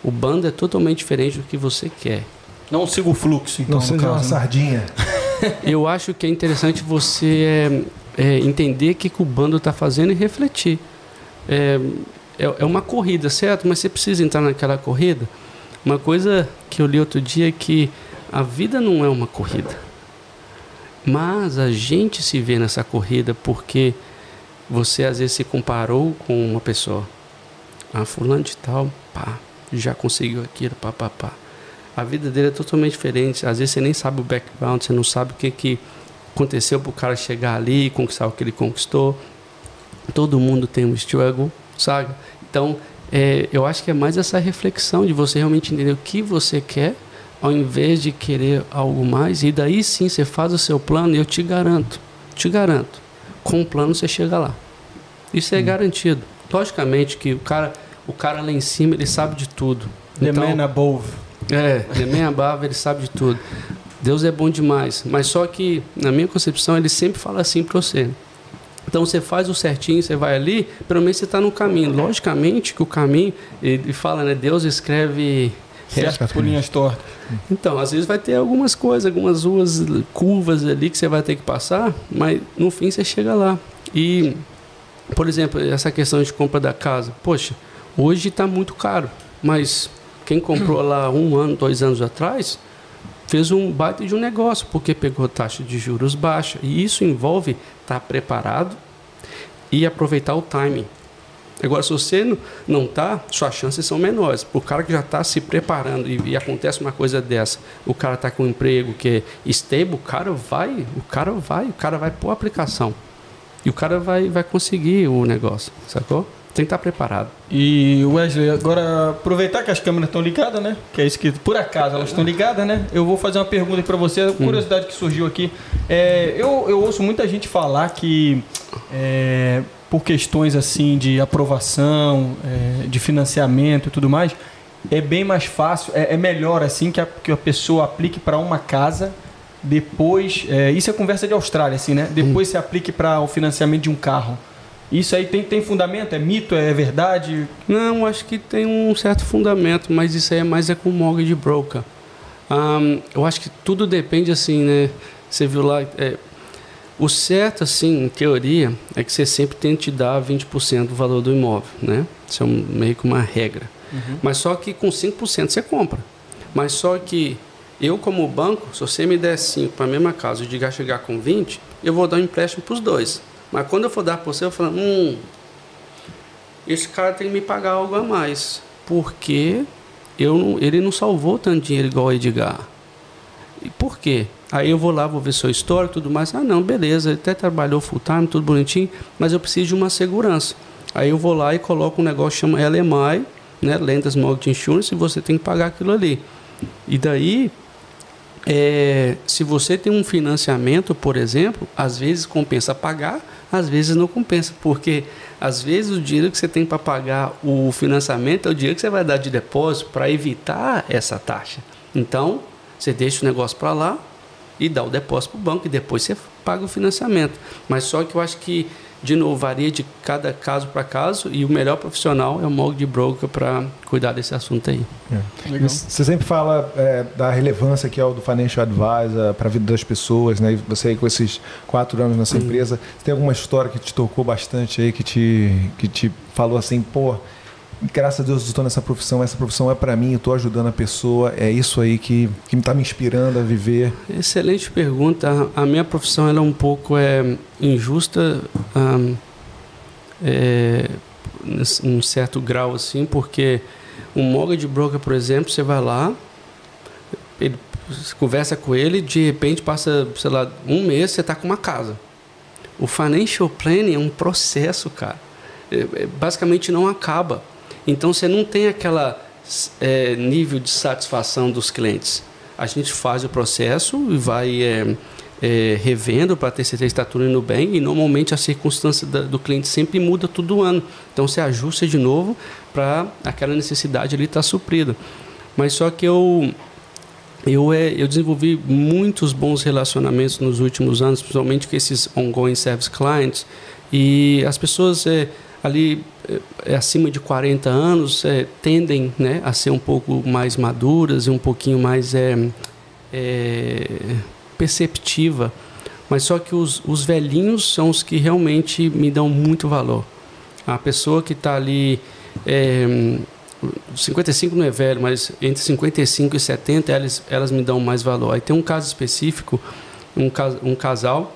O bando é totalmente diferente do que você quer. Não siga o fluxo, então. Não seja uma né? sardinha. eu acho que é interessante você é, é, entender o que, que o bando está fazendo e refletir. É, é, é uma corrida, certo? Mas você precisa entrar naquela corrida. Uma coisa que eu li outro dia é que a vida não é uma corrida. Mas a gente se vê nessa corrida porque você às vezes se comparou com uma pessoa. Ah, fulano de tal, pá, já conseguiu aquilo, pá, pá, pá. A vida dele é totalmente diferente. Às vezes você nem sabe o background, você não sabe o que, que aconteceu para o cara chegar ali e conquistar o que ele conquistou. Todo mundo tem um struggle, sabe? Então, é, eu acho que é mais essa reflexão de você realmente entender o que você quer ao invés de querer algo mais, e daí sim você faz o seu plano, e eu te garanto, te garanto, com o plano você chega lá. Isso é hum. garantido. Logicamente que o cara, o cara lá em cima, ele sabe de tudo. The então, man above. É, the man above, ele sabe de tudo. Deus é bom demais, mas só que, na minha concepção, ele sempre fala assim para você. Então você faz o certinho, você vai ali, pelo menos você está no caminho. Logicamente que o caminho, ele fala, né? Deus escreve certo por linhas tortas. Então, às vezes vai ter algumas coisas, algumas ruas, curvas ali que você vai ter que passar, mas no fim você chega lá. E, por exemplo, essa questão de compra da casa. Poxa, hoje está muito caro, mas quem comprou lá um ano, dois anos atrás, fez um baita de um negócio, porque pegou taxa de juros baixa. E isso envolve estar tá preparado e aproveitar o timing. Agora, se você não está, suas chances são menores. O cara que já está se preparando e, e, acontece uma coisa dessa, o cara está com um emprego que é stable, o cara vai, o cara vai, o cara vai pôr a aplicação. E o cara vai, vai conseguir o negócio, sacou? Tem que estar preparado. E Wesley, agora aproveitar que as câmeras estão ligadas, né? Que é isso que por acaso elas estão ligadas, né? Eu vou fazer uma pergunta para você, hum. curiosidade que surgiu aqui. É, eu, eu ouço muita gente falar que é, por questões assim de aprovação, é, de financiamento e tudo mais, é bem mais fácil, é, é melhor assim que a, que a pessoa aplique para uma casa depois, é, isso é conversa de Austrália, assim, né? Depois hum. se aplique para o financiamento de um carro. Isso aí tem, tem fundamento? É mito? É verdade? Não, acho que tem um certo fundamento, mas isso aí é mais é com mortgage broker. Um, eu acho que tudo depende assim, né? Você viu lá, é, o certo, assim, em teoria, é que você sempre tente dar 20% do valor do imóvel, né? Isso é um, meio que uma regra. Uhum. Mas só que com 5% você compra. Mas só que eu, como banco, se você me der 5 para a mesma casa e diga chegar com 20, eu vou dar um empréstimo para os dois. Mas quando eu for dar para você, eu falo, hum, esse cara tem que me pagar algo a mais. Porque eu, ele não salvou tanto dinheiro igual o Edgar. E por quê? Aí eu vou lá, vou ver seu histórico e tudo mais. Ah, não, beleza, ele até trabalhou full time, tudo bonitinho, mas eu preciso de uma segurança. Aí eu vou lá e coloco um negócio chama LMI, né, Lendas Mortgage Insurance, e você tem que pagar aquilo ali. E daí, é, se você tem um financiamento, por exemplo, às vezes compensa pagar, às vezes não compensa, porque às vezes o dinheiro que você tem para pagar o financiamento é o dinheiro que você vai dar de depósito para evitar essa taxa. Então, você deixa o negócio para lá e dá o depósito para o banco e depois você paga o financiamento. Mas só que eu acho que, de novo, varia de cada caso para caso e o melhor profissional é o mortgage broker para cuidar desse assunto aí. É. Você sempre fala é, da relevância que é o do financial advisor para a vida das pessoas, né? E você aí com esses quatro anos nessa hum. empresa, tem alguma história que te tocou bastante aí, que te, que te falou assim, pô, graças a Deus estou nessa profissão, essa profissão é para mim, estou ajudando a pessoa, é isso aí que que está me inspirando a viver. Excelente pergunta. A minha profissão ela é um pouco é injusta, um, é, certo grau assim, porque um mortgage broker, por exemplo, você vai lá, ele conversa com ele, de repente passa, sei lá, um mês você está com uma casa. O financial planning é um processo, cara. É, é basicamente não acaba. Então você não tem aquela é, nível de satisfação dos clientes. A gente faz o processo e vai é, é, revendo para ter certeza que está tudo indo bem e normalmente a circunstância da, do cliente sempre muda todo ano. Então você ajusta de novo para aquela necessidade ali estar tá suprida. Mas só que eu eu, é, eu desenvolvi muitos bons relacionamentos nos últimos anos, principalmente com esses ongoing service clients e as pessoas é, ali é, acima de 40 anos é, tendem né, a ser um pouco mais maduras e um pouquinho mais é, é, perceptiva. Mas só que os, os velhinhos são os que realmente me dão muito valor. A pessoa que está ali. É, 55 não é velho, mas entre 55 e 70 elas, elas me dão mais valor. Aí tem um caso específico, um, um casal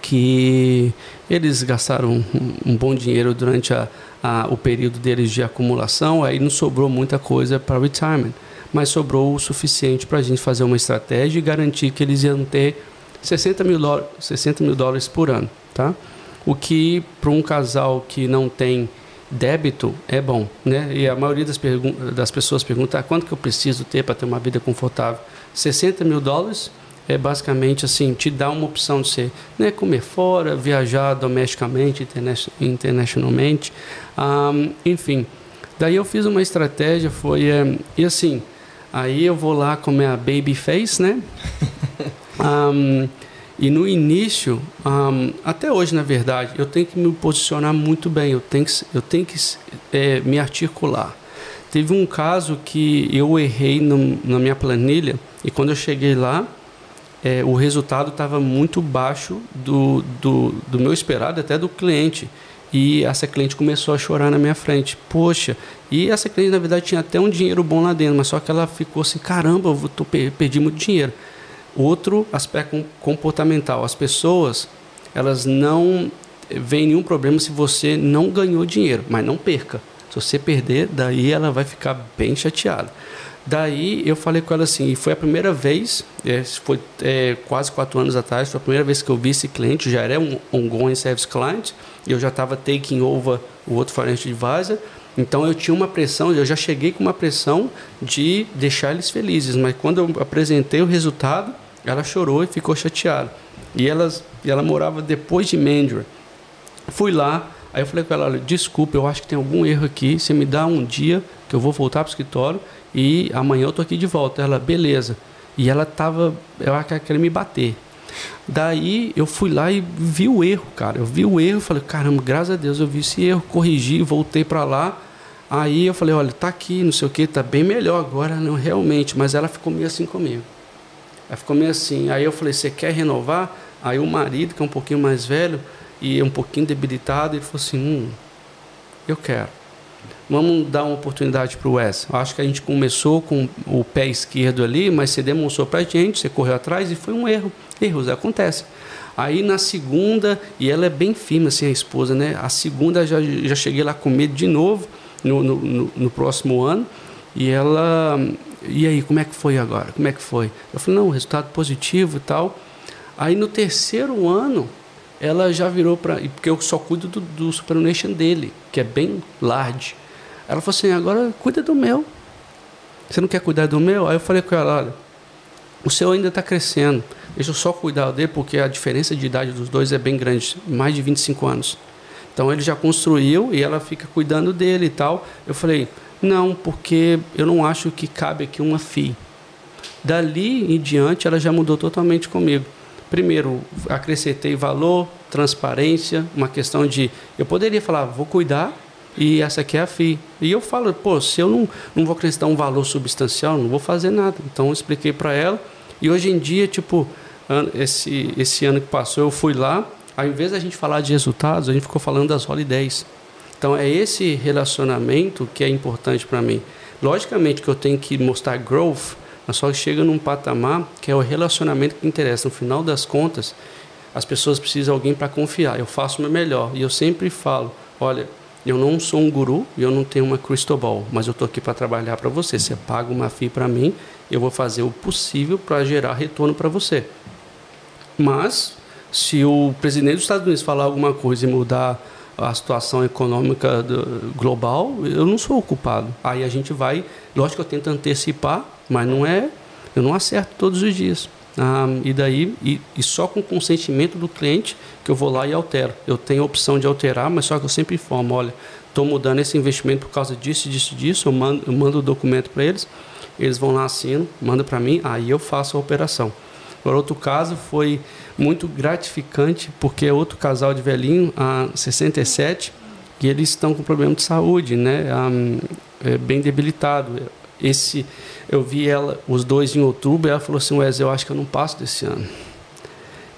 que eles gastaram um, bom dinheiro durante a, a, o período deles de acumulação, aí não sobrou muita coisa para retirement, mas sobrou o suficiente para a gente fazer uma estratégia e garantir que eles iam ter 60 mil, 60 mil dólares por ano, tá? O que para um casal que não tem débito é bom, né? E a maioria das, das pessoas pergunta ah, quanto que eu preciso ter para ter uma vida confortável. 60 mil dólares é basicamente assim, te dá uma opção de ser, né, comer fora, viajar domesticamente, internacionalmente, um, enfim. Daí eu fiz uma estratégia, foi, é, e assim, aí eu vou lá comer a baby face, né, um, E no início, um, até hoje na verdade, eu tenho que me posicionar muito bem, eu tenho que, eu tenho que é, me articular. Teve um caso que eu errei no, na minha planilha e quando eu cheguei lá, é, o resultado estava muito baixo do, do, do meu esperado, até do cliente. E essa cliente começou a chorar na minha frente. Poxa, e essa cliente na verdade tinha até um dinheiro bom lá dentro, mas só que ela ficou assim: caramba, eu tô, perdi muito dinheiro. Outro aspecto comportamental: as pessoas elas não veem nenhum problema se você não ganhou dinheiro, mas não perca. Se você perder, daí ela vai ficar bem chateada. Daí eu falei com ela assim, e foi a primeira vez, é, foi é, quase quatro anos atrás, foi a primeira vez que eu vi esse cliente, já era um ongoing service client, eu já estava taking over o outro financial advisor, então eu tinha uma pressão, eu já cheguei com uma pressão de deixar eles felizes, mas quando eu apresentei o resultado, ela chorou e ficou chateada. E, elas, e ela morava depois de Mandra. Fui lá, aí eu falei com ela, desculpa, eu acho que tem algum erro aqui, você me dá um dia que eu vou voltar para o escritório e amanhã eu tô aqui de volta. Ela, beleza. E ela tava, ela queria me bater. Daí eu fui lá e vi o erro, cara. Eu vi o erro, falei, caramba, graças a Deus eu vi esse erro, corrigi, voltei para lá. Aí eu falei, olha, tá aqui, não sei o que, tá bem melhor agora, não realmente. Mas ela ficou meio assim comigo. Ela ficou meio assim. Aí eu falei, você quer renovar? Aí o marido, que é um pouquinho mais velho e um pouquinho debilitado, ele falou assim, hum, eu quero. Vamos dar uma oportunidade para o Wes. Acho que a gente começou com o pé esquerdo ali, mas você demonstrou para a gente, você correu atrás e foi um erro. Erros acontecem. Aí na segunda, e ela é bem firme assim, a esposa, né? A segunda já, já cheguei lá com medo de novo, no, no, no, no próximo ano. E ela, e aí, como é que foi agora? Como é que foi? Eu falei, não, resultado positivo e tal. Aí no terceiro ano, ela já virou para. Porque eu só cuido do, do Supernation dele, que é bem large. Ela falou assim: agora cuida do meu. Você não quer cuidar do meu? Aí eu falei com ela: olha, o seu ainda está crescendo. Deixa eu só cuidar dele, porque a diferença de idade dos dois é bem grande mais de 25 anos. Então ele já construiu e ela fica cuidando dele e tal. Eu falei: não, porque eu não acho que cabe aqui uma FII. Dali em diante, ela já mudou totalmente comigo. Primeiro, acrescentei valor, transparência, uma questão de. Eu poderia falar, vou cuidar, e essa aqui é a FI. E eu falo, pô, se eu não, não vou acrescentar um valor substancial, não vou fazer nada. Então eu expliquei para ela. E hoje em dia, tipo, esse, esse ano que passou, eu fui lá, ao invés da gente falar de resultados, a gente ficou falando das holidays. Então é esse relacionamento que é importante para mim. Logicamente que eu tenho que mostrar growth, mas só chega num patamar que é o relacionamento que interessa. No final das contas, as pessoas precisam de alguém para confiar. Eu faço o meu melhor. E eu sempre falo, olha, eu não sou um guru e eu não tenho uma crystal ball, mas eu estou aqui para trabalhar para você. Você paga uma FII para mim, eu vou fazer o possível para gerar retorno para você. Mas, se o presidente dos Estados Unidos falar alguma coisa e mudar a situação econômica do, global, eu não sou o culpado. Aí a gente vai, lógico que eu tento antecipar, mas não é, eu não acerto todos os dias. Ah, e daí, e, e, só com consentimento do cliente que eu vou lá e altero. Eu tenho a opção de alterar, mas só que eu sempre informo, olha, estou mudando esse investimento por causa disso, disso, disso, eu mando, eu mando o documento para eles, eles vão lá, assinam, mandam para mim, aí eu faço a operação. Agora, outro caso foi muito gratificante, porque outro casal de velhinho, a 67, e eles estão com problema de saúde, né? Um, é bem debilitado. Esse eu vi ela, os dois em outubro, ela falou assim, Wes, eu acho que eu não passo desse ano.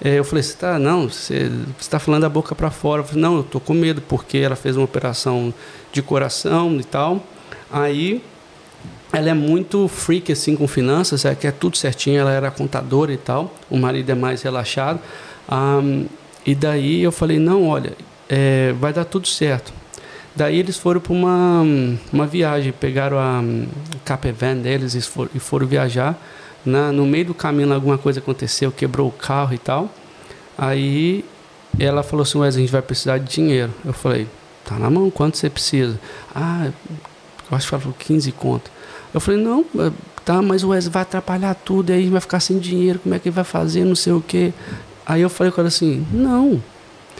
É, eu falei, você tá, não, você está falando a boca para fora. Eu falei, não, eu tô com medo, porque ela fez uma operação de coração e tal. Aí ela é muito freak assim com finanças, é que é tudo certinho, ela era contadora e tal. O marido é mais relaxado. Um, e daí eu falei, não, olha, é, vai dar tudo certo. Daí eles foram para uma, uma viagem, pegaram a Cape Van deles e foram, e foram viajar. Na, no meio do caminho alguma coisa aconteceu, quebrou o carro e tal. Aí ela falou assim, Wesley, a gente vai precisar de dinheiro. Eu falei, tá na mão, quanto você precisa? Ah, eu acho que falou 15 conto. Eu falei, não, eh, tá, mas o Wesley vai atrapalhar tudo, aí vai ficar sem dinheiro, como é que ele vai fazer, não sei o quê. Aí eu falei com ela assim, não,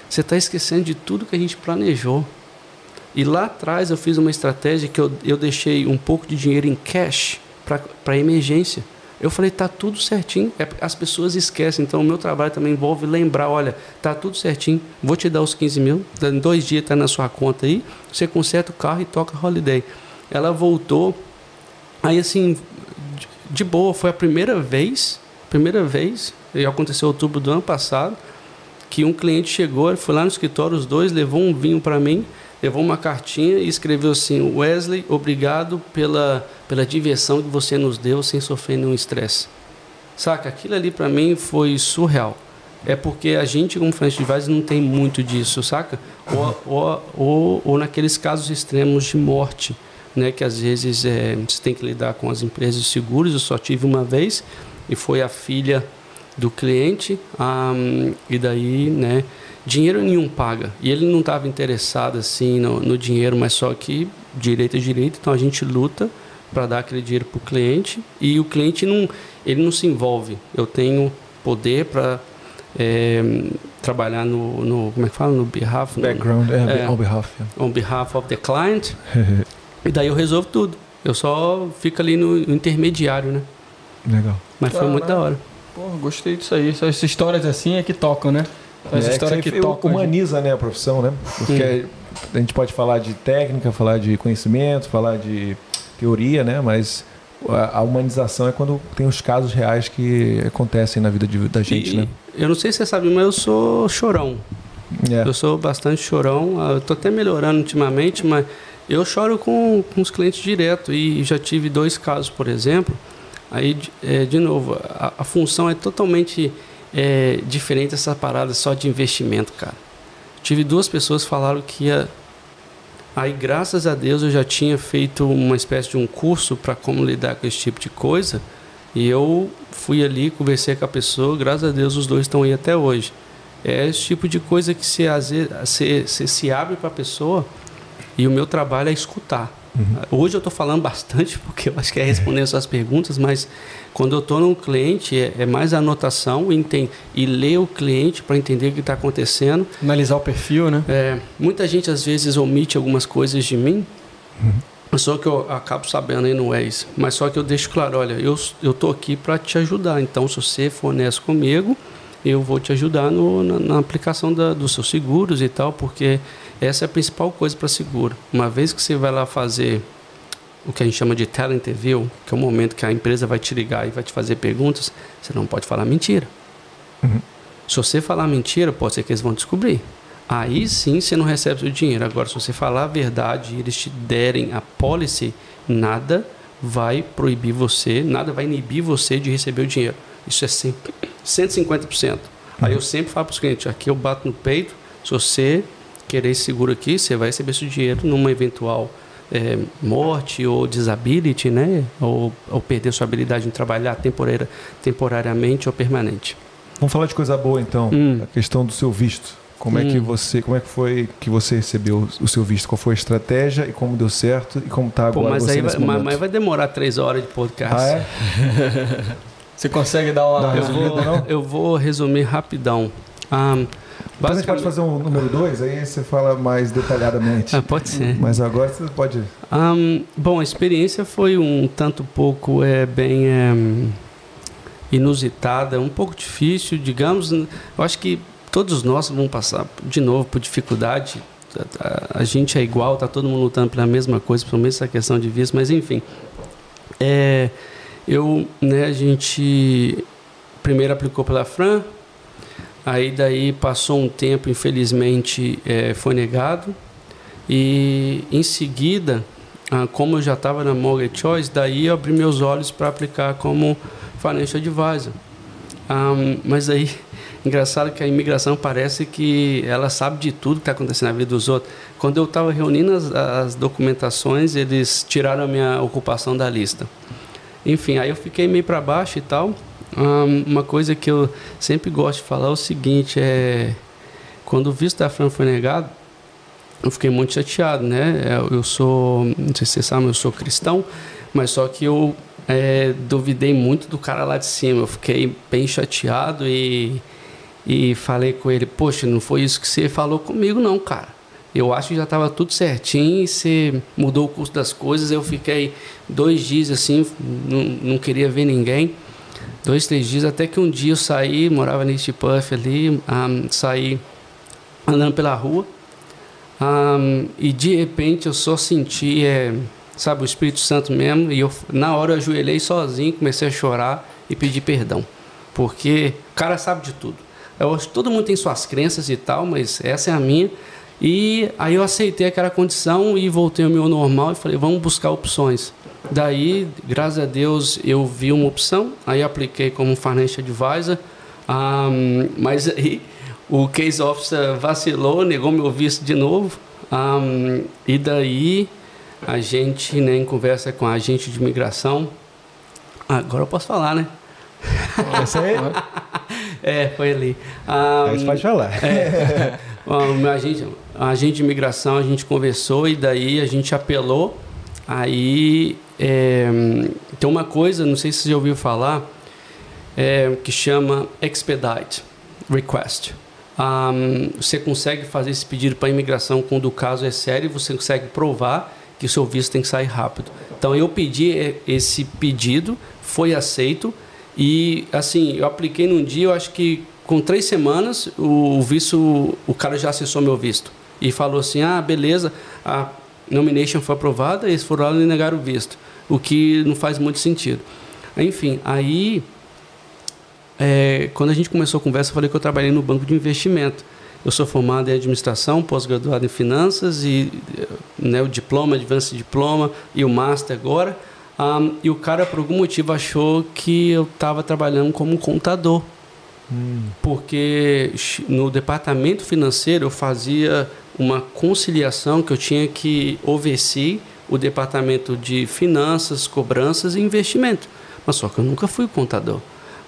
você está esquecendo de tudo que a gente planejou. E lá atrás eu fiz uma estratégia que eu, eu deixei um pouco de dinheiro em cash para emergência. Eu falei, tá tudo certinho. É, as pessoas esquecem. Então, o meu trabalho também envolve lembrar: olha, tá tudo certinho. Vou te dar os 15 mil. Em dois dias tá na sua conta aí. Você conserta o carro e toca holiday. Ela voltou. Aí, assim, de boa, foi a primeira vez. Primeira vez. E aconteceu em outubro do ano passado. Que um cliente chegou, foi lá no escritório, os dois, levou um vinho para mim levou uma cartinha e escreveu assim: Wesley, obrigado pela, pela diversão que você nos deu sem sofrer nenhum estresse. Saca? Aquilo ali para mim foi surreal. É porque a gente, como franchise não tem muito disso, saca? Ou, ou, ou, ou, naqueles casos extremos de morte, né? Que às vezes é, você tem que lidar com as empresas de seguros. Eu só tive uma vez e foi a filha do cliente. Um, e daí, né? Dinheiro nenhum paga. E ele não estava interessado assim no, no, dinheiro, mas só que direito é direito, então a gente luta para dar aquele dinheiro para o cliente e o cliente não, ele não se envolve. Eu tenho poder para é, trabalhar no, no, como é que fala, no behalf, background, no, é, on behalf, yeah. on behalf of the client. e daí eu resolvo tudo. Eu só fico ali no intermediário, né? Legal. Mas foi muito da hora. Pô, gostei disso aí. Essas histórias assim é que tocam, né? Essa é, história que, que toca humaniza né, a profissão, né? Porque a gente pode falar de técnica, falar de conhecimento, falar de teoria, né? Mas a, humanização é quando tem os casos reais que acontecem na vida de, da gente, e, né? Eu não sei se você sabe, mas eu sou chorão. É. Eu sou bastante chorão. Ah, eu tô até melhorando ultimamente, mas eu choro com, com os clientes direto e já tive dois casos, por exemplo. Aí, é, de novo, a, a função é totalmente é diferente essa parada só de investimento, cara. Tive duas pessoas que falaram que ia. Aí, graças a Deus, eu já tinha feito uma espécie de um curso para como lidar com esse tipo de coisa. E eu fui ali, conversei com a pessoa, graças a Deus os dois estão aí até hoje. É esse tipo de coisa que vezes, você, você se abre para a pessoa e o meu trabalho é escutar. Uhum. Hoje eu estou falando bastante, porque eu acho que é responder as suas perguntas, mas quando eu estou num cliente, é, é, mais anotação e, e ler o cliente para entender o que está acontecendo. Analisar o perfil, né? É, muita gente às vezes omite algumas coisas de mim, uhum. só que eu acabo sabendo aí não é isso. Mas só que eu deixo claro, olha, eu estou aqui para te ajudar. Então, se você for honesto comigo, eu vou te ajudar no, na, na, aplicação da, dos seus seguros e tal, porque essa é a principal coisa para seguro. Uma vez que você vai lá fazer o que a gente chama de talent interview, que é o momento que a empresa vai te ligar e vai te fazer perguntas, você não pode falar mentira. Uhum. Se você falar mentira, pode ser que eles vão descobrir. Aí sim você não recebe o dinheiro. Agora, se você falar a verdade e eles te derem a policy, nada vai proibir você, nada vai inibir você de receber o dinheiro. Isso é sempre 150%. Uhum. Aí eu sempre falo para os clientes, aqui eu bato no peito, se você querer esse seguro aqui, você vai receber esse dinheiro numa eventual é, morte ou disability, né? Ou, ou perder sua habilidade em trabalhar temporária, temporariamente ou permanente. Vamos falar de coisa boa então, hum. a questão do seu visto. Como hum. é que hum. você, como é que foi que você recebeu o seu visto? Qual foi a estratégia e como deu certo e como está agora Pô, mas você aí vai, mas, mas, vai demorar três horas de podcast. Ah, é? você consegue dar uma eu vou, eu vou resumir rapidão. Um, Basicamente... a gente pode fazer um número 2, aí você fala mais detalhadamente. Ah, pode ser. Mas agora você pode. Um, bom, a experiência foi um tanto pouco é, bem é, inusitada, um pouco difícil, digamos. Eu acho que todos nós vamos passar de novo por dificuldade. A, a, a gente é igual, tá todo mundo lutando pela mesma coisa, principalmente essa questão de visto, mas enfim. É, eu, né, a gente primeiro aplicou pela Fran, Aí daí passou um tempo, infelizmente é, foi negado. E em seguida, ah, como eu já estava na Mortgage Choice, daí eu abri meus olhos para aplicar como Financial Advisor. Um, mas aí, engraçado que a imigração parece que ela sabe de tudo que está acontecendo na vida dos outros. Quando eu estava reunindo as, as, documentações, eles tiraram a minha ocupação da lista. Enfim, aí eu fiquei meio para baixo e tal uma coisa que eu sempre gosto de falar é o seguinte, é quando o visto da Fran foi negado, eu fiquei muito chateado, né? É, eu sou, não sei se você sabe, eu sou cristão, mas só que eu é, duvidei muito do cara lá de cima. Eu fiquei bem chateado e, e falei com ele: Poxa, não foi isso que você falou comigo, não, cara. Eu acho que já estava tudo certinho e você mudou o curso das coisas. Eu fiquei dois dias assim, não, não queria ver ninguém. Dois, três dias, até que um dia eu saí, morava nesse puff ali, um, saí andando pela rua, um, e de repente eu só senti, é, sabe, o Espírito Santo mesmo, e eu, na hora eu ajoelhei sozinho, comecei a chorar e pedir perdão, porque o cara sabe de tudo. Eu todo mundo tem suas crenças e tal, mas essa é a minha. E aí eu aceitei aquela condição e voltei ao meu normal e falei, vamos buscar opções. Daí, graças a Deus, eu vi uma opção, aí apliquei como financial advisor, um, mas aí o case officer vacilou, negou meu visto de novo, um, e daí a gente, né, em conversa com a agente de imigração, agora eu posso falar, né? É, foi ali. Um, você pode falar. É, agente, a agente de imigração, a gente conversou e daí a gente apelou. Aí é, tem uma coisa, não sei se você já ouviu falar, é, que chama Expedite Request. Um, você consegue fazer esse pedido para a imigração quando o caso é sério, você consegue provar que o seu visto tem que sair rápido. Então eu pedi esse pedido, foi aceito e assim eu apliquei num dia, eu acho que com três semanas o visto, o cara já acessou meu visto e falou assim, ah beleza, a nomination foi aprovada, eles foram lá e negaram o visto, o que não faz muito sentido. Enfim, aí é, quando a gente começou a conversa, eu falei que eu trabalhei no banco de investimento. Eu sou formado em administração, pós-graduado em finanças e né, o diploma, advanced diploma e o master agora. Um, e o cara, por algum motivo, achou que eu estava trabalhando como contador. Hum. Porque no departamento financeiro eu fazia uma conciliação que eu tinha que oversee o departamento de finanças, cobranças e investimento. Mas só que eu nunca fui contador.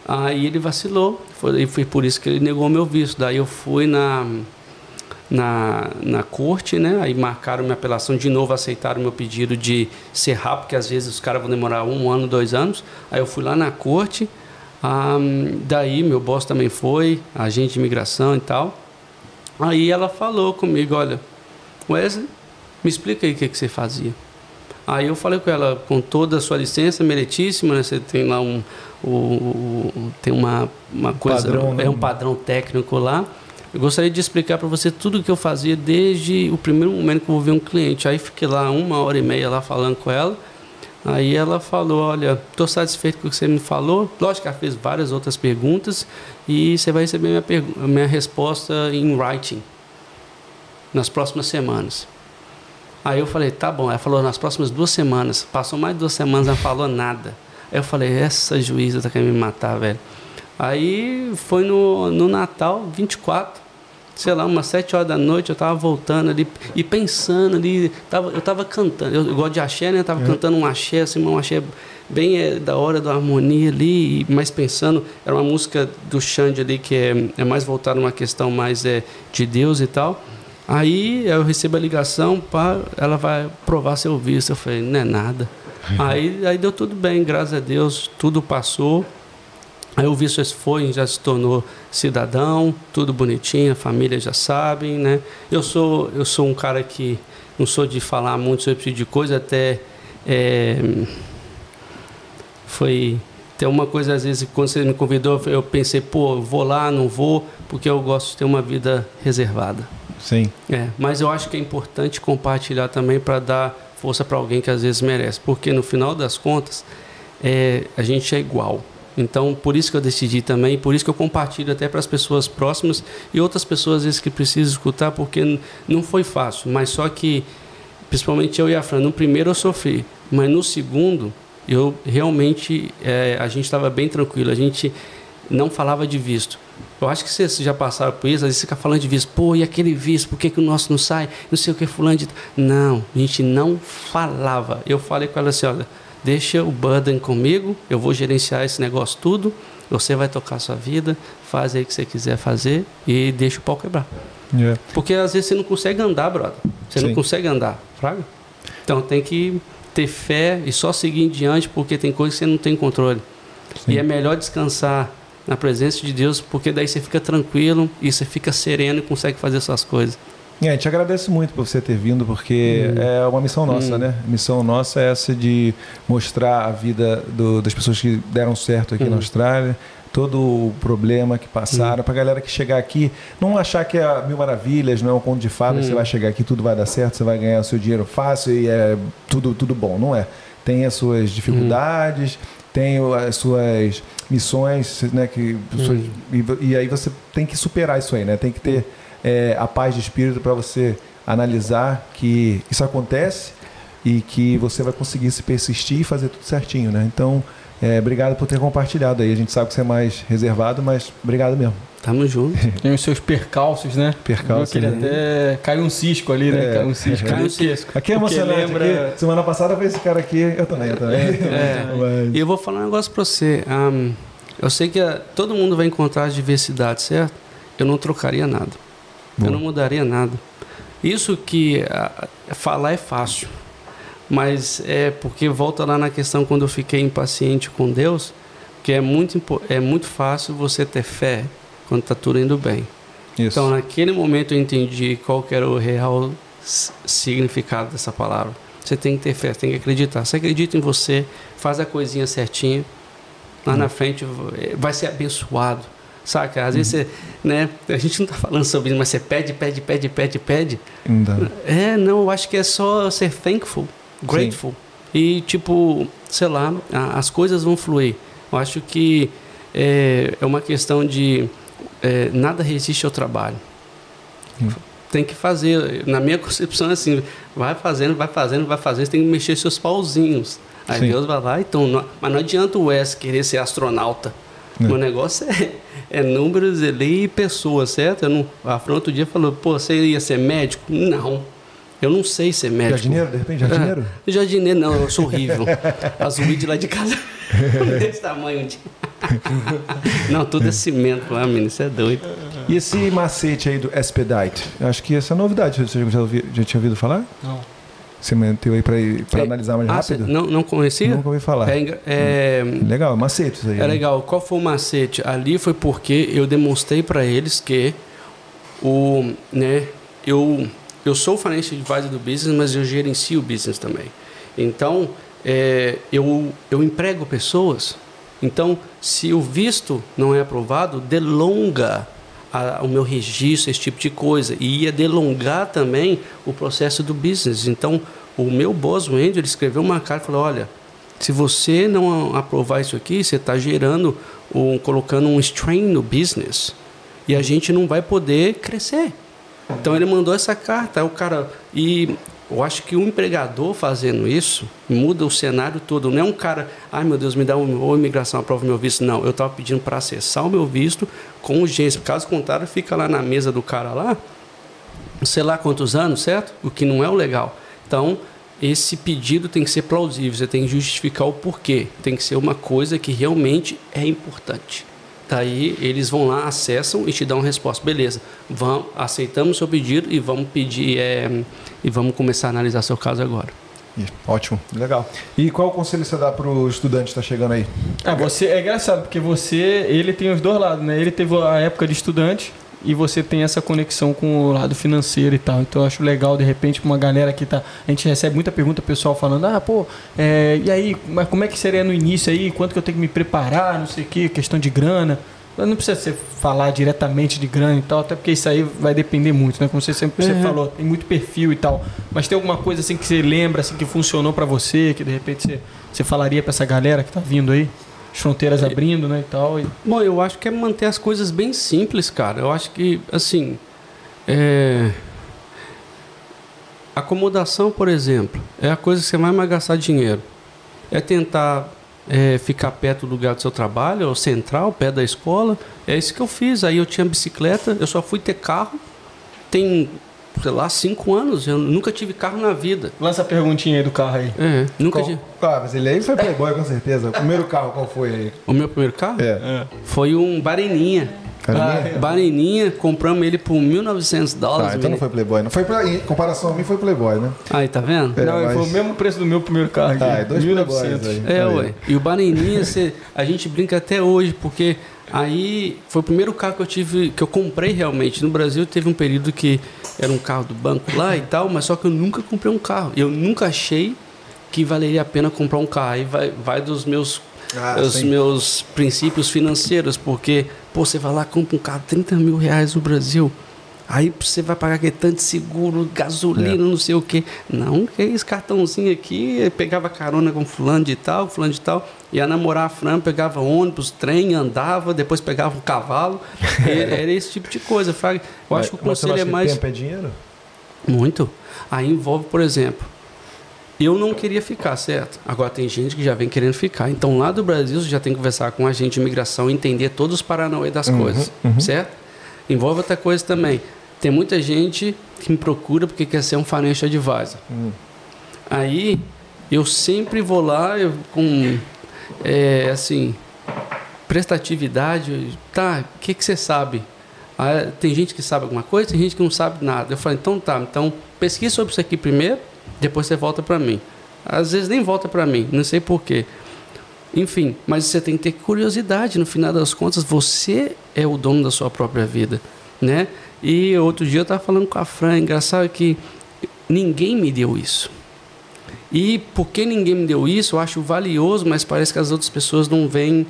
Aí ele vacilou, foi, foi por isso que ele negou meu visto. Daí eu fui na, na, na corte, né? Aí marcaram minha apelação de novo, aceitaram meu pedido de ser rápido, porque às vezes os caras vão demorar um ano, dois anos. Aí eu fui lá na corte, um, daí meu boss também foi, agente de imigração e tal. Aí ela falou comigo, olha, Wesley, me explica aí o que, que você fazia. Aí eu falei com ela, com toda a sua licença, meritíssima, né? você tem lá um, o, tem uma, uma coisa, padrão, é um né? padrão técnico lá. Eu gostaria de explicar para você tudo o que eu fazia desde o primeiro momento que eu vi um cliente. Aí fiquei lá uma hora e meia lá falando com ela. Aí ela falou, olha, estou satisfeito com o que você me falou. Lógico que ela fez várias outras perguntas e você vai receber minha, minha resposta em writing nas próximas semanas. Aí eu falei, tá bom. Ela falou, nas próximas duas semanas. Passou mais duas semanas, ela falou nada. Aí eu falei, essa juíza tá querendo me matar, velho. Aí foi no, no Natal, 24, sei lá, umas 7 horas da noite, eu tava voltando ali e pensando ali, tava, eu tava cantando, eu, eu gosto de axé, né? Eu tava é. cantando um axé, assim, um axé bem é, da hora da harmonia ali, mas pensando, era uma música do Xande ali que é, é mais voltada uma questão mais é, de Deus e tal. Aí eu recebo a ligação, pá, ela vai provar seu visto. Eu falei, não é nada. aí, aí deu tudo bem, graças a Deus, tudo passou. Aí o visto foi, já se tornou cidadão, tudo bonitinho, a família já sabe, né? Eu sou, eu sou um cara que não sou de falar muito sobre esse tipo de coisa, até é, foi tem uma coisa às vezes quando você me convidou, eu pensei, pô, vou lá, não vou, porque eu gosto de ter uma vida reservada. Sim. É, mas eu acho que é importante compartilhar também para dar força para alguém que às vezes merece, porque no final das contas é, a gente é igual. Então, por isso que eu decidi também, por isso que eu compartilho até para as pessoas próximas e outras pessoas às vezes que precisam escutar, porque não foi fácil, mas só que, principalmente eu e a Fran, no primeiro eu sofri, mas no segundo, eu realmente, é, a gente estava bem tranquilo, a gente não falava de visto. Eu acho que vocês já passaram por isso, às vezes fica falando de visto, pô, e aquele visto, por que, que o nosso não sai? Não sei o que, fulano de... Não, a gente não falava. Eu falei com ela assim, olha, deixa o burden comigo, eu vou gerenciar esse negócio tudo, você vai tocar a sua vida, faz aí o que você quiser fazer e deixa o pau quebrar. Yeah. Porque às vezes você não consegue andar, brother. Você Sim. não consegue andar, fraga? Então tem que ter fé e só seguir em diante, porque tem coisas que você não tem controle. Sim. E é melhor descansar na presença de Deus, porque daí você fica tranquilo e você fica sereno e consegue fazer suas coisas. É, a gente agradece muito por você ter vindo, porque hum. é uma missão nossa, hum. né? A missão nossa é essa de mostrar a vida do, das pessoas que deram certo aqui hum. na Austrália, todo o problema que passaram, hum. para a galera que chegar aqui, não achar que é mil maravilhas, não é um conto de fadas, você vai chegar aqui, tudo vai dar certo, você vai ganhar o seu dinheiro fácil e é tudo, tudo bom. Não é. Tem as suas dificuldades, tem as suas missões, né? Que, suas, e, e, aí você tem que superar isso aí, né? Tem que ter é, a paz de espírito para você analisar que isso acontece e que você vai conseguir se persistir e fazer tudo certinho, né? Então, é, obrigado por ter compartilhado aí. A gente sabe que você é mais reservado, mas obrigado mesmo. Tamo junto. Tem os seus percalços, né? Percalços. Ele né? até caiu um cisco ali, né? É, caiu um cisco. Caiu um cisco. Aqui é emocionante. Lembra... Aqui, semana passada foi esse cara aqui. Eu também, eu também. É, é. Mas... E eu vou falar um negócio pra você. Um, eu sei que a, todo mundo vai encontrar diversidade, certo? Eu não trocaria nada. Bom. Eu não mudaria nada. Isso que a, falar é fácil, mas é porque volta lá na questão quando eu fiquei impaciente com Deus, que é muito, é muito fácil você ter fé quando está tudo indo bem. Isso. Então, naquele momento eu entendi qual era o real significado dessa palavra. Você tem que ter fé, tem que acreditar. Você acredita em você, faz a coisinha certinha, lá hum. na frente vai ser abençoado saca? Às uhum. vezes você, né, a gente não está falando sobre isso, mas você pede, pede, pede, pede, pede. Não é, não, eu acho que é só ser thankful, grateful. Sim. E, tipo, sei lá, as coisas vão fluir. Eu acho que é, é uma questão de é, nada resiste ao trabalho. Hum. Tem que fazer, na minha concepção, assim, vai fazendo, vai fazendo, vai fazendo, você tem que mexer seus pauzinhos. Aí Sim. Deus vai lá, então, não, mas não adianta o Wes querer ser astronauta. É. O negócio é, é números ali e pessoas, certo? Eu não, a Fran outro dia falou, pô, você ia ser médico? Não. Eu não sei ser médico. Jardineiro, de repente, jardineiro? É, jardineiro não, eu sou horrível. As weed lá de casa, desse tamanho. De... não, tudo é cimento lá, menino, isso é doido. E esse macete aí do Expedite? Acho que essa é novidade, você já, já tinha ouvido falar? Não. Você meteu aí para é, analisar mais ah, rápido? Não, não conhecia? Nunca ouvi falar. É, é, legal, macete isso aí. É né? legal. Qual foi o macete? Ali foi porque eu demonstrei para eles que o, né, eu, eu sou o financial advisor do business, mas eu gerencio o business também. Então, é, eu, eu emprego pessoas. Então, se o visto não é aprovado, delonga a, o meu registro, esse tipo de coisa. E ia delongar também o processo do business. Então, o meu boss, o Andrew, ele escreveu uma carta e falou: olha, se você não aprovar isso aqui, você está gerando, um, colocando um strain no business e a gente não vai poder crescer. Então ele mandou essa carta, o cara e eu acho que o empregador fazendo isso muda o cenário todo. Não é um cara, ai meu Deus, me dá uma ou imigração, aprova meu visto. Não, eu estava pedindo para acessar o meu visto com urgência. Caso contrário, fica lá na mesa do cara lá, sei lá quantos anos, certo? O que não é o legal. Então, esse pedido tem que ser plausível, você tem que justificar o porquê. Tem que ser uma coisa que realmente é importante. Daí eles vão lá, acessam e te dão uma resposta. Beleza, vamos, aceitamos o seu pedido e vamos pedir é, e vamos começar a analisar seu caso agora. Ótimo, legal. E qual conselho você dá para o estudante que está chegando aí? Ah, você é engraçado porque você, ele tem os dois lados, né? Ele teve a época de estudante e você tem essa conexão com o lado financeiro e tal. Então eu acho legal, de repente, uma galera que tá. A gente recebe muita pergunta pessoal falando, ah, pô, é, e aí, mas como é que seria no início aí? Quanto que eu tenho que me preparar, não sei o que, questão de grana. Não precisa ser falar diretamente de grana e tal, até porque isso aí vai depender muito, né? Como você sempre uhum. você falou, tem muito perfil e tal. Mas tem alguma coisa assim que você lembra, assim, que funcionou para você, que de repente você, você falaria para essa galera que tá vindo aí? As fronteiras é. abrindo, né, e tal. E... Bom, eu acho que é manter as coisas bem simples, cara. Eu acho que, assim, é... acomodação, por exemplo, é a coisa que você mais vai gastar dinheiro. É tentar é, ficar perto do lugar do seu trabalho, ou central, perto da escola. É isso que eu fiz. Aí eu tinha bicicleta, eu só fui ter carro. Tem, sei lá, cinco anos. Eu nunca tive carro na vida. Lança a perguntinha aí do carro aí. É, nunca tive. Ah, mas ele aí foi playboy com certeza. O primeiro carro qual foi aí? O meu primeiro carro? É. Foi um Bareninha. Bananinha? Bananinha, compramos ele por 1.900 dólares. Ah, então não foi Playboy. Não foi pra, em comparação a mim, foi Playboy, né? Aí, tá vendo? É, não, mas... foi o mesmo preço do meu primeiro carro. Aqui. Ah, é dois 1900. Aí. É, aí. ué. E o Bananinha, a gente brinca até hoje, porque aí foi o primeiro carro que eu tive, que eu comprei realmente. No Brasil teve um período que era um carro do banco lá e tal, mas só que eu nunca comprei um carro. Eu nunca achei que valeria a pena comprar um carro. Aí vai, vai dos meus ah, os sim. meus princípios financeiros, porque pô, você vai lá compra um carro 30 mil reais no Brasil, aí você vai pagar aquele tanto seguro, gasolina, é. não sei o que. Não, que esse cartãozinho aqui, pegava carona com fulano de tal, fulano de tal, ia namorar a Fran, pegava ônibus, trem, andava, depois pegava um cavalo. era esse tipo de coisa. Eu acho que o conselho é mais. Tempo é dinheiro? Muito. Aí envolve, por exemplo, eu não queria ficar, certo? Agora tem gente que já vem querendo ficar. Então lá do Brasil você já tem que conversar com a agente de imigração, entender todos os paranauê das uhum, coisas, uhum. certo? Envolve outra coisa também. Tem muita gente que me procura porque quer ser um financial advisor. Uhum. Aí eu sempre vou lá eu, com é, assim prestatividade. Tá, o que, que você sabe? Ah, tem gente que sabe alguma coisa, tem gente que não sabe nada. Eu falo, então tá, então pesquisa sobre isso aqui primeiro depois você volta para mim. Às vezes nem volta para mim, não sei porquê. Enfim, mas você tem que ter curiosidade. No final das contas, você é o dono da sua própria vida, né? E outro dia eu estava falando com a Fran, engraçado que ninguém me deu isso. E porque ninguém me deu isso, eu acho valioso, mas parece que as outras pessoas não veem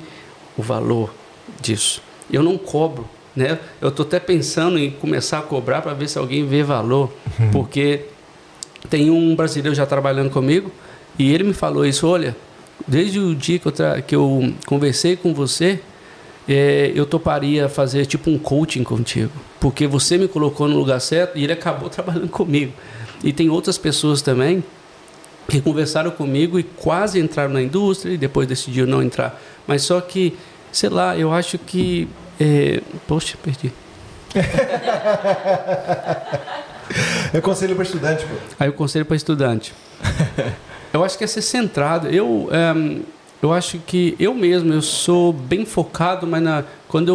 o valor disso. Eu não cobro, né? Eu estou até pensando em começar a cobrar para ver se alguém vê valor, uhum. porque tem um brasileiro já trabalhando comigo e ele me falou isso: olha, desde o dia que eu, que eu conversei com você, é, eu toparia fazer tipo um coaching contigo, porque você me colocou no lugar certo e ele acabou trabalhando comigo. E tem outras pessoas também que conversaram comigo e quase entraram na indústria e depois decidiram não entrar. Mas só que, sei lá, eu acho que. É... Poxa, perdi. É conselho para estudante, pô. Aí o conselho para estudante. eu acho que é ser centrado. Eu, é, eu acho que eu mesmo, eu sou bem focado, mas na, quando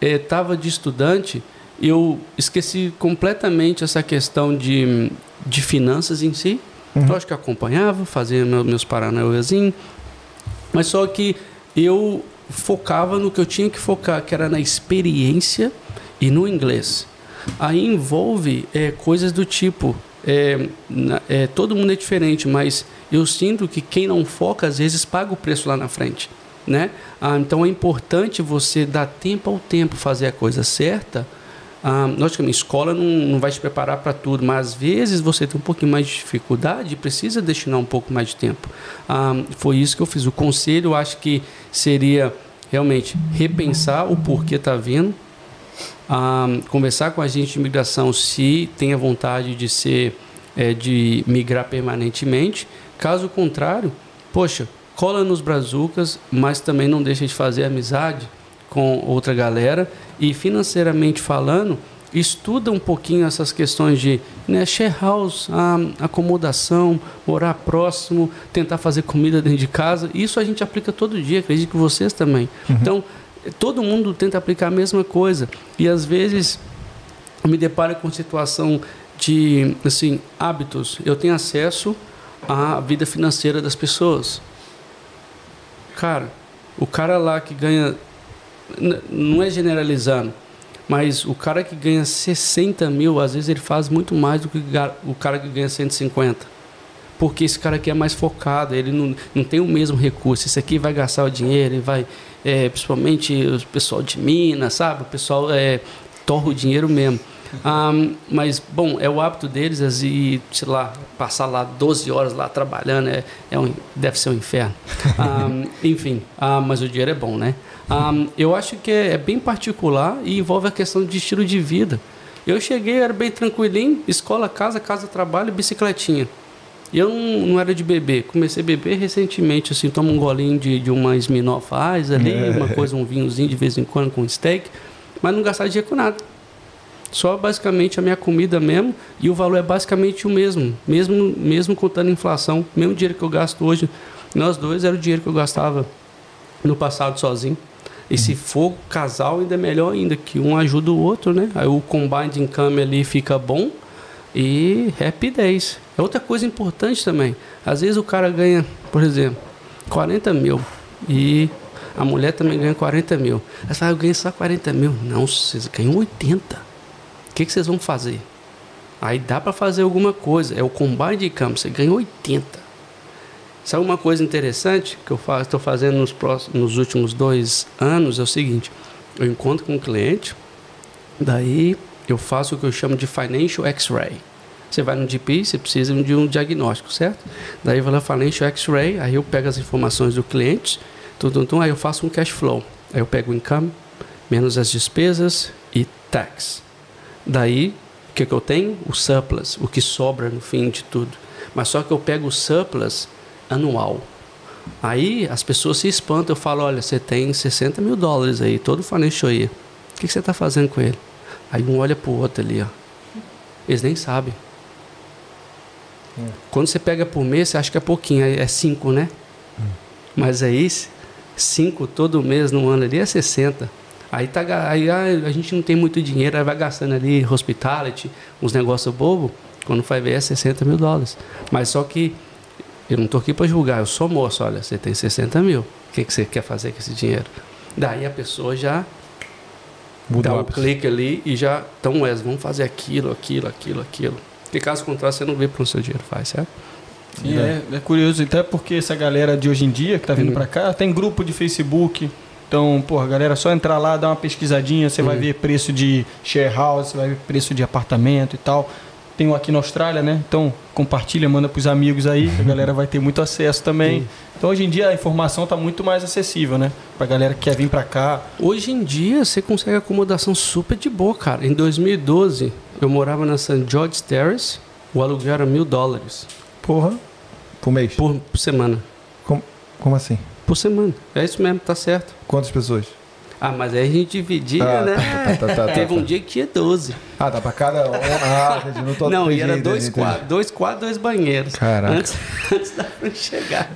eu estava é, de estudante, eu esqueci completamente essa questão de, de finanças em si. Uhum. Eu acho que acompanhava, fazia meus paranauêzinhos, mas só que eu focava no que eu tinha que focar, que era na experiência e no inglês. Aí envolve é, coisas do tipo. É, é, todo mundo é diferente, mas eu sinto que quem não foca às vezes paga o preço lá na frente. Né? Ah, então é importante você dar tempo ao tempo, fazer a coisa certa. Ah, logicamente, escola não, não vai te preparar para tudo, mas às vezes você tem um pouquinho mais de dificuldade e precisa destinar um pouco mais de tempo. Ah, foi isso que eu fiz. O conselho, eu acho que seria realmente repensar o porquê está vindo, conversar com a gente de imigração se tem a vontade de ser é, de migrar permanentemente. Caso contrário, poxa, cola nos brazucas, mas também não deixa de fazer amizade com outra galera e financeiramente falando, estuda um pouquinho essas questões de né, share house, a acomodação, morar próximo, tentar fazer comida dentro de casa. Isso a gente aplica todo dia, acredito que vocês também. Uhum. Então, todo mundo tenta aplicar a mesma coisa e às vezes eu me deparo com situação de assim hábitos. Eu tenho acesso à vida financeira das pessoas. Cara, o cara lá que ganha não é generalizando, mas o cara que ganha 60 mil, às vezes ele faz muito mais do que o cara que ganha 150 porque esse cara aqui é mais focado, ele não, não tem o mesmo recurso. Esse aqui vai gastar o dinheiro, ele vai, é, principalmente o pessoal de Minas, sabe? O pessoal é, torra o dinheiro mesmo. Um, mas, bom, é o hábito deles e, sei lá, passar lá 12 horas lá trabalhando é, é um, deve ser um inferno. Um, enfim, um, mas o dinheiro é bom, né? eu acho que é, é bem particular e envolve a questão de estilo de vida. Eu cheguei, era bem tranquilinho, escola, casa, casa, trabalho, bicicletinha. Eu não, não, era de beber. Comecei a beber recentemente, assim, tomo um golinho de, de uma Smirnoff Ice ali, é. uma coisa, um vinhozinho de vez em quando com steak, mas não gastar dinheiro com nada. Só basicamente a minha comida mesmo, e o valor é basicamente o mesmo, mesmo, mesmo contando inflação. Mesmo dinheiro que eu gasto hoje, nós dois era o dinheiro que eu gastava no passado sozinho. E se for casal, ainda é melhor ainda, que um ajuda o outro, né? Aí o combined income ali fica bom e rapidez. É outra coisa importante também. Às vezes o cara ganha, por exemplo, 40 mil e a mulher também ganha 40 mil. Aí você fala, eu ganho só 40 mil. Não, vocês ganham 80. O que, que vocês vão fazer? Aí dá para fazer alguma coisa. É o combine de campo, você ganha 80. Sabe uma coisa interessante que eu estou fazendo nos, próximos, nos últimos dois anos? É o seguinte: eu encontro com um cliente, daí eu faço o que eu chamo de Financial X-Ray. Você vai no GP, você precisa de um diagnóstico, certo? Daí vou lá Financial X-Ray, aí eu pego as informações do cliente, tudo, tudo, aí eu faço um cash flow. Aí eu pego o income, menos as despesas e tax. Daí, o que, que eu tenho? O surplus, o que sobra no fim de tudo. Mas só que eu pego o surplus anual. Aí as pessoas se espantam. Eu falo: olha, você tem 60 mil dólares aí, todo financial aí. O que, que você está fazendo com ele? Aí um olha para o outro ali, ó. Eles nem sabem. Hum. Quando você pega por mês, você acha que é pouquinho, é 5, né? Hum. Mas aí, 5 todo mês no ano ali é 60. Aí, tá, aí ah, a gente não tem muito dinheiro, aí vai gastando ali hospitality, uns negócios bobo. Quando vai ver é 60 mil dólares. Mas só que eu não estou aqui para julgar, eu sou moço. Olha, você tem 60 mil. O que, que você quer fazer com esse dinheiro? Daí a pessoa já Muda dá o um clique ali e já. Então, Wes, vamos fazer aquilo, aquilo, aquilo, aquilo. Porque caso contrário, você não vê para onde o seu dinheiro faz, certo? Sim, é, é curioso, até porque essa galera de hoje em dia que está vindo uhum. para cá tem grupo de Facebook. Então, porra, galera, só entrar lá, dar uma pesquisadinha, você uhum. vai ver preço de share house, você vai ver preço de apartamento e tal. Tem um aqui na Austrália, né? Então, compartilha, manda para os amigos aí, a galera vai ter muito acesso também. Sim. Então, hoje em dia, a informação está muito mais acessível, né? Para a galera que quer vir para cá. Hoje em dia, você consegue acomodação super de boa, cara. Em 2012, eu morava na St. George Terrace, o aluguel era mil dólares. Porra, por mês? Por, por semana. Como, como assim? Por semana. É isso mesmo, tá certo. Quantas pessoas? Ah, mas aí a gente dividia, ah, né? Tá, tá, tá, tá Teve um dia que tinha 12. Ah, tá pra cada um. Ah. Não, tô não e era dois quadros, dois quadros, dois banheiros. Caraca. Antes, antes da frente chegar.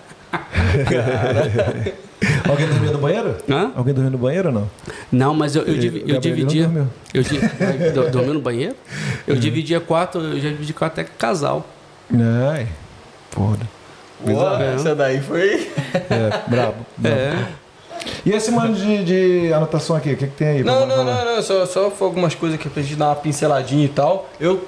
Alguém dormia no banheiro? Hã? Alguém dormia no banheiro ou não? Não, mas eu, eu, eu, eu dividia. Eu di, dormiu no banheiro? Eu uhum. dividia quatro, eu já dividi quatro até casal. Ai, porra. Boa, essa daí foi. É, brabo. brabo. É. E esse mano de, de anotação aqui, o que, que tem aí? Não, não, não, não, só, só foi algumas coisas que pra gente dar uma pinceladinha e tal. Eu,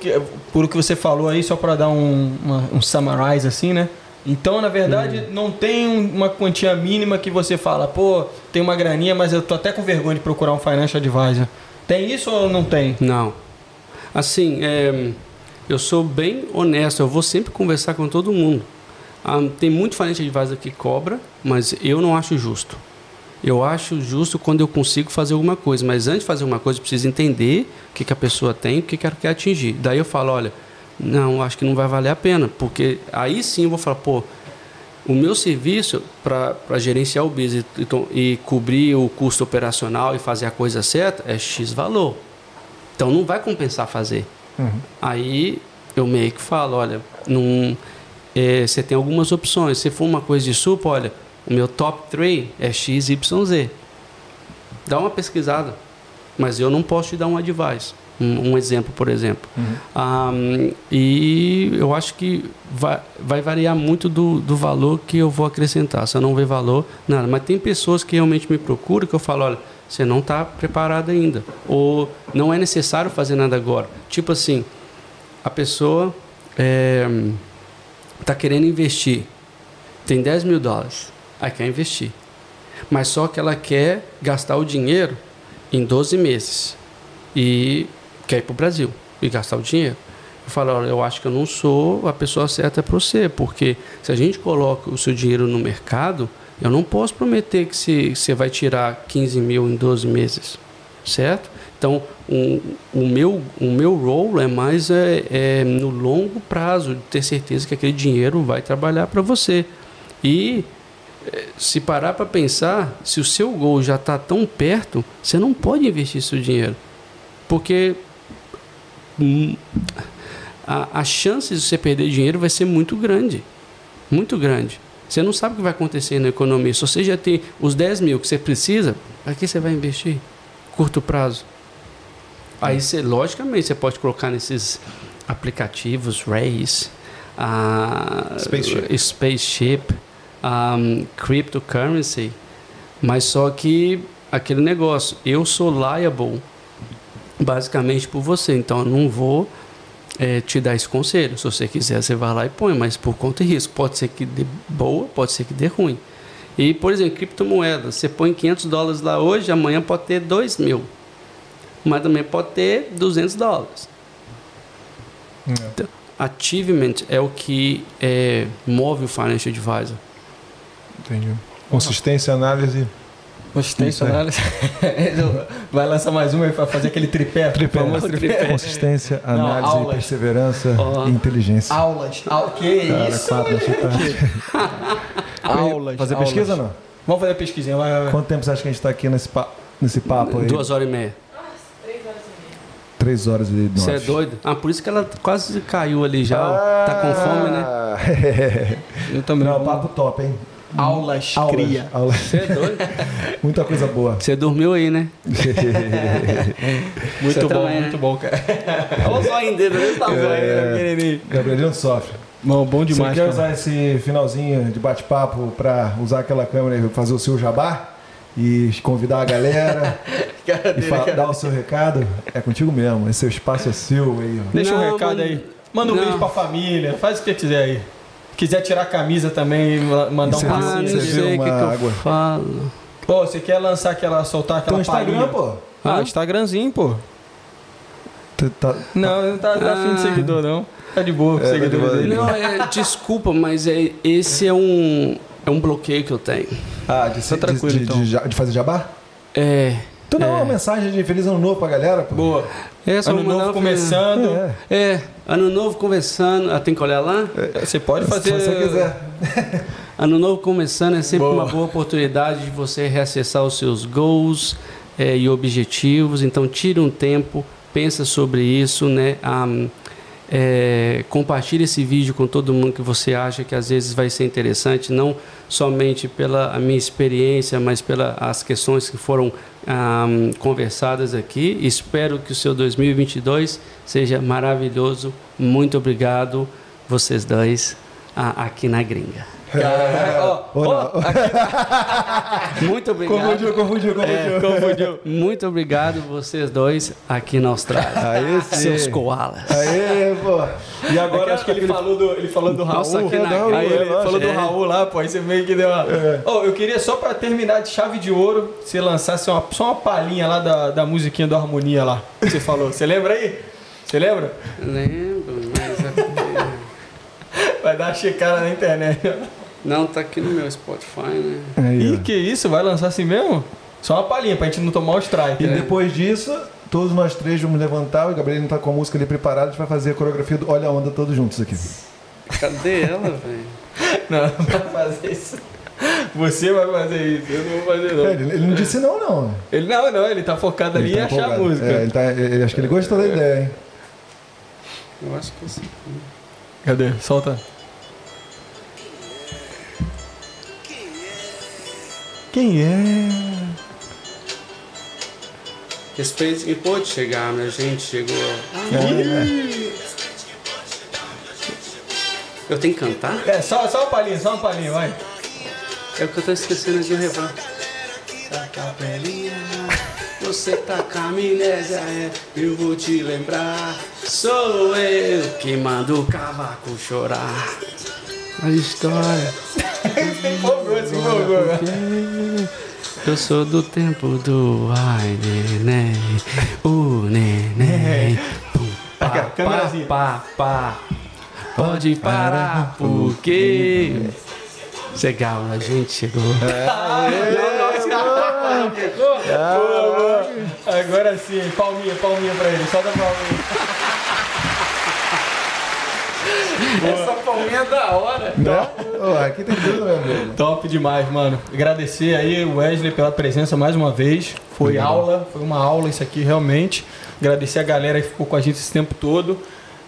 por o que você falou aí, só para dar um, uma, um summarize assim, né? Então, na verdade, hum. não tem uma quantia mínima que você fala, pô, tem uma graninha, mas eu tô até com vergonha de procurar um financial advisor. Tem isso ou não tem? Não. Assim, é, eu sou bem honesto, eu vou sempre conversar com todo mundo. Ah, tem muito financial advisor que cobra, mas eu não acho justo. Eu acho justo quando eu consigo fazer alguma coisa, mas antes de fazer uma coisa, eu preciso entender o que, que a pessoa tem, o que, que ela quer atingir. Daí eu falo, olha, não, acho que não vai valer a pena, porque aí sim eu vou falar, pô, o meu serviço para gerenciar o business e, e, cobrir o custo operacional e fazer a coisa certa é X valor. Então não vai compensar fazer. Uhum. Aí eu meio que falo, olha, não, é, você tem algumas opções. Se for uma coisa de supo, olha, meu top 3 é XYZ. Dá uma pesquisada. Mas eu não posso te dar um advice. Um, um exemplo, por exemplo. Uhum. Um, e eu acho que vai, vai variar muito do, do valor que eu vou acrescentar. Se eu não ver valor, nada. Mas tem pessoas que realmente me procuram que eu falo, olha, você não está preparado ainda. Ou não é necessário fazer nada agora. Tipo assim, a pessoa está é, querendo investir, tem 10 mil dólares aí quer investir. Mas só que ela quer gastar o dinheiro em 12 meses e quer ir para o Brasil e gastar o dinheiro. Eu falo, olha, eu acho que eu não sou a pessoa certa para você, porque se a gente coloca o seu dinheiro no mercado, eu não posso prometer que você vai tirar 15 mil em 12 meses, certo? Então, um, o, meu, o meu role é mais é, é, no longo prazo, de ter certeza que aquele dinheiro vai trabalhar para você. E se parar para pensar, se o seu gol já está tão perto, você não pode investir seu dinheiro. Porque hum, a, a chance de você perder dinheiro vai ser muito grande. Muito grande. Você não sabe o que vai acontecer na economia. Se você já tem os 10 mil que você precisa, Para que você vai investir? Curto prazo. Aí você, logicamente, você pode colocar nesses aplicativos, Race, uh, Spaceship, Spaceship um, Cryptocurrency, mas só que aquele negócio, eu sou liable basicamente por você, então eu não vou é, te dar esse conselho. Se você quiser, você vai lá e põe, mas por conta e risco. Pode ser que dê boa, pode ser que dê ruim. E, por exemplo, criptomoedas, você põe 500 dólares lá hoje, amanhã pode ter 2 mil mas também pode ter 200 dólares. É. Então, achievement é o que é, move o financial advisor. Entendi. Consistência, análise. Consistência, análise. Vai lançar mais uma para fazer aquele tripé. Tripé. tripé. Consistência, análise, Não, perseverança oh. e inteligência. Aulas. Au... Que Cara, isso? Quatro, aulas. Fazer aulas. pesquisa ou não? Vamos fazer pesquisa. Vai, vai. Quanto tempo você acha que a gente está aqui nesse, pa... nesse papo aí? Duas horas e meia. Três horas e Você é doido? Ah, por isso que ela quase caiu ali já. Ah, tá com fome, né? Eu também. Não, papo top, hein? Aulas, aulas cria. Aulas. Você é doido? Muita coisa boa. Você dormiu aí, né? muito Você bom, também, muito né? bom, cara. Olha o zóio dele, desse tamanho, é, né, Gabrielino sofre. Bom, bom demais. Você quer cara. usar esse finalzinho de bate-papo para usar aquela câmera e fazer o seu jabá? e convidar a galera e dar o seu recado, é contigo mesmo. Esse seu espaço é seu aí. Ó. Deixa não, um recado mano, aí. Manda um não. beijo pra família, faz o que quiser aí. Quiser tirar a camisa também, mandar um passinho. Você sei o que, que eu falo. Pô, você quer lançar aquela, soltar aquela Tem Instagram, pô. Ah, ah, Instagramzinho, pô. Tá, não, não tá, tá ah. afim de seguidor, não. Tá de boa com é, tá seguidor dele. Não, é, desculpa, mas é, esse é um, é um bloqueio que eu tenho. Ah, de, ser, tá tranquilo, de, então. de, de, fazer jabá? É. Tu não é uma mensagem de feliz ano novo pra galera? Pô. Boa. Essa ano novo começando. É. é. ano novo começando. Ah, tem que olhar lá? É, você pode fazer. Se você quiser. ano novo começando é sempre boa. uma boa oportunidade de você reacessar os seus goals é, e objetivos. Então, tire um tempo, pensa sobre isso, né? Um, é, compartilhe esse vídeo com todo mundo que você acha que às vezes vai ser interessante, não somente pela minha experiência, mas pelas questões que foram um, conversadas aqui. Espero que o seu 2022 seja maravilhoso. Muito obrigado, vocês dois, aqui na gringa. É, ó, ó, muito obrigado. Confundiu, confundiu, confundiu. É, confundiu. Muito obrigado vocês dois aqui na Austrália. Sim. Seus koalas. Aí, pô. E agora é acho que ele, falou do, ele falou do Raul. Nossa, aqui na não, aí ele falou do é. Raul lá, pô. Aí você meio que deu uma. É. Oh, eu queria só pra terminar de chave de ouro, você lançasse uma, só uma palhinha lá da, da musiquinha do Harmonia lá. Que você falou. Você lembra aí? Você lembra? Lembro, mas. Vai dar uma checada na internet. Não, tá aqui no meu Spotify, né? Aí, Ih, que isso? Vai lançar assim mesmo? Só uma palhinha pra gente não tomar o strike. E né? depois disso, todos nós três vamos levantar. O Gabriel não tá com a música ali preparada. A gente vai fazer a coreografia do Olha a Onda todos juntos aqui. Cadê ela, velho? Não, não vai fazer isso. Você vai fazer isso, eu não vou fazer não. É, ele, ele, não disse não, não. Ele não, não, ele tá focado ele ali tá em achar a música. É, ele tá, ele, acho que ele gostou da ideia, hein? Eu acho que sim. Cadê? Solta. Quem é? Respeite quem pode chegar, né? A gente chegou. É. Eu tenho que cantar? É, só, só uma palhinha, só uma palhinha, vai. É o que eu tô esquecendo de refrão. Tá capelinha, você tá com amnésia, é, eu vou te lembrar. Sou eu que mando o cavaco chorar. A história. se empolgou, se empolgou. Eu sou do tempo do ai, neném, o neném. Pum, pá, pá, pá, pá. Pode parar, porque... Legal, a gente chegou. É, Agora sim, palminha, palminha pra ele, só dá palminha. Essa palminha é da hora. Né? Oh, aqui tem tudo, meu amigo. Top demais, mano. Agradecer aí o Wesley pela presença mais uma vez. Foi aula, foi uma aula isso aqui realmente. Agradecer a galera que ficou com a gente esse tempo todo.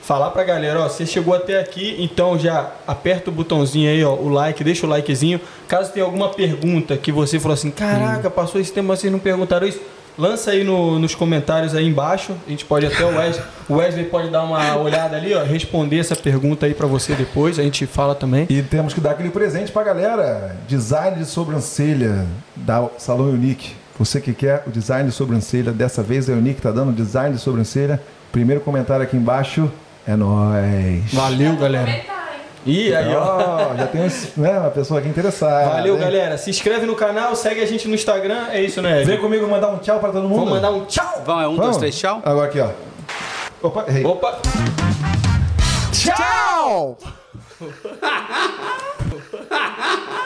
falar pra galera, ó, você chegou até aqui, então já aperta o botãozinho aí, ó, o like, deixa o likezinho. Caso tenha alguma pergunta que você falou assim, caraca, passou esse tempo, vocês não perguntaram isso, lança aí no, nos comentários aí embaixo. A gente pode até o Wesley, o Wesley pode dar uma olhada ali, ó, responder essa pergunta aí para você depois, a gente fala também. E temos que dar aquele presente pra galera, design de sobrancelha da Salão Unique. Você que quer o design de sobrancelha, dessa vez a Unique tá dando design de sobrancelha. Primeiro comentário aqui embaixo, é nóis. Valeu, galera. E aí, ó, já tem né, uma pessoa aqui interessada. Valeu, hein? galera. Se inscreve no canal, segue a gente no Instagram. É isso, né? Vem comigo mandar um tchau pra todo mundo. Vamos mandar um tchau. Vamos, é um, Vamos. dois, três, tchau. Agora aqui, ó. Opa, errei. Opa. Tchau!